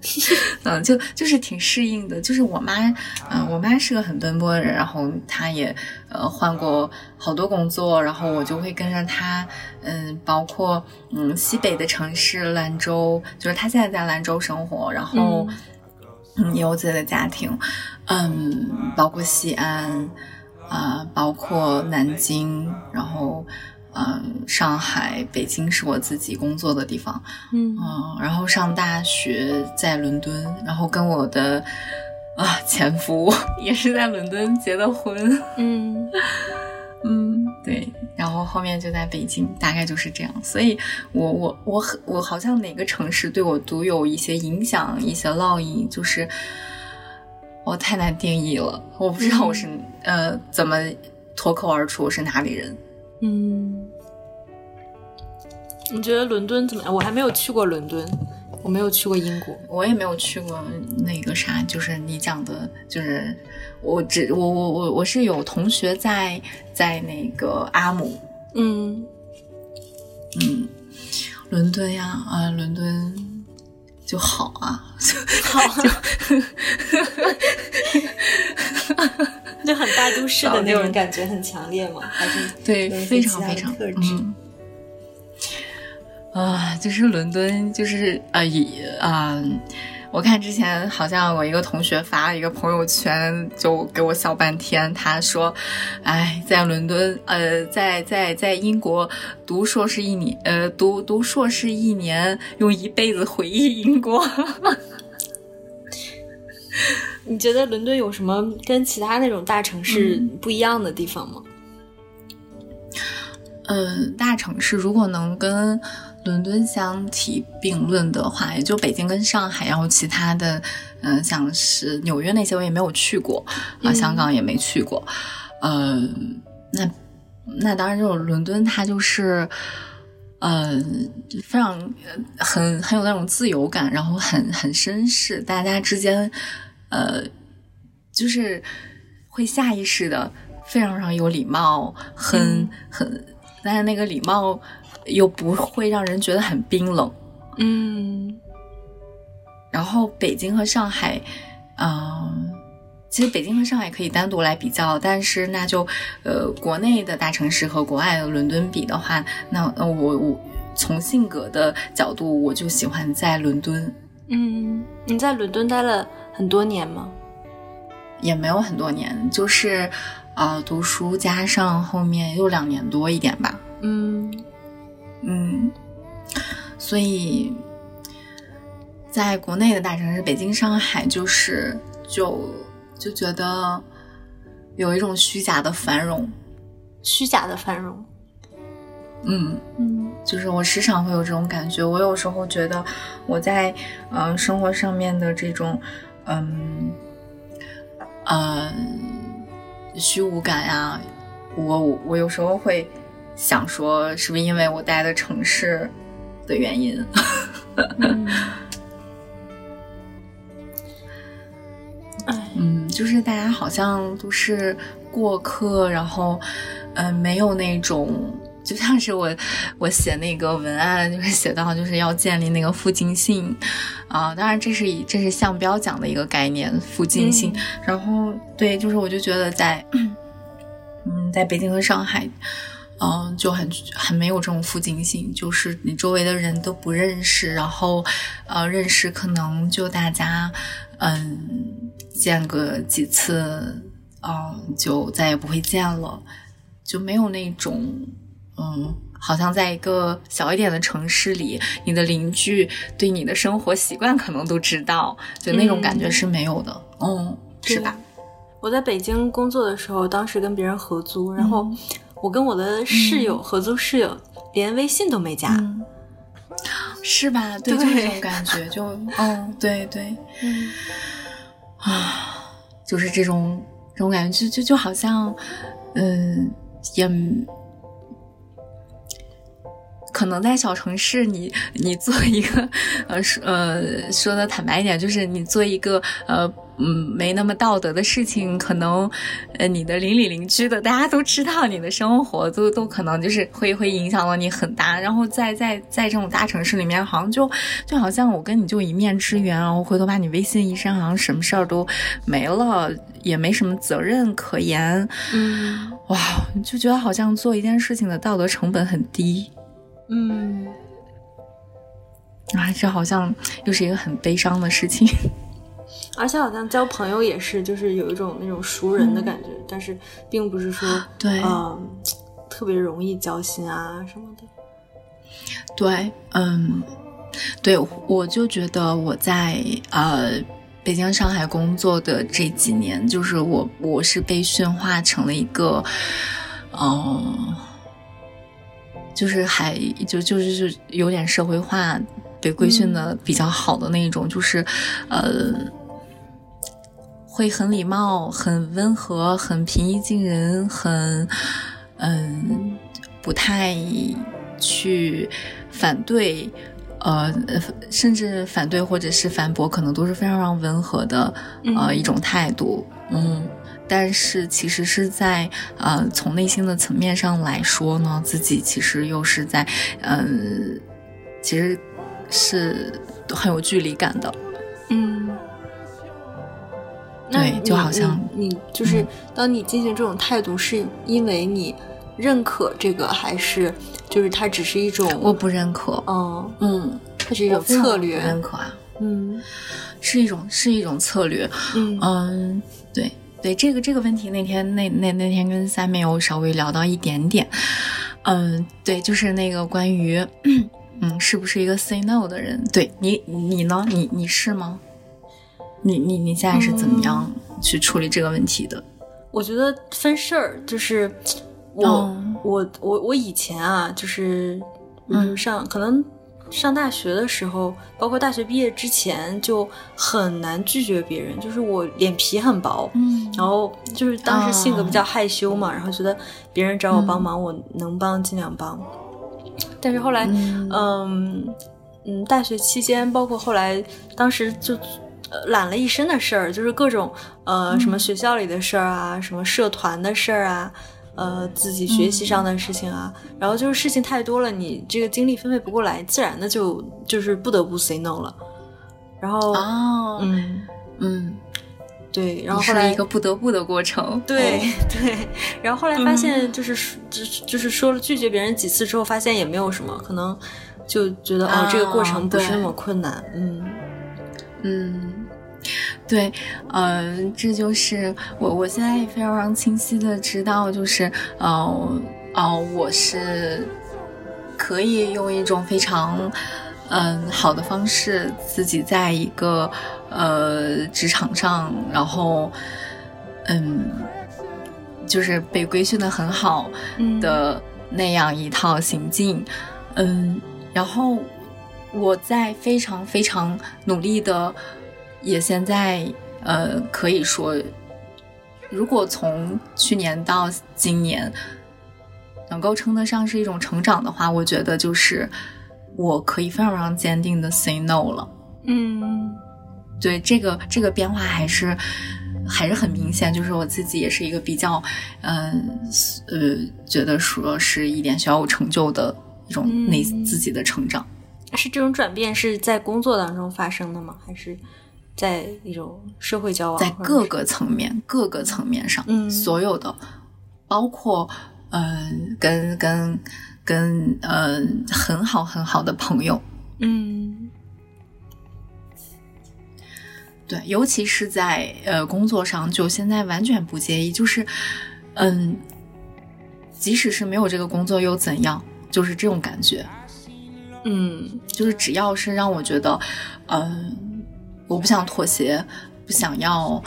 *laughs* 嗯，就就是挺适应的。就是我妈，嗯，我妈是个很奔波的人，然后她也呃换过好多工作，然后我就会跟着她，嗯，包括嗯西北的城市兰州，就是她现在在兰州生活，然后嗯也有自己的家庭，嗯，包括西安，啊，包括南京，然后。嗯，上海、北京是我自己工作的地方，嗯然后上大学在伦敦，然后跟我的啊前夫也是在伦敦结的婚，嗯嗯，对，然后后面就在北京，大概就是这样。所以，我我我很我好像哪个城市对我独有一些影响、一些烙印，就是我太难定义了，我不知道我是呃怎么。脱口而出我是哪里人。嗯，你觉得伦敦怎么样？我还没有去过伦敦，我没有去过英国，我也没有去过那个啥，就是你讲的，就是我只我我我我是有同学在在那个阿姆，嗯。嗯，伦敦呀啊，伦敦就好啊，好，*laughs* 就很大都市的那种感觉很强烈嘛？还是对，非常非常特质。啊，就是伦敦，就是呃，也啊，我看之前好像我一个同学发了一个朋友圈，就给我笑半天。他说：“哎，在伦敦，呃，在在在英国读硕士一年，呃，读读硕士一年，用一辈子回忆英国。” *laughs* 你觉得伦敦有什么跟其他那种大城市不一样的地方吗？嗯，大城市如果能跟。伦敦相提并论的话，也就北京跟上海，然后其他的，嗯，像是纽约那些我也没有去过，啊，香港也没去过，嗯，那那当然就是伦敦，它就是，呃，非常很很有那种自由感，然后很很绅士，大家之间，呃，就是会下意识的非常非常有礼貌，很很，但是那个礼貌。又不会让人觉得很冰冷，嗯。然后北京和上海，嗯，其实北京和上海可以单独来比较，但是那就呃，国内的大城市和国外的伦敦比的话，那呃，我我从性格的角度，我就喜欢在伦敦。嗯，你在伦敦待了很多年吗？也没有很多年，就是呃，读书加上后面又两年多一点吧。嗯。嗯，所以，在国内的大城市，北京、上海，就是就就觉得有一种虚假的繁荣，虚假的繁荣。嗯嗯，就是我时常会有这种感觉。我有时候觉得我在嗯生活上面的这种嗯呃虚无感呀，我我有时候会。想说是不是因为我待的城市的原因？*laughs* 嗯，就是大家好像都是过客，然后嗯，没有那种，就像是我我写那个文案，就是写到就是要建立那个附近性啊。当然，这是以这是向标讲的一个概念，附近性。然后对，就是我就觉得在嗯，在北京和上海。嗯，就很很没有这种附近性，就是你周围的人都不认识，然后，呃，认识可能就大家，嗯，见个几次，嗯，就再也不会见了，就没有那种，嗯，好像在一个小一点的城市里，你的邻居对你的生活习惯可能都知道，就那种感觉是没有的，嗯，是吧？我在北京工作的时候，当时跟别人合租，然后。我跟我的室友合租，室友连微信都没加，是吧？对，就这种感觉，就嗯，对对，*laughs* 嗯啊，就是这种这种感觉，就就就好像，嗯，也。可能在小城市，你你做一个，呃说呃说的坦白一点，就是你做一个呃嗯没那么道德的事情，可能呃你的邻里邻居的大家都知道你的生活，都都可能就是会会影响到你很大。然后在在在这种大城市里面，好像就就好像我跟你就一面之缘，然后回头把你微信一删，好像什么事儿都没了，也没什么责任可言。嗯，哇，就觉得好像做一件事情的道德成本很低。嗯，啊，这好像又是一个很悲伤的事情。*laughs* 而且好像交朋友也是，就是有一种那种熟人的感觉，但是并不是说对，嗯，特别容易交心啊什么的。对，嗯，对，我就觉得我在呃北京、上海工作的这几年，就是我我是被驯化成了一个，嗯。就是还就就是就有点社会化，被规训的比较好的那一种，就是，呃，会很礼貌、很温和、很平易近人、很嗯，不太去反对，呃，甚至反对或者是反驳，可能都是非常非常温和的呃一种态度。嗯，但是其实是在呃从内心的层面上来说呢，自己其实又是在嗯，其实是很有距离感的。嗯对，就好像你就是当你进行这种态度，是因为你认可这个，还是就是它只是一种？我不认可。嗯嗯，它是一种策略。认可啊。嗯，是一种是一种策略。嗯嗯，对对，这个这个问题那天那那那天跟三妹有稍微聊到一点点。嗯，对，就是那个关于 *clears throat* 嗯是不是一个 say no 的人？对你你呢？你你是吗？你你你现在是怎么样去处理这个问题的？我觉得分事儿，就是我我我我以前啊，就是嗯上可能上大学的时候，包括大学毕业之前，就很难拒绝别人，就是我脸皮很薄，嗯，然后就是当时性格比较害羞嘛，然后觉得别人找我帮忙，我能帮尽量帮。但是后来，嗯嗯，大学期间，包括后来，当时就。揽了一身的事儿，就是各种呃什么学校里的事儿啊，什么社团的事儿啊，呃自己学习上的事情啊，然后就是事情太多了，你这个精力分配不过来，自然的就就是不得不 say no 了。然后哦，嗯嗯，对，然后后来一个不得不的过程，对对，然后后来发现就是就是就是说了拒绝别人几次之后，发现也没有什么，可能就觉得哦这个过程不是那么困难，嗯嗯。对，嗯，这就是我，我现在也非常清晰的知道，就是，呃，哦，我是可以用一种非常，嗯，好的方式，自己在一个呃职场上，然后，嗯，就是被规训的很好的那样一套行径，嗯，然后我在非常非常努力的。也现在，呃，可以说，如果从去年到今年，能够称得上是一种成长的话，我觉得就是我可以非常非常坚定的 say no 了。嗯，对，这个这个变化还是还是很明显，就是我自己也是一个比较，嗯呃，觉得说是一点小有成就的一种内自己的成长。是这种转变是在工作当中发生的吗？还是？在一种社会交往，在各个层面、各个层面上，嗯，所有的，包括，嗯，跟跟跟，嗯，很好很好的朋友，嗯，对，尤其是在呃工作上，就现在完全不介意，就是，嗯，即使是没有这个工作又怎样，就是这种感觉，嗯，就是只要是让我觉得，嗯。我不想妥协，不想要，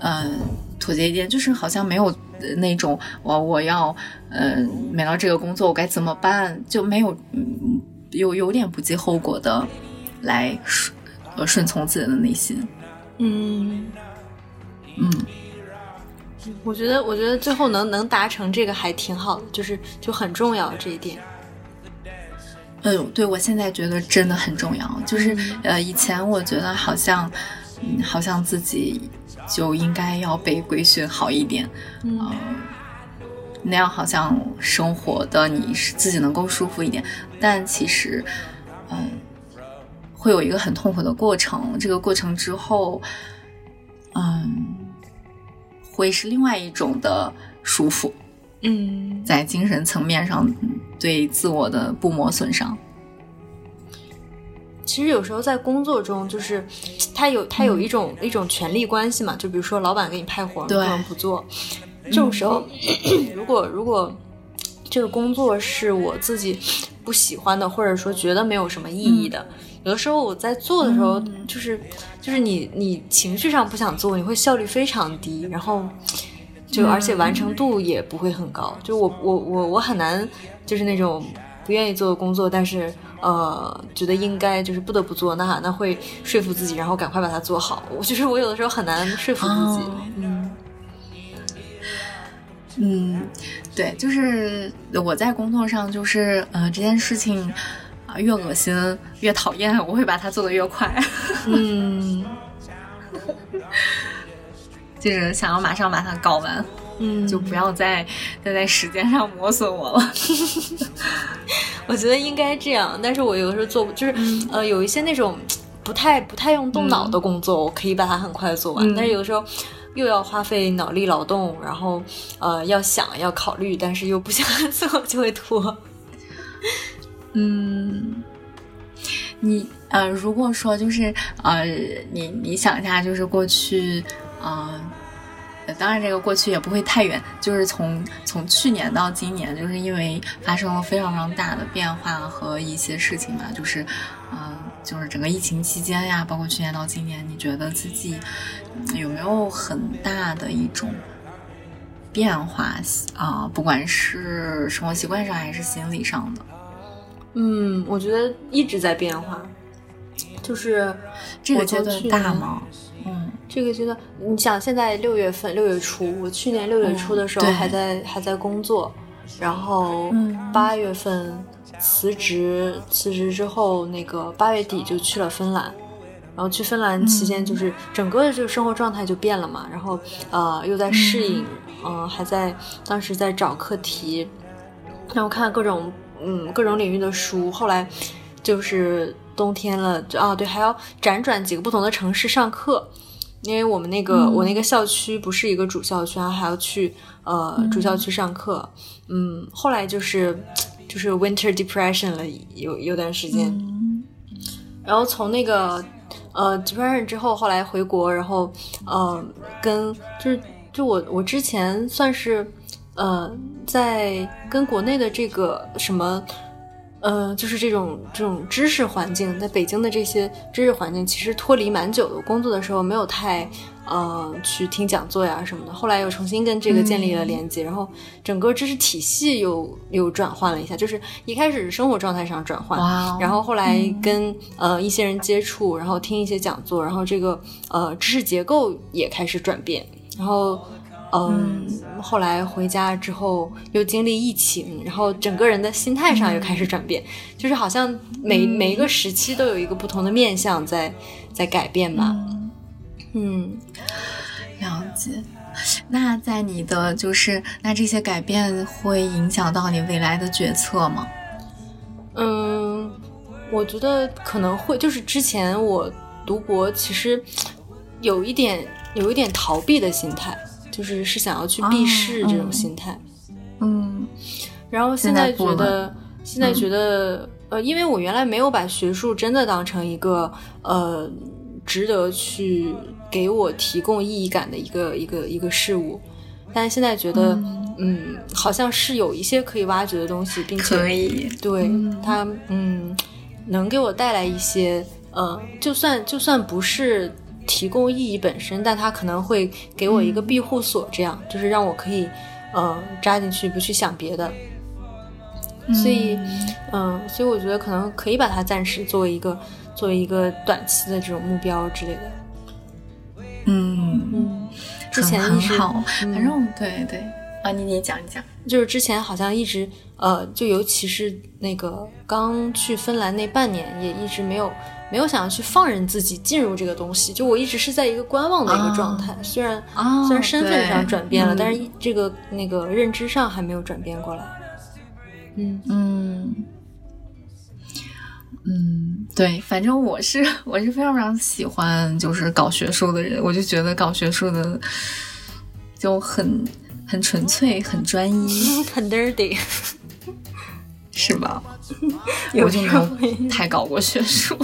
嗯，妥协一点，就是好像没有那种我我要，嗯，没了这个工作我该怎么办，就没有，嗯有有点不计后果的来顺呃顺从自己的内心，嗯。嗯，我觉得我觉得最后能能达成这个还挺好的，就是就很重要这一点。哎呦，对我现在觉得真的很重要，就是呃，以前我觉得好像，嗯，好像自己就应该要被规训好一点，嗯，那样好像生活的你是自己能够舒服一点，但其实，嗯，会有一个很痛苦的过程，这个过程之后，嗯，会是另外一种的舒服。嗯，在精神层面上对自我的不磨损伤，其实有时候在工作中，就是他有他有一种一种权力关系嘛，就比如说老板给你派活，你不能不做。这种时候，*clears throat* 如果如果这个工作是我自己不喜欢的，或者说觉得没有什么意义的，有的时候我在做的时候，就是就是你你情绪上不想做，你会效率非常低，然后。就而且完成度也不会很高，就我我我我很难，就是那种不愿意做的工作，但是呃觉得应该就是不得不做，那那会说服自己，然后赶快把它做好。我就是我有的时候很难说服自己。嗯嗯，对，就是我在工作上就是呃这件事情啊越恶心越讨厌，我会把它做得越快。*laughs* 嗯。就是想要马上把它搞完，嗯，就不要再再在时间上磨损我了。*laughs* 我觉得应该这样，但是我有的时候做，就是呃，有一些那种不太不太用动脑的工作，我可以把它很快做完。但是有的时候又要花费脑力劳动，然后呃要想要考虑，但是又不想 *laughs* 做，就会拖。*laughs* 嗯，你呃，如果说就是呃，你你想一下，就是过去。嗯，当然，这个过去也不会太远，就是从从去年到今年，就是因为发生了非常非常大的变化和一些事情嘛，就是，嗯，就是整个疫情期间呀，包括去年到今年，你觉得自己有没有很大的一种变化啊？不管是生活习惯上还是心理上的？嗯，我觉得一直在变化，就是这个阶段大吗？嗯，这个阶段，你想现在六月份，六月初，我去年六月初的时候还在还在工作，然后八月份辞职，辞职之后那个八月底就去了芬兰，然后去芬兰期间就是整个的这个生活状态就变了嘛，然后呃又在适应，嗯，还在当时在找课题，然后看各种嗯各种领域的书，后来就是。冬天了，啊对，还要辗转几个不同的城市上课，因为我们那个我那个校区不是一个主校区，然后还要去呃主校区上课。嗯，后来就是就是 winter depression 了，有有段时间。然后从那个呃 depression 之后，后来回国，然后呃跟就是就我我之前算是呃在跟国内的这个什么。呃，就是这种这种知识环境，在北京的这些知识环境，其实脱离蛮久的。工作的时候没有太呃去听讲座呀什么的，后来又重新跟这个建立了连接，然后整个知识体系又又转换了一下。就是一开始是生活状态上转换，然后后来跟呃一些人接触，然后听一些讲座，然后这个呃知识结构也开始转变，然后。嗯，后来回家之后又经历疫情，然后整个人的心态上又开始转变，就是好像每每一个时期都有一个不同的面相在在改变吧。嗯，了解。那在你的就是那这些改变会影响到你未来的决策吗？嗯，我觉得可能会。就是之前我读博，其实有一点有一点逃避的心态。就是是想要去避世这种心态，嗯，然后现在觉得，现在觉得，呃，因为我原来没有把学术真的当成一个呃值得去给我提供意义感的一个一个一个事物，但是现在觉得，嗯，好像是有一些可以挖掘的东西，并且可以对它，嗯，能给我带来一些，呃，就算就算不是。提供意义本身，但它可能会给我一个庇护所，这样就是让我可以，嗯，扎进去，不去想别的。所以，嗯，所以我觉得可能可以把它暂时作为一个，作为一个短期的这种目标之类的。嗯。嗯，之前很好，反正对对。啊，你你讲一讲，就是之前好像一直，呃，就尤其是那个刚去芬兰那半年，也一直没有。没有想要去放任自己进入这个东西，就我一直是在一个观望的一个状态。虽然虽然身份上转变了，但是这个那个认知上还没有转变过来。嗯嗯嗯，对，反正我是 *laughs* 我是非常非常喜欢就是搞学术的人，我就觉得搞学术的就很很纯粹，很专一，*laughs* 很 dirty。是吧？*laughs* 我就没有太搞过学术。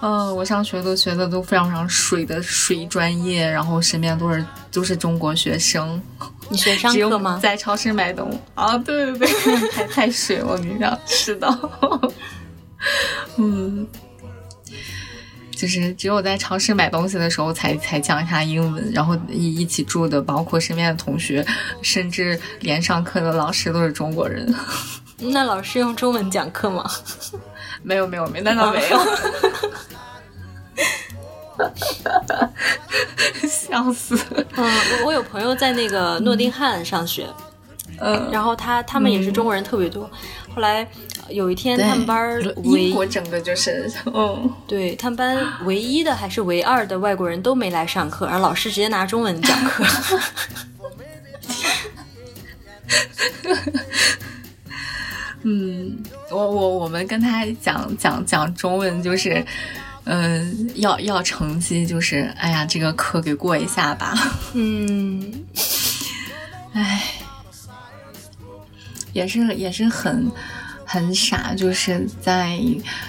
嗯，*laughs* *laughs* 我上学都学的都非常非常水的水专业，然后身边都是都是中国学生。你学上课吗？在超市买东西啊？对对对，太太水了，我跟你讲，是的。嗯，就是只有在超市买东西的时候才才讲一下英文，然后一一起住的，包括身边的同学，甚至连上课的老师都是中国人。那老师用中文讲课吗？*laughs* 没有没有没，那倒没有。*laughs* 笑死！嗯，我我有朋友在那个诺丁汉上学，嗯，然后他他们也是中国人特别多。后来有一天他们班唯英国整个就是，嗯，对他们班唯一的还是唯二的外国人都没来上课，然后老师直接拿中文讲课。*laughs* 嗯，我我我们跟他讲讲讲中文就是。嗯，要要成绩，就是哎呀，这个课给过一下吧。嗯，*laughs* 哎，也是也是很很傻，就是在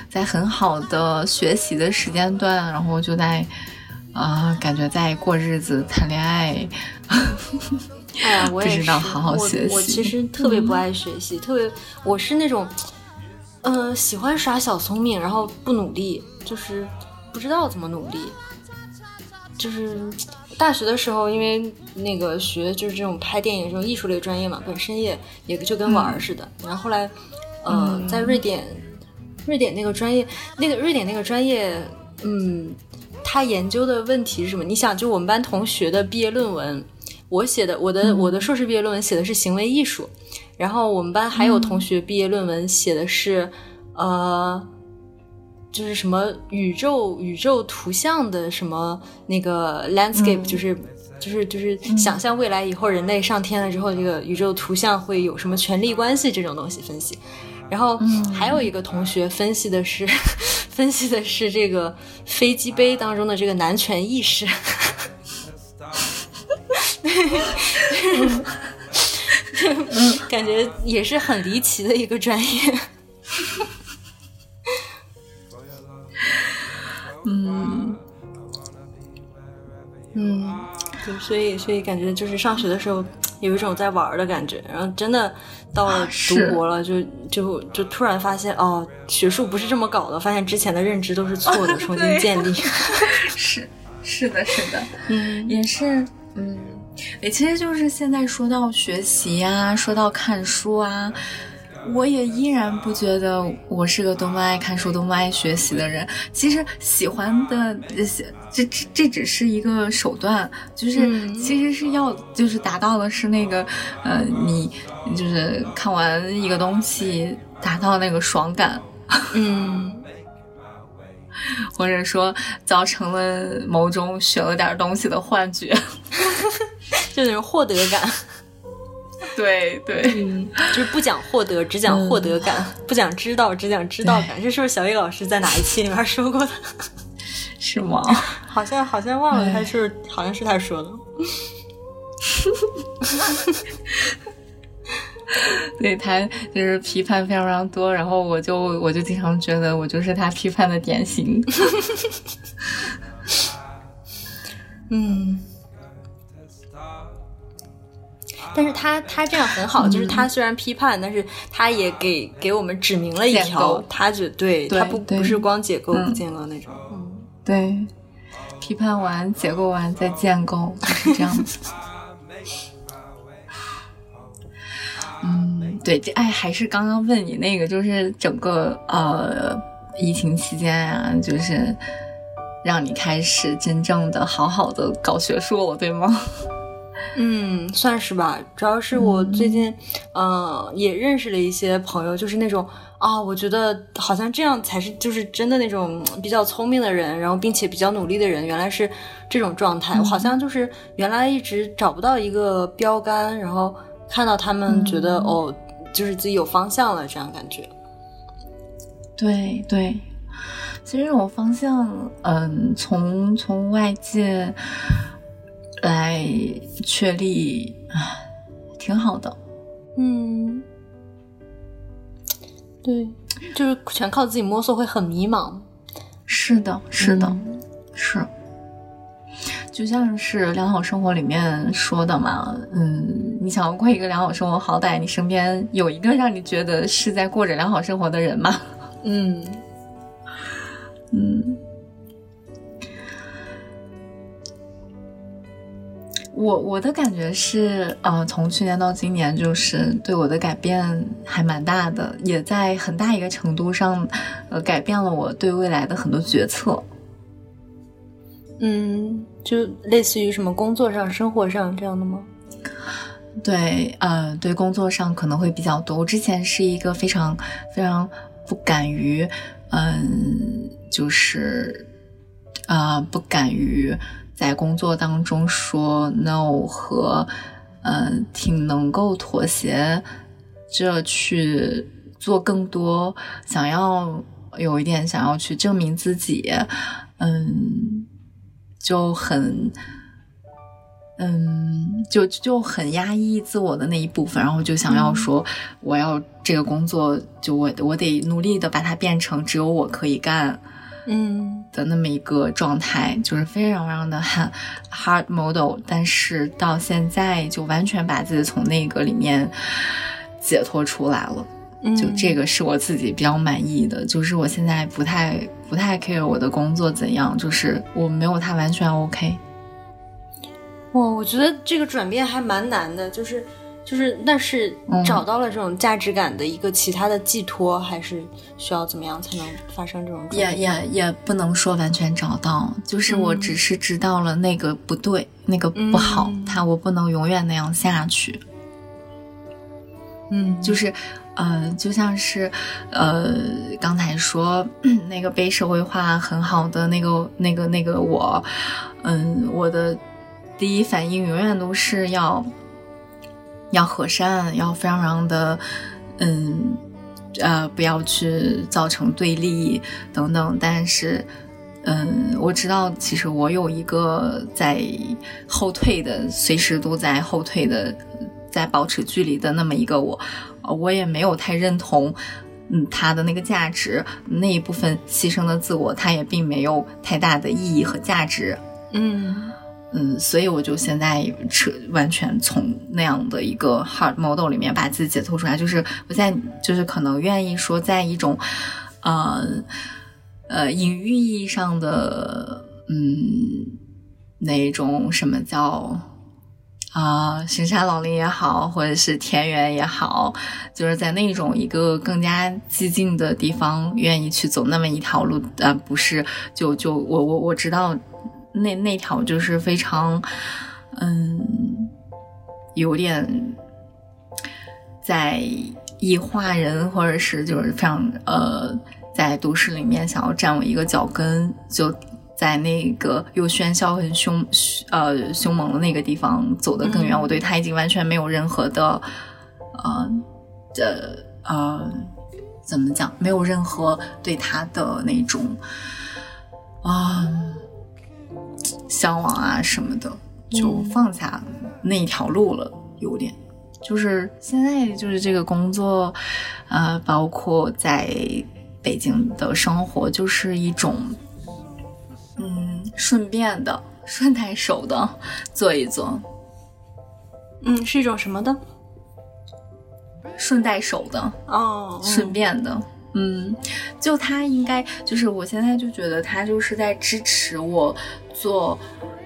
在很好的学习的时间段，然后就在啊、呃，感觉在过日子、谈恋爱。哎呀，我也不知道好好学习。我其实特别不爱学习，嗯、特别我是那种，呃，喜欢耍小聪明，然后不努力。就是不知道怎么努力，就是大学的时候，因为那个学就是这种拍电影这种艺术类专业嘛，本身也也就跟玩儿似的。嗯、然后后来，呃，嗯、在瑞典，瑞典那个专业，那个瑞典那个专业，嗯，他研究的问题是什么？你想，就我们班同学的毕业论文，我写的，我的、嗯、我的硕士毕业论文写的是行为艺术，然后我们班还有同学毕业论文写的是，呃。就是什么宇宙宇宙图像的什么那个 landscape，、嗯、就是就是就是想象未来以后人类上天了之后，这个宇宙图像会有什么权力关系这种东西分析。然后还有一个同学分析的是、嗯、*laughs* 分析的是这个飞机杯当中的这个男权意识。*laughs* 感觉也是很离奇的一个专业。嗯，嗯，对，所以所以感觉就是上学的时候有一种在玩的感觉，然后真的到了读博了，就就就突然发现哦，学术不是这么搞的，发现之前的认知都是错的，*laughs* 重新建立。*laughs* 是是的，是的，嗯，也是，嗯，也其实就是现在说到学习啊，说到看书啊。我也依然不觉得我是个多么爱看书、多么爱学习的人。其实喜欢的这这这只是一个手段，就是、嗯、其实是要就是达到的是那个呃，你就是看完一个东西达到那个爽感，*laughs* 嗯，或者说造成了某种学了点东西的幻觉，*laughs* 就那种获得感。对 *laughs* 对，嗯，就是不讲获得，只讲获得感；嗯、不讲知道，只讲知道感。这是不是小叶老师在哪一期里面说过的？*laughs* 是吗？好像好像忘了，他是好像是他说的。*laughs* 对他就是批判非常非常多，然后我就我就经常觉得我就是他批判的典型。*laughs* 嗯。但是他他这样很好，嗯、就是他虽然批判，但是他也给给我们指明了一条，他觉对他不不是光解构不建构那种，嗯，对，批判完解构完再建构，就是这样子。*laughs* 对，这哎还是刚刚问你那个，就是整个呃疫情期间啊，就是让你开始真正的好好的搞学术了，对吗？*laughs* 嗯，算是吧。主要是我最近，嗯、呃，也认识了一些朋友，就是那种啊，我觉得好像这样才是就是真的那种比较聪明的人，然后并且比较努力的人，原来是这种状态。嗯、我好像就是原来一直找不到一个标杆，然后看到他们觉得、嗯、哦，就是自己有方向了，这样感觉。对对，其实这种方向，嗯，从从外界。来确立，挺好的。嗯，对，就是全靠自己摸索，会很迷茫。是的，是的，嗯、是。就像是良好生活里面说的嘛，嗯，你想要过一个良好生活，好歹你身边有一个让你觉得是在过着良好生活的人嘛。*laughs* 嗯嗯。我我的感觉是，呃，从去年到今年，就是对我的改变还蛮大的，也在很大一个程度上，呃，改变了我对未来的很多决策。嗯，就类似于什么工作上、生活上这样的吗？对，呃，对，工作上可能会比较多。我之前是一个非常非常不敢于，嗯，就是，呃，不敢于在工作当中说 no 和，嗯，挺能够妥协，这去做更多，想要有一点想要去证明自己，嗯，就很。嗯，就就很压抑自我的那一部分，然后就想要说，我要这个工作，就我我得努力的把它变成只有我可以干，嗯的那么一个状态，就是非常非常的 hard model。但是到现在就完全把自己从那个里面解脱出来了，就这个是我自己比较满意的。就是我现在不太不太 care 我的工作怎样，就是我没有他完全 OK。哇，我觉得这个转变还蛮难的，就是，就是，那是找到了这种价值感的一个其他的寄托，还是需要怎么样才能发生这种？也也也不能说完全找到，就是我只是知道了那个不对，那个不好，他我不能永远那样下去。嗯，就是，呃，就像是，呃，刚才说 *clears throat* 那个被社会化很好的那个那个那个我，嗯，我的。第一反应永远都是要要和善，要非常非常的，嗯，呃，不要去造成对立等等。但是，嗯，我知道，其实我有一个在后退的，随时都在后退的，在保持距离的那么一个我，我也没有太认同，嗯，他的那个价值那一部分牺牲的自我，他也并没有太大的意义和价值，嗯。嗯，所以我就现在彻完全从那样的一个 hard model 里面把自己解脱出来，就是我现在就是可能愿意说，在一种，呃，呃隐喻意义上的，嗯，那种什么叫啊深山老林也好，或者是田园也好，就是在那种一个更加激进的地方，愿意去走那么一条路，呃，不是，就就我我我知道。那那条就是非常，嗯，有点在异化人，或者是就是非常呃，在都市里面想要站稳一个脚跟，就在那个又喧嚣很凶呃凶猛的那个地方走得更远。我对他已经完全没有任何的呃的呃怎么讲，没有任何对他的那种啊。向往啊什么的，就放下那条路了。有点，就是现在就是这个工作，呃，包括在北京的生活，就是一种，嗯，顺便的、*laughs* 顺带手的做一做。嗯，是一种什么的？顺带手的哦，顺便的。嗯，就他应该就是我现在就觉得他就是在支持我做，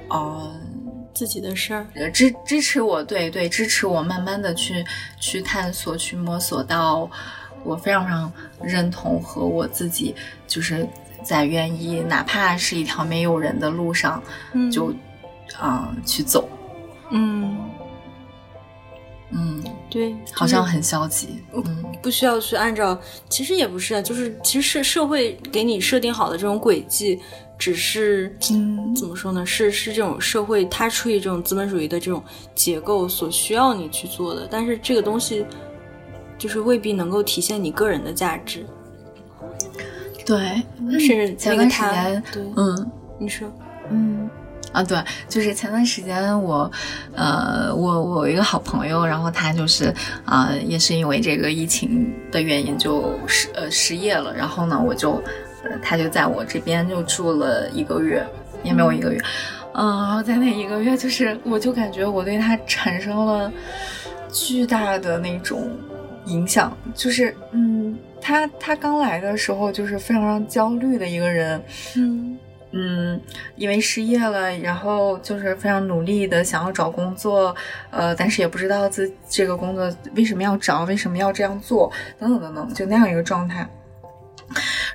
呃，自己的事儿，支支持我，对对，支持我慢慢的去去探索，去摸索到我非常非常认同和我自己就是在愿意，哪怕是一条没有人的路上，就啊去走，嗯。嗯，对，好像很消极。嗯，不需要去按照，其实也不是啊，就是其实社社会给你设定好的这种轨迹，只是嗯，怎么说呢？是是这种社会它出于这种资本主义的这种结构所需要你去做的，但是这个东西就是未必能够体现你个人的价值。对，是前段时间，嗯，你说，嗯。啊，对，就是前段时间我，呃，我我有一个好朋友，然后他就是啊，也是因为这个疫情的原因就失呃失业了，然后呢，我就呃他就在我这边就住了一个月，也没有一个月，嗯，然后在那一个月，就是我就感觉我对他产生了巨大的那种影响，就是嗯，他他刚来的时候就是非常非常焦虑的一个人，嗯。嗯，因为失业了，然后就是非常努力的想要找工作，呃，但是也不知道自这个工作为什么要找，为什么要这样做，等等等等，就那样一个状态。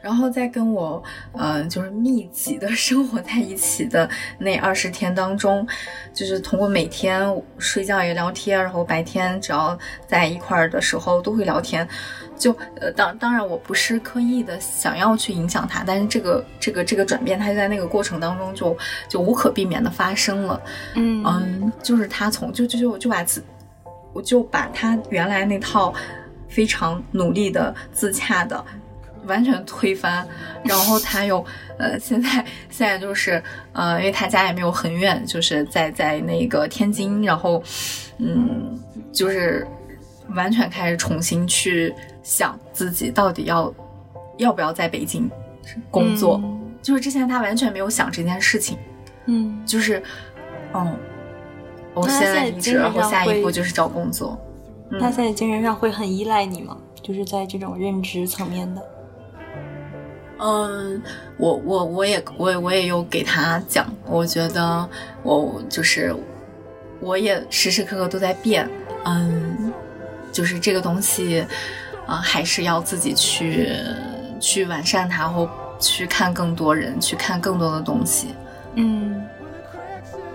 然后在跟我，呃，就是密集的 *laughs* 生活在一起的那二十天当中，就是通过每天睡觉也聊天，然后白天只要在一块儿的时候都会聊天。就呃，当当然我不是刻意的想要去影响他，但是这个这个这个转变，他就在那个过程当中就就无可避免的发生了。嗯嗯，就是他从就就就就把自，我就把他原来那套非常努力的自洽的。完全推翻，然后他又，*laughs* 呃，现在现在就是，呃，因为他家也没有很远，就是在在那个天津，然后，嗯，就是完全开始重新去想自己到底要要不要在北京工作，就是之前他完全没有想这件事情，嗯，就是，嗯，我现在离职，然后下一步就是找工作。他现在精神上会很依赖你吗？就是在这种认知层面的。嗯，我我我也我我也有给他讲，我觉得我就是我也时时刻刻都在变，嗯，就是这个东西啊，还是要自己去去完善它，或去看更多人，去看更多的东西，嗯，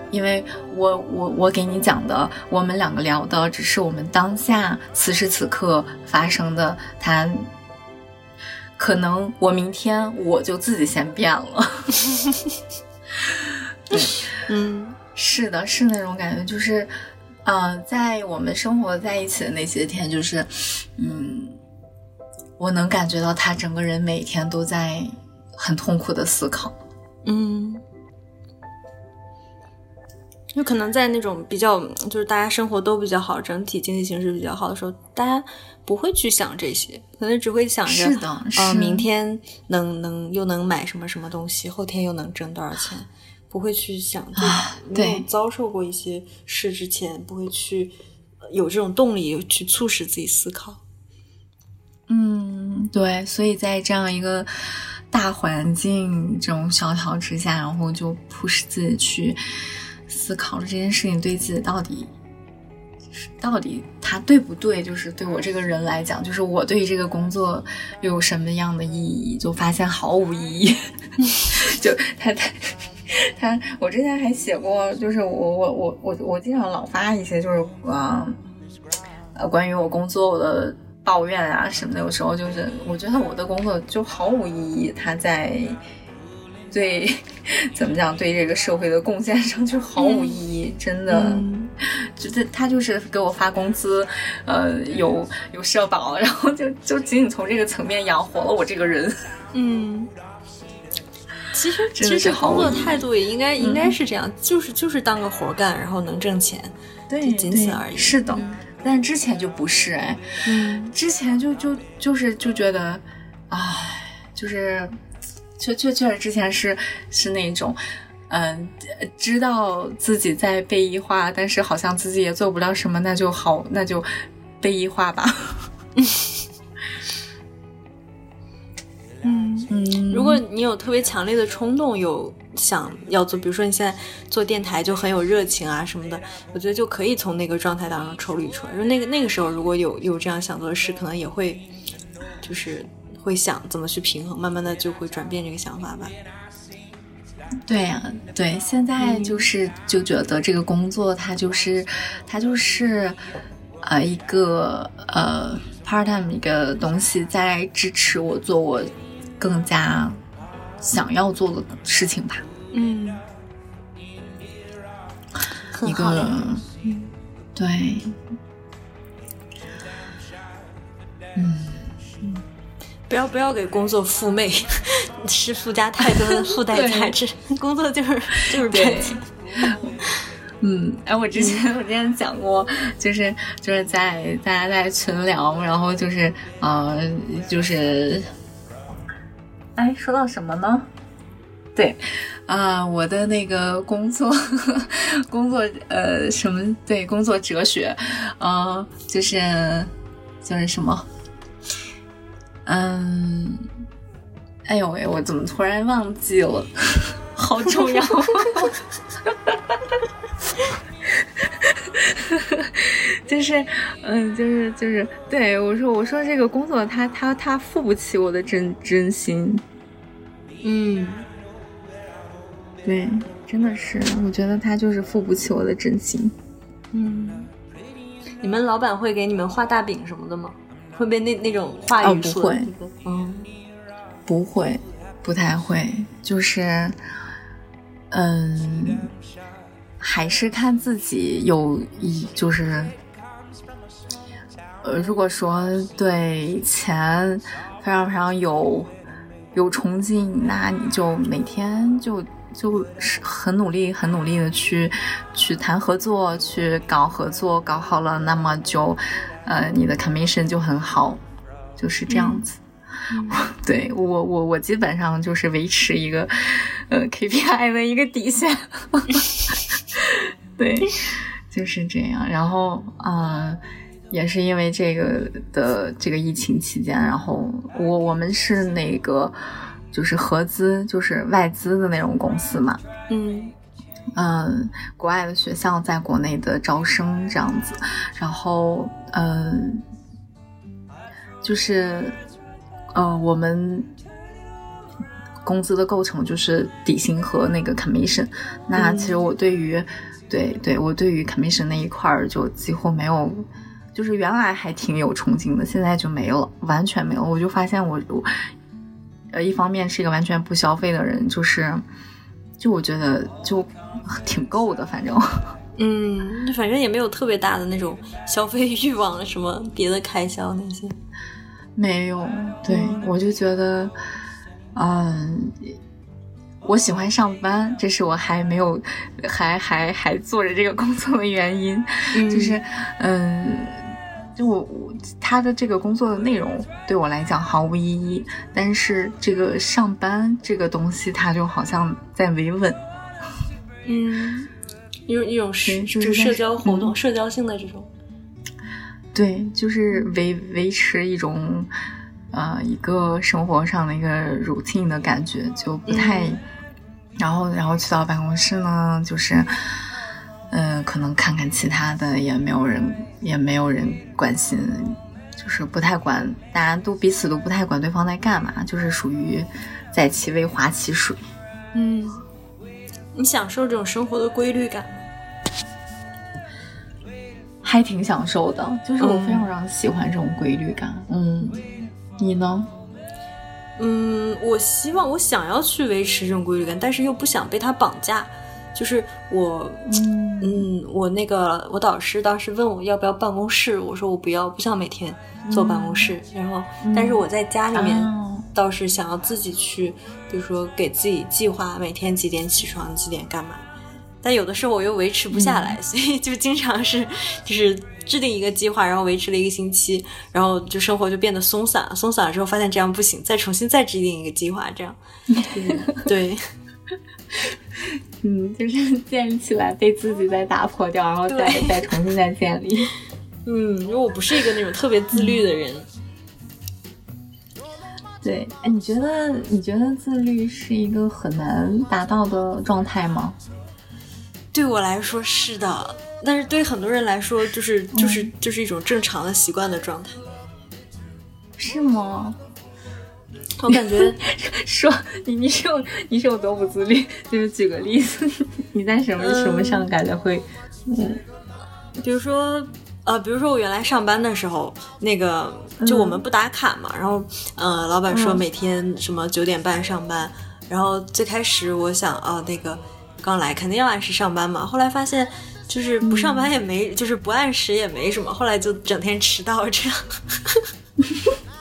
因为我我我给你讲的，我们两个聊的只是我们当下此时此刻发生的，他。可能我明天我就自己先变了，*laughs* 对，嗯，是的，是那种感觉，就是，呃，在我们生活在一起的那些天，就是，嗯，我能感觉到他整个人每天都在很痛苦的思考，嗯。就可能在那种比较，就是大家生活都比较好，整体经济形势比较好的时候，大家不会去想这些，可能只会想着，是的，啊，明天能能又能买什么什么东西，后天又能挣多少钱，不会去想，就没有遭受过一些事之前，不会去有这种动力去促使自己思考。嗯，对，所以在这样一个大环境这种萧条之下，然后就迫使自己去。思考着这件事情对自己到底，到底他对不对？就是对我这个人来讲，就是我对这个工作有什么样的意义？就发现毫无意义。*laughs* 就他他他，我之前还写过，就是我我我我我经常老发一些，就是啊呃关于我工作的抱怨啊什么的。有时候就是我觉得我的工作就毫无意义，他在。对，*laughs* 怎么讲？对这个社会的贡献上就毫无意义，真的。就他他就是给我发工资，呃，有有社保，然后就就仅仅从这个层面养活了我这个人。嗯，其实其实工作态度也应该应该是这样，就是就是当个活干，然后能挣钱，对，仅此而已。是的，但之前就不是哎，嗯，之前就就就是就觉得，唉，就是。确确确实之前是是那种，嗯，知道自己在被异化，但是好像自己也做不了什么，那就好，那就被异化吧。*laughs* 嗯嗯，如果你有特别强烈的冲动，有想要做，比如说你现在做电台就很有热情啊什么的，我觉得就可以从那个状态当中抽离出来。说那个那个时候如果有有这样想做的事，可能也会就是。会想怎么去平衡，慢慢的就会转变这个想法吧。对呀，对，现在就是就觉得这个工作它就是它就是呃一个呃 part time 一个东西，在支持我做我更加想要做的事情吧。嗯，一个对，嗯。不要不要给工作附媚，*laughs* 是附加太多的附带价值。*laughs* 工作就是就是赚钱。*laughs* 嗯，哎，我之前我之前讲过，就是就是在大家在群聊，然后就是呃就是，哎，说到什么呢？对，啊，我的那个工作工作呃什么？对，工作哲学，呃，就是就是什么？嗯，哎呦喂，我怎么突然忘记了？*laughs* 好重要。*laughs* 就是，嗯，就是就是，对我说，我说这个工作，他他他付不起我的真真心。嗯，对，真的是，我觉得他就是付不起我的真心。嗯，你们老板会给你们画大饼什么的吗？会被那那种话语说？不会，嗯，不会，不太会，就是，嗯。还是看自己有一就是，呃，如果说对钱非常非常有有憧憬，那你就每天就就是很努力很努力的去去谈合作，去搞合作，搞好了，那么就呃你的 commission 就很好，就是这样子。*laughs* 对我我我基本上就是维持一个呃 KPI 的一个底线。*laughs* 对，就是这样。然后，呃，也是因为这个的这个疫情期间，然后我我们是那个就是合资，就是外资的那种公司嘛。嗯嗯，国外的学校在国内的招生这样子。然后，嗯，就是呃，我们工资的构成就是底薪和那个 commission。那其实我对于对对，我对于 commission 那一块儿就几乎没有，就是原来还挺有憧憬的，现在就没了，完全没有。我就发现我我，呃，一方面是一个完全不消费的人，就是，就我觉得就挺够的，反正，*laughs* 嗯，反正也没有特别大的那种消费欲望，什么别的开销那些，没有。对我就觉得，嗯。我喜欢上班，这是我还没有，还还还做着这个工作的原因，就是，嗯，就我我他的这个工作的内容对我来讲毫无意义，但是这个上班这个东西，他就好像在维稳，嗯，一种一种是就是社交活动、社交性的这种，对，就是维维持一种，呃，一个生活上的一个 routine 的感觉，就不太。然后，然后去到办公室呢，就是，嗯，可能看看其他的，也没有人，也没有人关心，就是不太管，大家都彼此都不太管对方在干嘛，就是属于在其位划其水。嗯，你享受这种生活的规律感吗？还挺享受的，就是我非常非常喜欢这种规律感。嗯，你呢？嗯，我希望我想要去维持这种规律感，但是又不想被他绑架。就是我，嗯，我那个我导师当时问我要不要办公室，我说我不要，不想每天坐办公室。然后，但是我在家里面倒是想要自己去，比如说给自己计划每天几点起床，几点干嘛。但有的时候我又维持不下来，所以就经常是就是。制定一个计划，然后维持了一个星期，然后就生活就变得松散了。松散了之后，发现这样不行，再重新再制定一个计划，这样。对，*laughs* *laughs* 嗯，就是建立起来被自己再打破掉，然后再再重新再建立。嗯，因为我不是一个那种特别自律的人。*laughs* 对，哎，你觉得你觉得自律是一个很难达到的状态吗？对我来说是的。但是对很多人来说，就是就是就是一种正常的习惯的状态，是吗？我感觉 *laughs* 说你你是有你是有多不自律？就是举个例子，*laughs* 你在什么什么上感觉会嗯，比如说呃，比如说我原来上班的时候，那个就我们不打卡嘛，然后呃，老板说每天什么九点半上班，然后最开始我想啊，那个刚来肯定要按时上班嘛，后来发现。就是不上班也没，就是不按时也没什么。后来就整天迟到，这样 *laughs*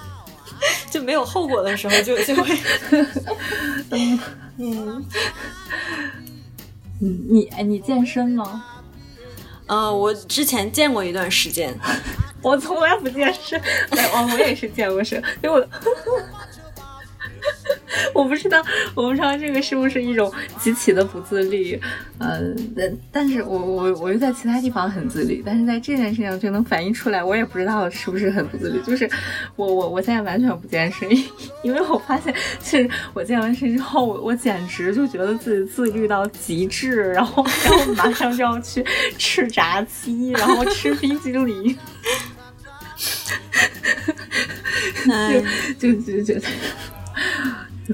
就没有后果的时候，就就会，*laughs* 嗯嗯嗯，你哎，你健身吗？呃，我之前健过一段时间，*laughs* 我从来不健身。哎，我我也是健过身，因为我。*laughs* 我不知道，我不知道这个是不是一种极其的不自律，呃，但但是我我我又在其他地方很自律，但是在这件事情就能反映出来，我也不知道是不是很不自律。就是我我我现在完全不健身，*laughs* 因为我发现，其实我健完身之后，我我简直就觉得自己自律到极致，然后然后马上就要去吃炸鸡，然后吃冰激凌，就就就就。就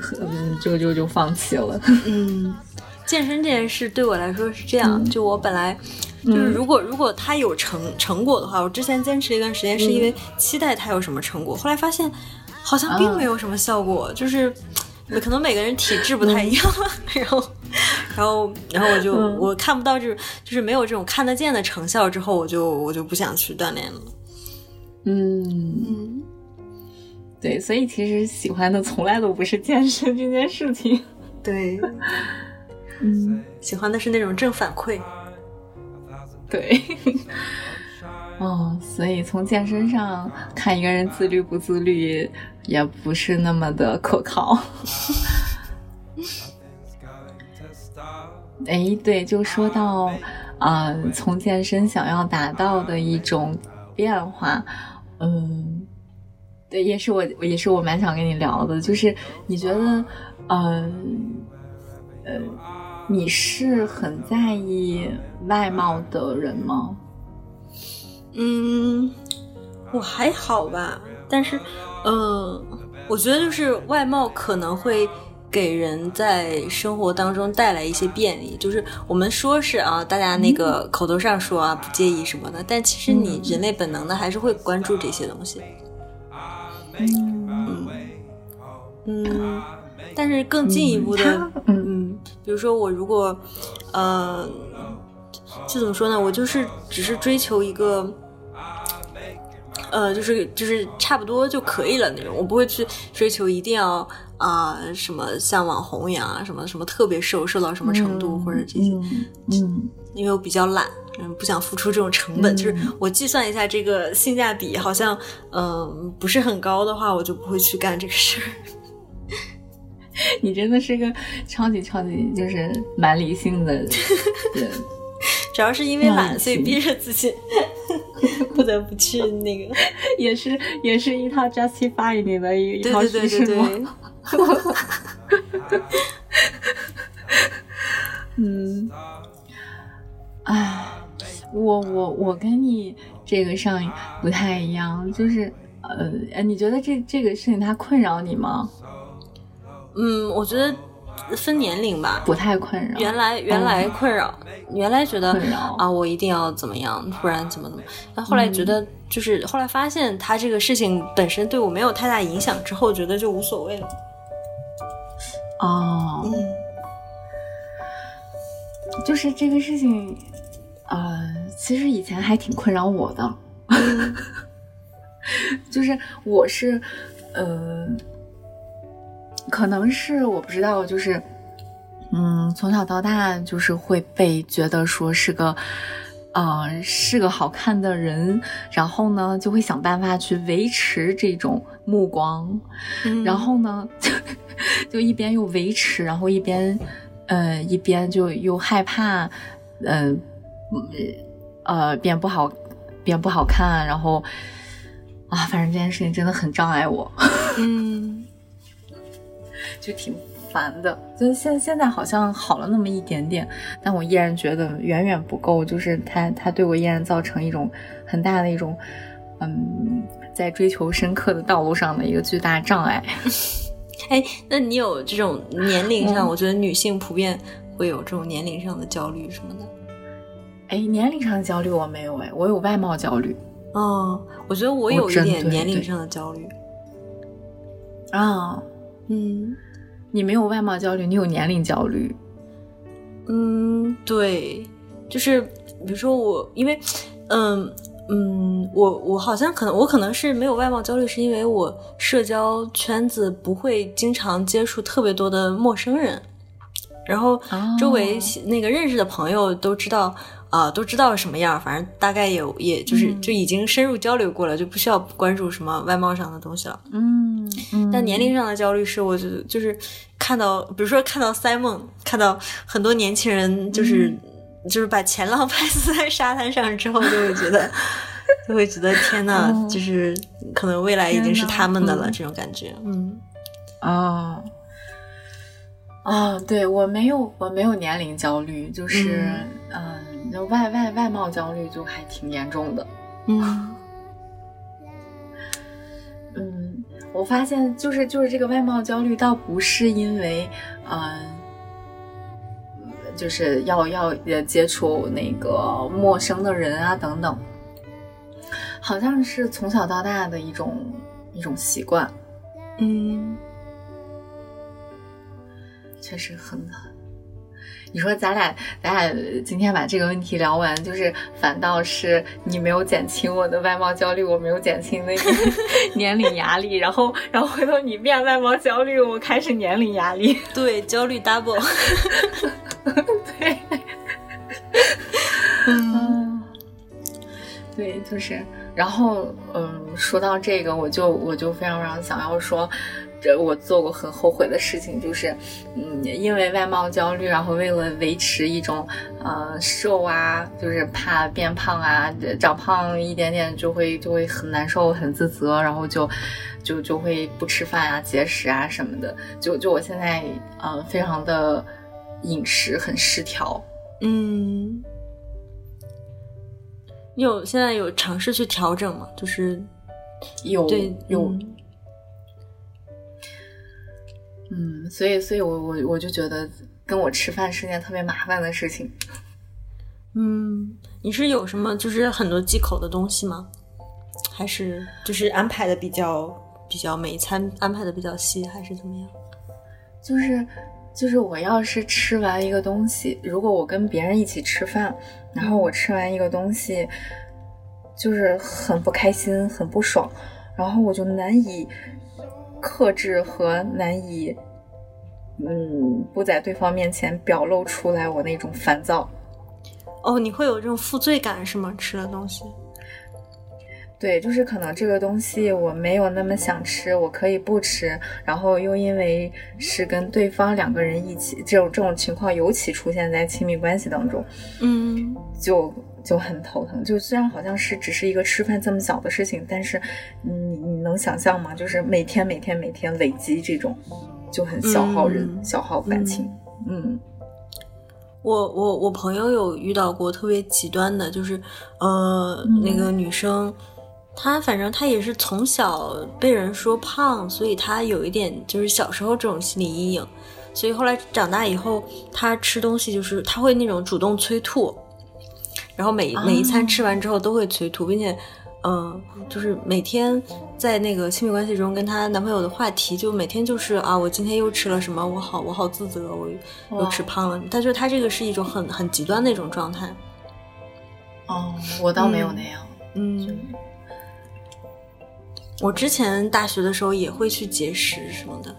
很 *laughs* 就就就放弃了。*laughs* 嗯，健身这件事对我来说是这样，就我本来就是如果如果他有成成果的话，我之前坚持一段时间是因为期待他有什么成果，后来发现好像并没有什么效果，就是可能每个人体质不太一样，*laughs* 然后然后然后我就我看不到这就是没有这种看得见的成效之后，我就我就不想去锻炼了。嗯。对，所以其实喜欢的从来都不是健身这件事情。对，嗯，喜欢的是那种正反馈。对，哦，所以从健身上看一个人自律不自律，也不是那么的可靠。*laughs* 哎，对，就说到，啊，从健身想要达到的一种变化，嗯。对，也是我，也是我蛮想跟你聊的，就是你觉得，呃，呃，你是很在意外貌的人吗？嗯，我还好吧，但是，嗯，我觉得就是外貌可能会给人在生活当中带来一些便利，就是我们说是啊，大家那个口头上说啊不介意什么的，但其实你人类本能的还是会关注这些东西。嗯嗯，但是更进一步的，嗯嗯，比如说我如果，呃，就怎么说呢？我就是只是追求一个，呃，就是就是差不多就可以了那种，我不会去追求一定要啊什么像网红一样啊什么什么特别瘦瘦到什么程度或者这些，嗯，因为我比较懒。嗯，不想付出这种成本，就是我计算一下这个性价比，好像嗯不是很高的话，我就不会去干这个事儿。*laughs* 你真的是个超级超级就是蛮理性的 *laughs* 人，主要是因为懒，所以逼着自己 *laughs* 不得不去那个，也是也是一套 justify 的一一套叙事吗？嗯，唉。我我我跟你这个上不太一样，就是呃，你觉得这这个事情它困扰你吗？嗯，我觉得分年龄吧，不太困扰。原来原来困扰，原来觉得啊，我一定要怎么样，不然怎么怎么。但后来觉得，就是后来发现他这个事情本身对我没有太大影响之后，觉得就无所谓了。哦，嗯，就是这个事情。呃，其实以前还挺困扰我的，*laughs* 就是我是，呃，可能是我不知道，就是，嗯，从小到大就是会被觉得说是个，啊，是个好看的人，然后呢就会想办法去维持这种目光，然后呢就 *laughs* 就一边又维持，然后一边，呃，一边就又害怕，嗯。呃，变不好，变不好看，然后啊，反正这件事情真的很障碍我，*laughs* 嗯，就挺烦的。就是现现在好像好了那么一点点，但我依然觉得远远不够。就是他他对我依然造成一种很大的一种，嗯，在追求深刻的道路上的一个巨大障碍。*laughs* 哎，那你有这种年龄上？我觉得女性普遍会有这种年龄上的焦虑什么的。哎，年龄上的焦虑我没有哎，我有外貌焦虑。嗯，我觉得我有一点年龄上的焦虑。啊，嗯，你没有外貌焦虑，你有年龄焦虑。嗯，对，就是比如说我，因为，嗯嗯，我我好像可能我可能是没有外貌焦虑，是因为我社交圈子不会经常接触特别多的陌生人，然后周围那个认识的朋友都知道。啊，都知道什么样，反正大概也也就是就已经深入交流过了，就不需要关注什么外貌上的东西了。嗯，但年龄上的焦虑是，我觉得就是看到，比如说看到 Simon，看到很多年轻人就是就是把前浪拍死 *laughs* 在沙滩上之后，就会觉得 *laughs* 就会觉得天呐，就是可能未来已经是他们的了，这种感觉。嗯，啊。啊，对我没有，我没有年龄焦虑，就是，嗯，外外外貌焦虑就还挺严重的。嗯，*laughs* 嗯，我发现就是就是这个外貌焦虑，倒不是因为，嗯，就是要要接触那个陌生的人啊等等，好像是从小到大的一种一种习惯。嗯。确实很难。你说咱俩，咱俩今天把这个问题聊完，就是反倒是你没有减轻我的外貌焦虑，我没有减轻那个 *laughs* 年龄压力，然后，然后回头你变外貌焦虑，我开始年龄压力，*laughs* 对，焦虑 double，对，*laughs* 嗯，对，就是，然后，嗯，说到这个，我就我就非常非常想要说。这我做过很后悔的事情，就是，嗯，因为外貌焦虑，然后为了维持一种，呃，瘦啊，就是怕变胖啊，长胖一点点就会就会很难受，很自责，然后就，就就会不吃饭啊，节食啊什么的。就就我现在，呃，非常的饮食很失调。嗯，你有现在有尝试去调整吗？就是有对有。嗯，所以，所以我我我就觉得跟我吃饭是件特别麻烦的事情。嗯，你是有什么就是很多忌口的东西吗？还是就是安排的比较比较每一餐安排的比较细，还是怎么样？就是就是我要是吃完一个东西，如果我跟别人一起吃饭，然后我吃完一个东西，就是很不开心，很不爽，然后我就难以。克制和难以，嗯，不在对方面前表露出来我那种烦躁。哦，你会有这种负罪感是吗？吃的东西？对，就是可能这个东西我没有那么想吃，我可以不吃，然后又因为是跟对方两个人一起，这种这种情况尤其出现在亲密关系当中，嗯，就。就很头疼，就虽然好像是只是一个吃饭这么小的事情，但是你你能想象吗？就是每天每天每天累积这种，就很消耗人，消耗感情。嗯，我我我朋友有遇到过特别极端的，就是呃那个女生，她反正她也是从小被人说胖，所以她有一点就是小时候这种心理阴影，所以后来长大以后，她吃东西就是她会那种主动催吐。然后每每一餐吃完之后都会催吐，并且，嗯，就是每天在那个亲密关系中跟她男朋友的话题，就每天就是啊，我今天又吃了什么，我好我好自责，我又吃胖了。他就他这个是一种很很极端的一种状态。哦，我倒没有那样。嗯，我之前大学的时候也会去节食什么的。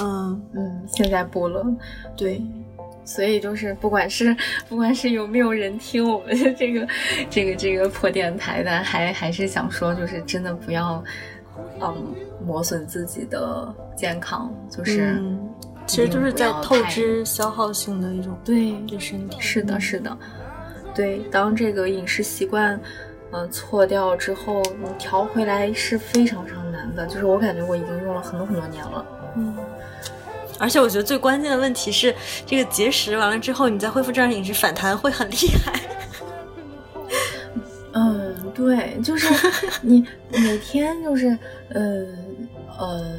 嗯嗯，现在不了。对。所以就是不管是不管是有没有人听我们的这个这个这个破电台的，还还是想说，就是真的不要，嗯，磨损自己的健康，就是其实就是在透支消耗性的一种对对身体。是的，是的，对。当这个饮食习惯嗯错掉之后，你调回来是非常非常难的。就是我感觉我已经用了很多很多年了，嗯。而且我觉得最关键的问题是，这个节食完了之后，你再恢复正常饮食，反弹会很厉害。*laughs* 嗯，对，就是你每天就是，呃呃，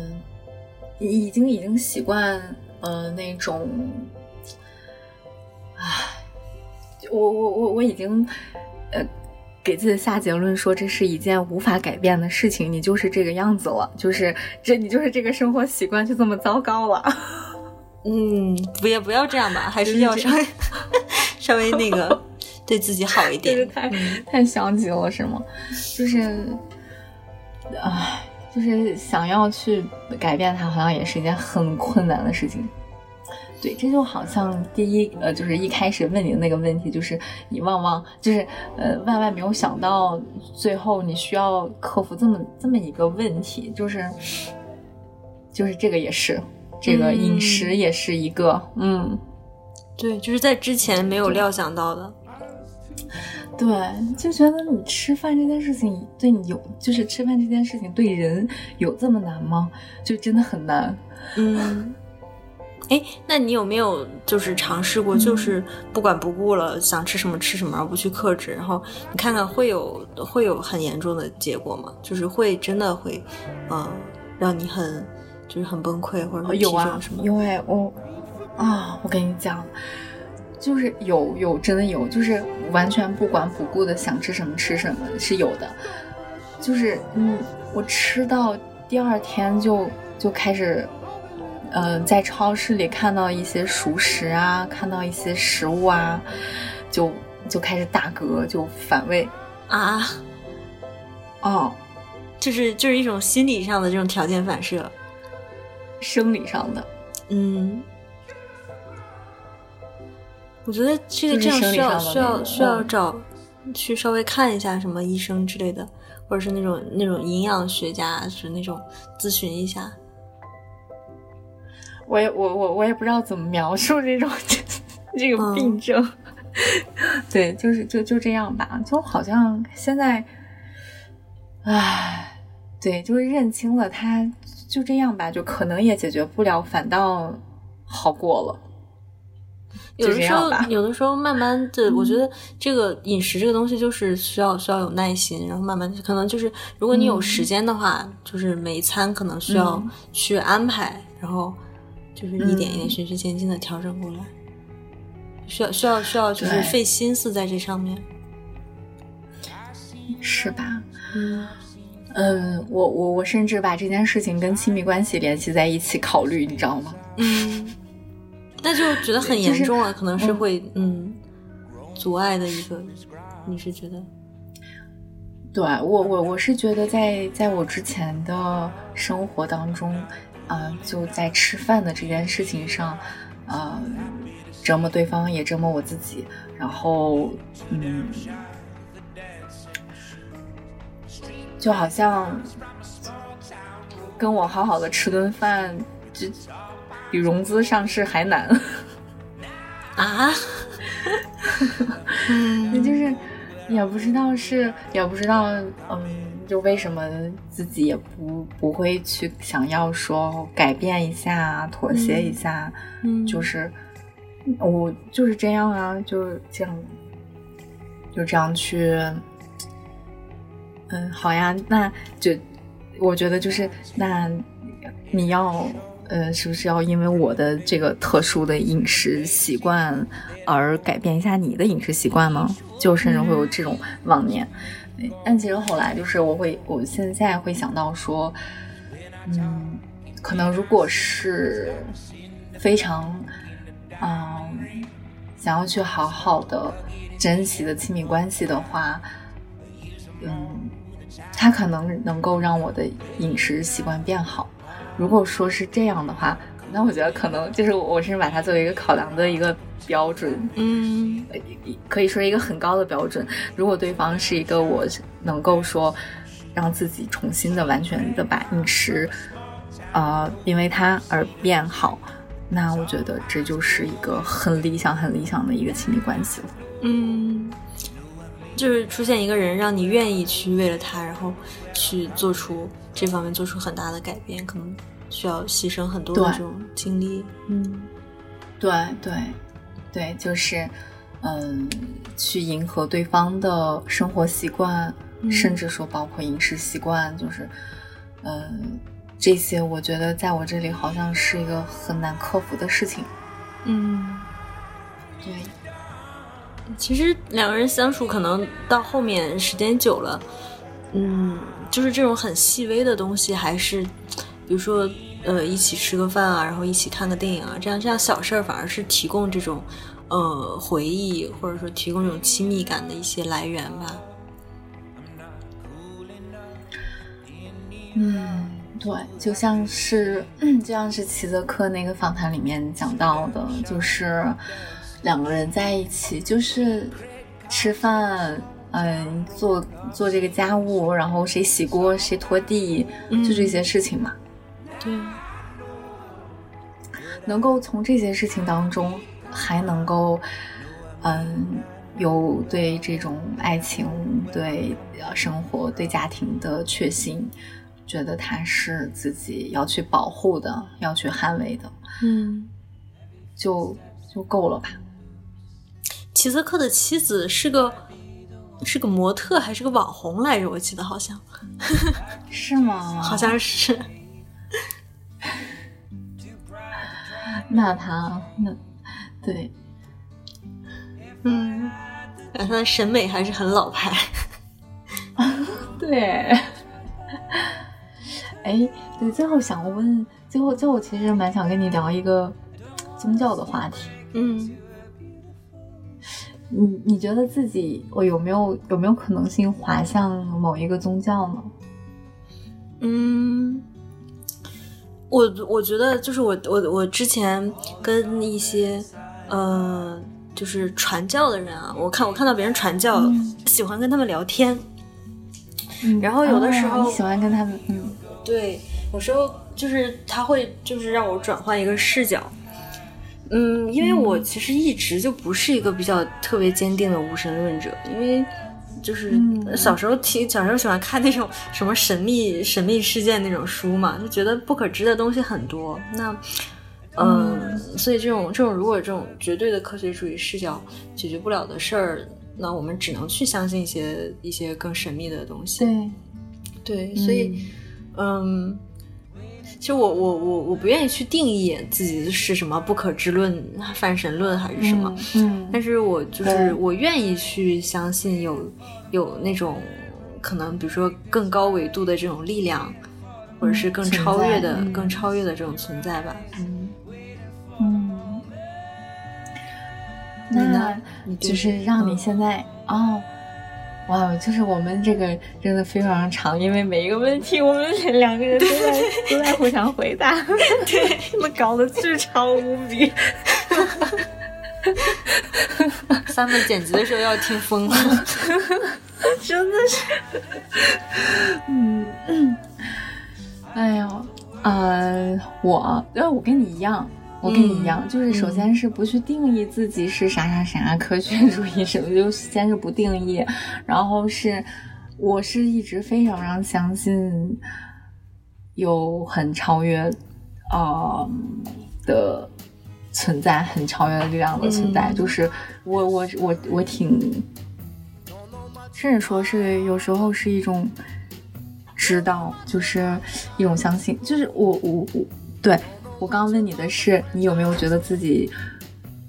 已经已经习惯呃那种，唉，我我我我已经呃。给自己下结论说这是一件无法改变的事情，你就是这个样子了，就是这你就是这个生活习惯就这么糟糕了。嗯，不也不要这样吧，还是要稍微 *laughs* 稍微那个 *laughs* 对自己好一点。太太消极了是吗？就是，唉，就是想要去改变它，好像也是一件很困难的事情。对，这就好像第一呃，就是一开始问你的那个问题，就是你万万就是呃万万没有想到，最后你需要克服这么这么一个问题，就是就是这个也是这个饮食也是一个嗯，对，就是在之前没有料想到的。对，就觉得你吃饭这件事情对你有，就是吃饭这件事情对人有这么难吗？就真的很难。嗯，哎，那你有没有就是尝试过，就是不管不顾了，想吃什么吃什么，而不去克制，然后你看看会有会有很严重的结果吗？就是会真的会，嗯，让你很就是很崩溃或者有啊什么？因为我啊，我跟你讲。就是有有真的有，就是完全不管不顾的想吃什么吃什么是有的，就是嗯，我吃到第二天就就开始，呃，在超市里看到一些熟食啊，看到一些食物啊，就就开始打嗝，就反胃啊，哦，就是就是一种心理上的这种条件反射，生理上的，嗯。我觉得这个这样需要需要需要找去稍微看一下什么医生之类的，或者是那种那种营养学家是那种咨询一下。我也我我我也不知道怎么描述这种 *laughs* 这个病症。*laughs* 对，就是就就这样吧，就好像现在，唉，对，就是认清了，他就这样吧，就可能也解决不了，反倒好过了。有的时候，有的时候慢慢的，我觉得这个饮食这个东西就是需要需要有耐心，然后慢慢可能就是如果你有时间的话，就是每一餐可能需要去安排，然后就是一点一点循序渐进的调整过来，需要需要需要就是费心思在这上面，是吧？嗯嗯，我我我甚至把这件事情跟亲密关系联系在一起考虑，你知道吗？*laughs* 嗯。那就觉得很严重了，可能是会嗯阻碍的一个，你是觉得？对我我我是觉得在在我之前的生活当中，啊，就在吃饭的这件事情上，啊，折磨对方也折磨我自己，然后嗯，就好像跟我好好的吃顿饭就。比融资上市还难啊！那，*laughs* 就是也不知道是也不知道，嗯，就为什么自己也不不会去想要说改变一下、妥协一下，嗯，就是我就是这样啊，就是这样，就这样去，嗯，好呀，那就我觉得就是那你要。呃，是不是要因为我的这个特殊的饮食习惯而改变一下你的饮食习惯呢？就甚至会有这种妄念。但其实后来就是，我会，我现在会想到说，嗯，可能如果是非常，嗯，想要去好好的珍惜的亲密关系的话，嗯，它可能能够让我的饮食习惯变好。如果说是这样的话，那我觉得可能就是我是把它作为一个考量的一个标准，嗯，可以说一个很高的标准。如果对方是一个我能够说让自己重新的、完全的把饮食，呃，因为他而变好，那我觉得这就是一个很理想、很理想的一个亲密关系了。嗯，就是出现一个人让你愿意去为了他，然后去做出。这方面做出很大的改变，可能需要牺牲很多的这种精力。嗯，对对对，就是，嗯，去迎合对方的生活习惯，甚至说包括饮食习惯，就是，嗯，这些我觉得在我这里好像是一个很难克服的事情。嗯，对。其实两个人相处，可能到后面时间久了，嗯。就是这种很细微的东西，还是，比如说，呃，一起吃个饭啊，然后一起看个电影啊，这样这样小事儿，反而是提供这种，呃，回忆或者说提供这种亲密感的一些来源吧。嗯，对，就像是就像是齐泽克那个访谈里面讲到的，就是两个人在一起，就是吃饭，嗯，做做这个家务，然后谁洗锅谁拖地，就这些事情嘛。对，能够从这些事情当中还能够，嗯，有对这种爱情、对生活、对家庭的确信。觉得他是自己要去保护的，要去捍卫的，嗯，就就够了吧。齐泽克的妻子是个是个模特还是个网红来着？我记得好像 *laughs* 是吗？好像是。*laughs* 那他那对，嗯，他的审美还是很老派。*laughs* 对。哎，对，最后想问，最后最后其实蛮想跟你聊一个宗教的话题。嗯，你你觉得自己我有没有有没有可能性滑向某一个宗教呢？嗯，我我觉得就是我我我之前跟一些呃就是传教的人啊，我看我看到别人传教，喜欢跟他们聊天。嗯，然后有的时候喜欢跟他们嗯。对，有时候就是他会就是让我转换一个视角，嗯，因为我其实一直就不是一个比较特别坚定的无神论者，因为就是小时候听小时候喜欢看那种什么神秘 *laughs* 神秘事件那种书嘛，就觉得不可知的东西很多。那嗯，所以这种这种如果这种绝对的科学主义视角解决不了的事儿，那我们只能去相信一些一些更神秘的东西。对，对，所以。嗯，其实我我我我不愿意去定义自己是什么不可知论、泛神论还是什么，嗯，但是我就是我愿意去相信有有那种可能，比如说更高维度的这种力量，或者是更超越的、更超越的这种存在吧。嗯嗯，那就是让你现在哦。哇，就是我们这个真的非常长，因为每一个问题我们两个人都在都在互相回答，*laughs* 对，我们搞得巨长无比。三妹剪辑的时候要听疯了，*laughs* 真的是。*laughs* 嗯嗯，哎呦，呃，我因为我跟你一样。我跟你一样，就是首先是不去定义自己是啥啥啥科学主义什么，就先是不定义，然后是我是一直非常非常相信有很超越呃的存在，很超越的力量的存在，就是我我我我挺，甚至说是有时候是一种知道，就是一种相信，就是我我我对。我刚刚问你的是，你有没有觉得自己，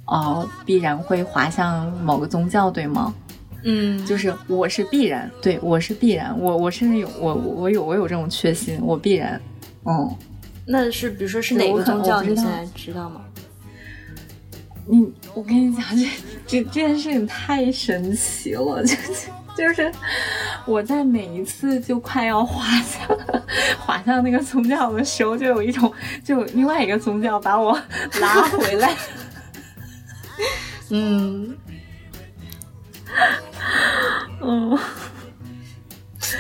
呃，必然会滑向某个宗教，对吗？嗯，就是我是必然，对我是必然，我我甚至有我我有我有这种确信，我必然，嗯，那是比如说是哪个宗教？你现在知道吗？你，我跟你讲，这这这件事情太神奇了，就 *laughs* 就是我在每一次就快要滑向滑向那个宗教的时候，就有一种就另外一个宗教把我拉回来。*laughs* 嗯嗯，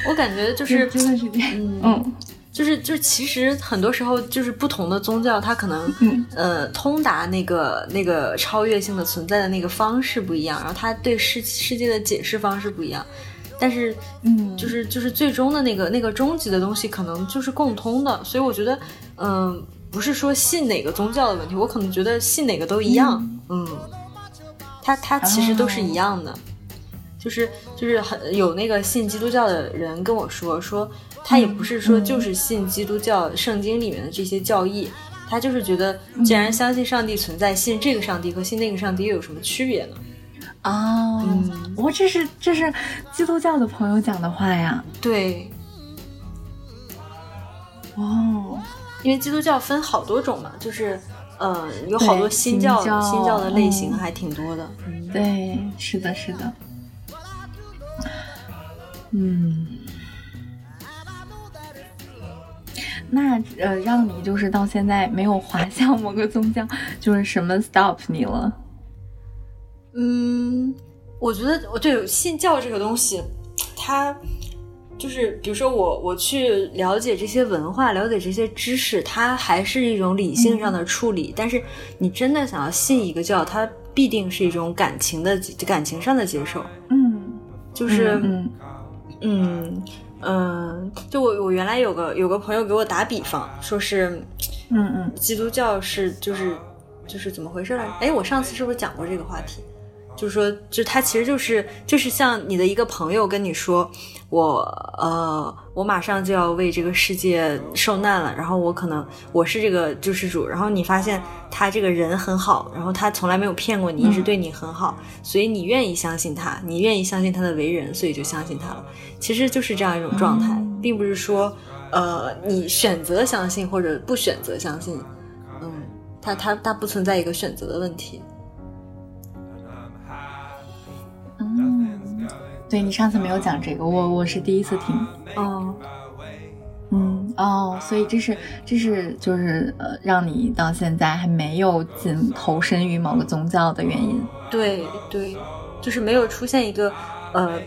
我感觉就是真的是这样，嗯。就是就是，其实很多时候就是不同的宗教，它可能呃通达那个那个超越性的存在的那个方式不一样，然后它对世世界的解释方式不一样，但是嗯，就是就是最终的那个那个终极的东西可能就是共通的，所以我觉得嗯，不是说信哪个宗教的问题，我可能觉得信哪个都一样，嗯，它它其实都是一样的，就是就是很有那个信基督教的人跟我说说。他也不是说就是信基督教圣经里面的这些教义，他就是觉得，既然相信上帝存在，信这个上帝和信那个上帝又有什么区别呢？啊，我这是这是基督教的朋友讲的话呀。对，哦，因为基督教分好多种嘛，就是呃，有好多新教新教的类型还挺多的。对，是的，是的，嗯。那呃，让你就是到现在没有滑向某个宗教，就是什么 stop 你了？嗯，我觉得我对信教这个东西，它就是比如说我我去了解这些文化，了解这些知识，它还是一种理性上的处理。但是你真的想要信一个教，它必定是一种感情的感情上的接受。嗯，就是嗯嗯嗯，就我我原来有个有个朋友给我打比方，说是嗯嗯，基督教是就是就是怎么回事来着？哎，我上次是不是讲过这个话题？就是说，就他其实就是就是像你的一个朋友跟你说，我呃，我马上就要为这个世界受难了，然后我可能我是这个救世主，然后你发现他这个人很好，然后他从来没有骗过你，一直对你很好，所以你愿意相信他，你愿意相信他的为人，所以就相信他了。其实就是这样一种状态，并不是说呃你选择相信或者不选择相信，嗯，他他他不存在一个选择的问题。对你上次没有讲这个，我我是第一次听。哦，嗯哦，所以这是这是就是呃，让你到现在还没有进投身于某个宗教的原因。对对，就是没有出现一个呃，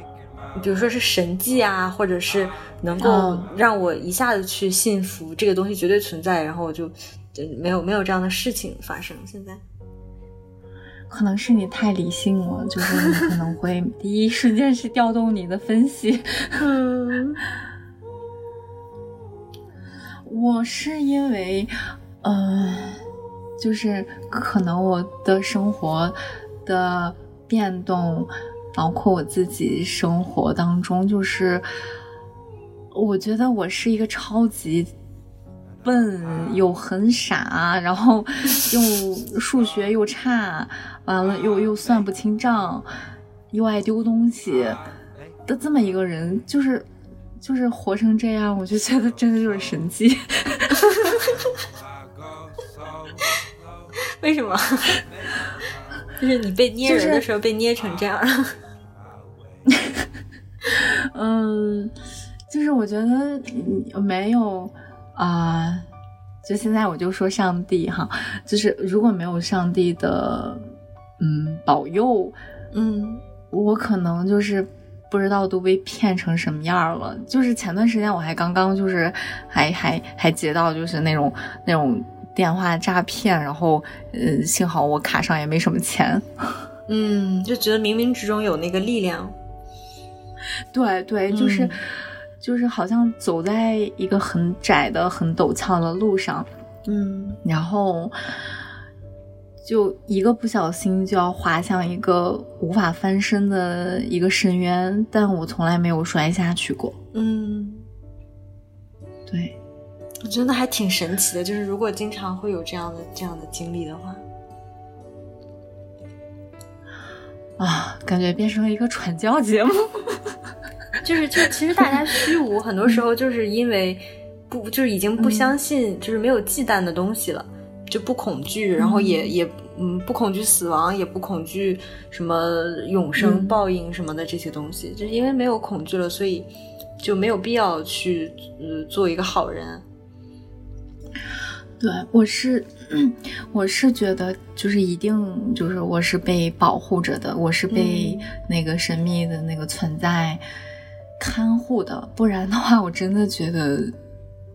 比如说是神迹啊，或者是能够让我一下子去信服这个东西绝对存在，然后我就就没有没有这样的事情发生。现在。可能是你太理性了，*laughs* 就是你可能会第一时间是调动你的分析。嗯，*laughs* 我是因为，呃，就是可能我的生活的变动，包括我自己生活当中，就是我觉得我是一个超级。笨又很傻，然后 *laughs* 又数学又差，完了又又算不清账，又爱丢东西的这么一个人，就是就是活成这样，我就觉得真的就是神迹。*laughs* 为什么？*laughs* 就是你被捏人的时候被捏成这样了。嗯，就是我觉得没有。啊，就现在我就说上帝哈，就是如果没有上帝的嗯保佑，嗯，我可能就是不知道都被骗成什么样了。就是前段时间我还刚刚就是还还还接到就是那种那种电话诈骗，然后嗯，幸好我卡上也没什么钱，嗯，就觉得冥冥之中有那个力量，对对，就是。就是好像走在一个很窄的、很陡峭的路上，嗯，然后就一个不小心就要滑向一个无法翻身的一个深渊，但我从来没有摔下去过。嗯，对，我觉得还挺神奇的。就是如果经常会有这样的这样的经历的话，啊，感觉变成了一个传教节目。*laughs* 就是，就其实大家虚无，*laughs* 很多时候就是因为不，就是已经不相信，就是没有忌惮的东西了，就不恐惧，然后也也嗯不恐惧死亡，也不恐惧什么永生报应什么的这些东西，就是因为没有恐惧了，所以就没有必要去呃做一个好人。对，我是 *clears throat* 我是觉得就是一定就是我是被保护着的，我是被那个神秘的那个存在。看护的，不然的话，我真的觉得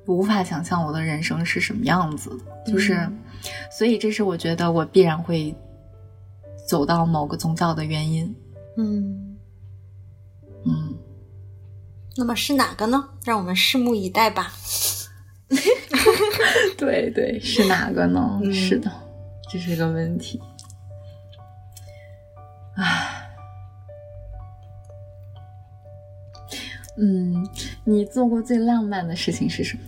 无法想象我的人生是什么样子。就是，所以这是我觉得我必然会走到某个宗教的原因。嗯嗯，那么是哪个呢？让我们拭目以待吧。*laughs* 对对，是哪个呢？是的，这是个问题。唉。嗯，你做过最浪漫的事情是什么？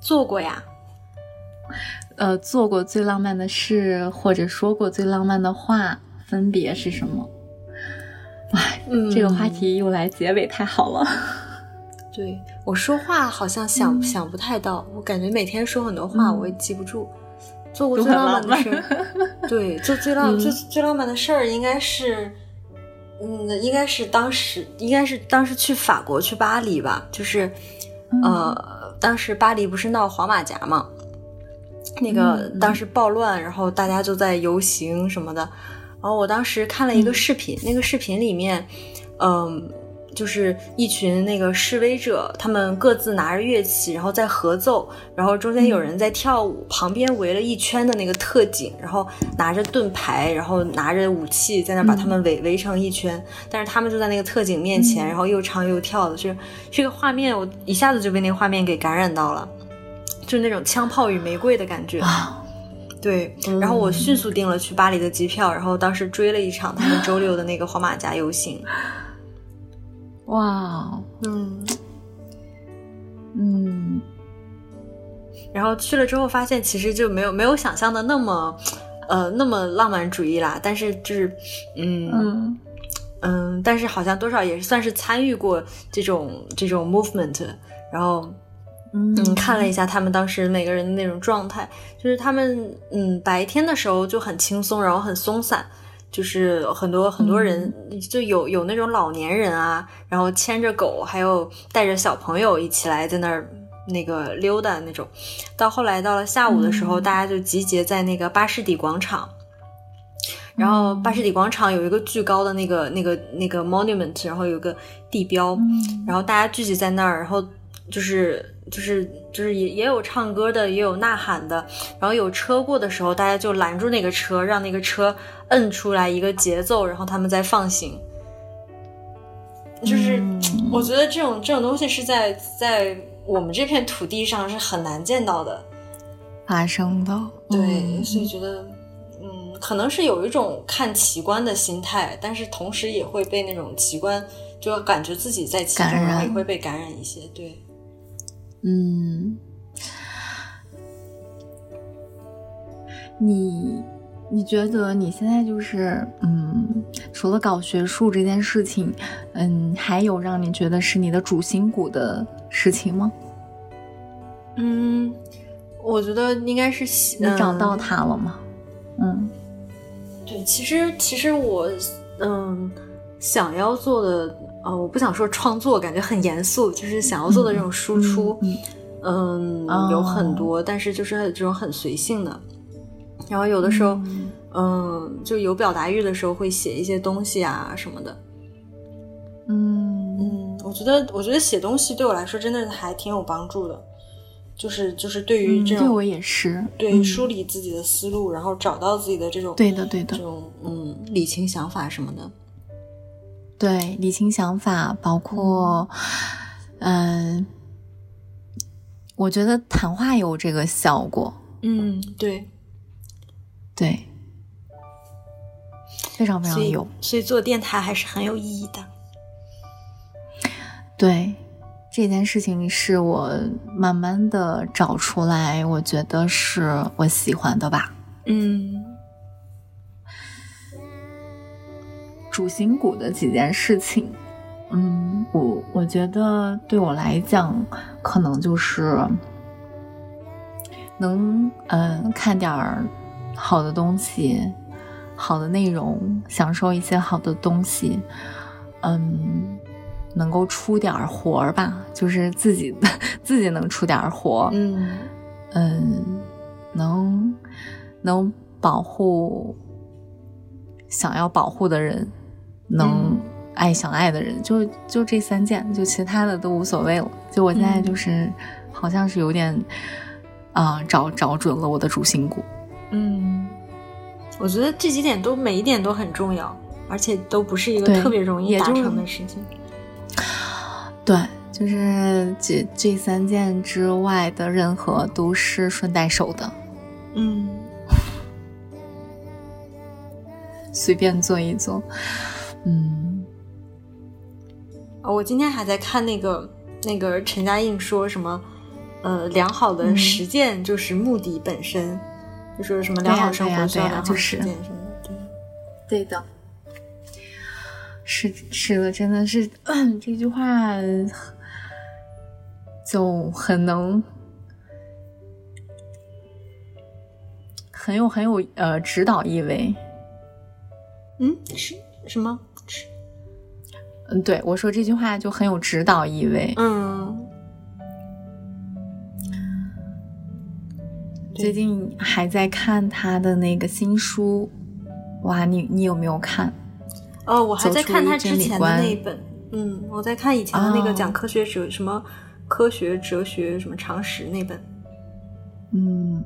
做过呀，呃，做过最浪漫的事，或者说过最浪漫的话，分别是什么？哎，这个话题用来结尾太好了。*laughs* 对我说话好像想想不太到，我感觉每天说很多话，我也记不住。做过最浪漫的事，*laughs* 对，做最浪最最浪漫的事儿应该是。嗯，应该是当时，应该是当时去法国去巴黎吧，就是，呃，当时巴黎不是闹黄马甲嘛，那个当时暴乱，然后大家就在游行什么的。然后我当时看了一个视频，那个视频里面，嗯。就是一群那个示威者，他们各自拿着乐器，然后在合奏，然后中间有人在跳舞，旁边围了一圈的那个特警，然后拿着盾牌，然后拿着武器在那把他们围围成一圈，但是他们就在那个特警面前，然后又唱又跳的，就这个画面，我一下子就被那个画面给感染到了，就是那种枪炮与玫瑰的感觉。对，然后我迅速订了去巴黎的机票，然后当时追了一场他们周六的那个黄马甲游行。哇，嗯，嗯，然后去了之后发现，其实就没有没有想象的那么，呃，那么浪漫主义啦。但是就是，嗯嗯，但是好像多少也算是参与过这种这种 movement。然后，嗯，看了一下他们当时每个人的那种状态，就是他们嗯白天的时候就很轻松，然后很松散。就是很多很多人就有有那种老年人啊，然后牵着狗，还有带着小朋友一起来在那儿那个溜达那种。到后来到了下午的时候，大家就集结在那个巴士底广场。然后巴士底广场有一个巨高的那个那个那个 monument，然后有个地标，然后大家聚集在那儿，然后就是就是就是也也有唱歌的，也有呐喊的，然后有车过的时候，大家就拦住那个车，让那个车。摁出来一个节奏，然后他们再放行。就是我觉得这种这种东西是在在我们这片土地上是很难见到的发生的。对，所以觉得嗯，可能是有一种看奇观的心态，但是同时也会被那种奇观，就感觉自己在其中，也会被感染一些。对，嗯，你。你觉得你现在就是，嗯，除了搞学术这件事情，嗯，还有让你觉得是你的主心骨的事情吗？嗯，我觉得应该是你找到他了吗？嗯，对，其实其实我，嗯，想要做的，呃，我不想说创作，感觉很严肃，就是想要做的这种输出，嗯，有很多，但是就是这种很随性的。然后有的时候，嗯，就有表达欲的时候会写一些东西啊什么的。嗯嗯，我觉得我觉得写东西对我来说真的还挺有帮助的，就是就是对于这种对我也是对梳理自己的思路，然后找到自己的这种对的对的这种嗯理清想法什么的。对理清想法，包括嗯，我觉得谈话有这个效果。嗯，对。对，非常非常有，所以做电台还是很有意义的。对，这件事情是我慢慢的找出来，我觉得是我喜欢的吧。嗯，主心骨的几件事情，嗯，我我觉得对我来讲，可能就是能嗯看点儿。好的东西，好的内容，享受一些好的东西，嗯，能够出点活儿吧，就是自己 *laughs* 自己能出点活，嗯嗯，能能保护想要保护的人，能爱想爱的人，就就这三件，就其他的都无所谓了。就我现在就是好像是有点啊，找找准了我的主心骨。嗯，我觉得这几点都每一点都很重要，而且都不是一个特别容易达成的事情。*sniffs* 对，就是这这三件之外的任何都是顺带手的。嗯，随便做一做。嗯，我今天还在看那个那个陈嘉映说什么，呃，良好的实践就是目的本身。就说什么良好生活需要良好实践什么的，对对的，是是的，真的是 *coughs* 这句话就很能很有很有呃指导意味。嗯，是什么？嗯对我说这句话就很有指导意味。嗯。最近还在看他的那个新书哇你你有没有看？哦我还在看他之前的那一本嗯我在看以前的那个讲科学哲什么科学哲学什么常识那本。嗯。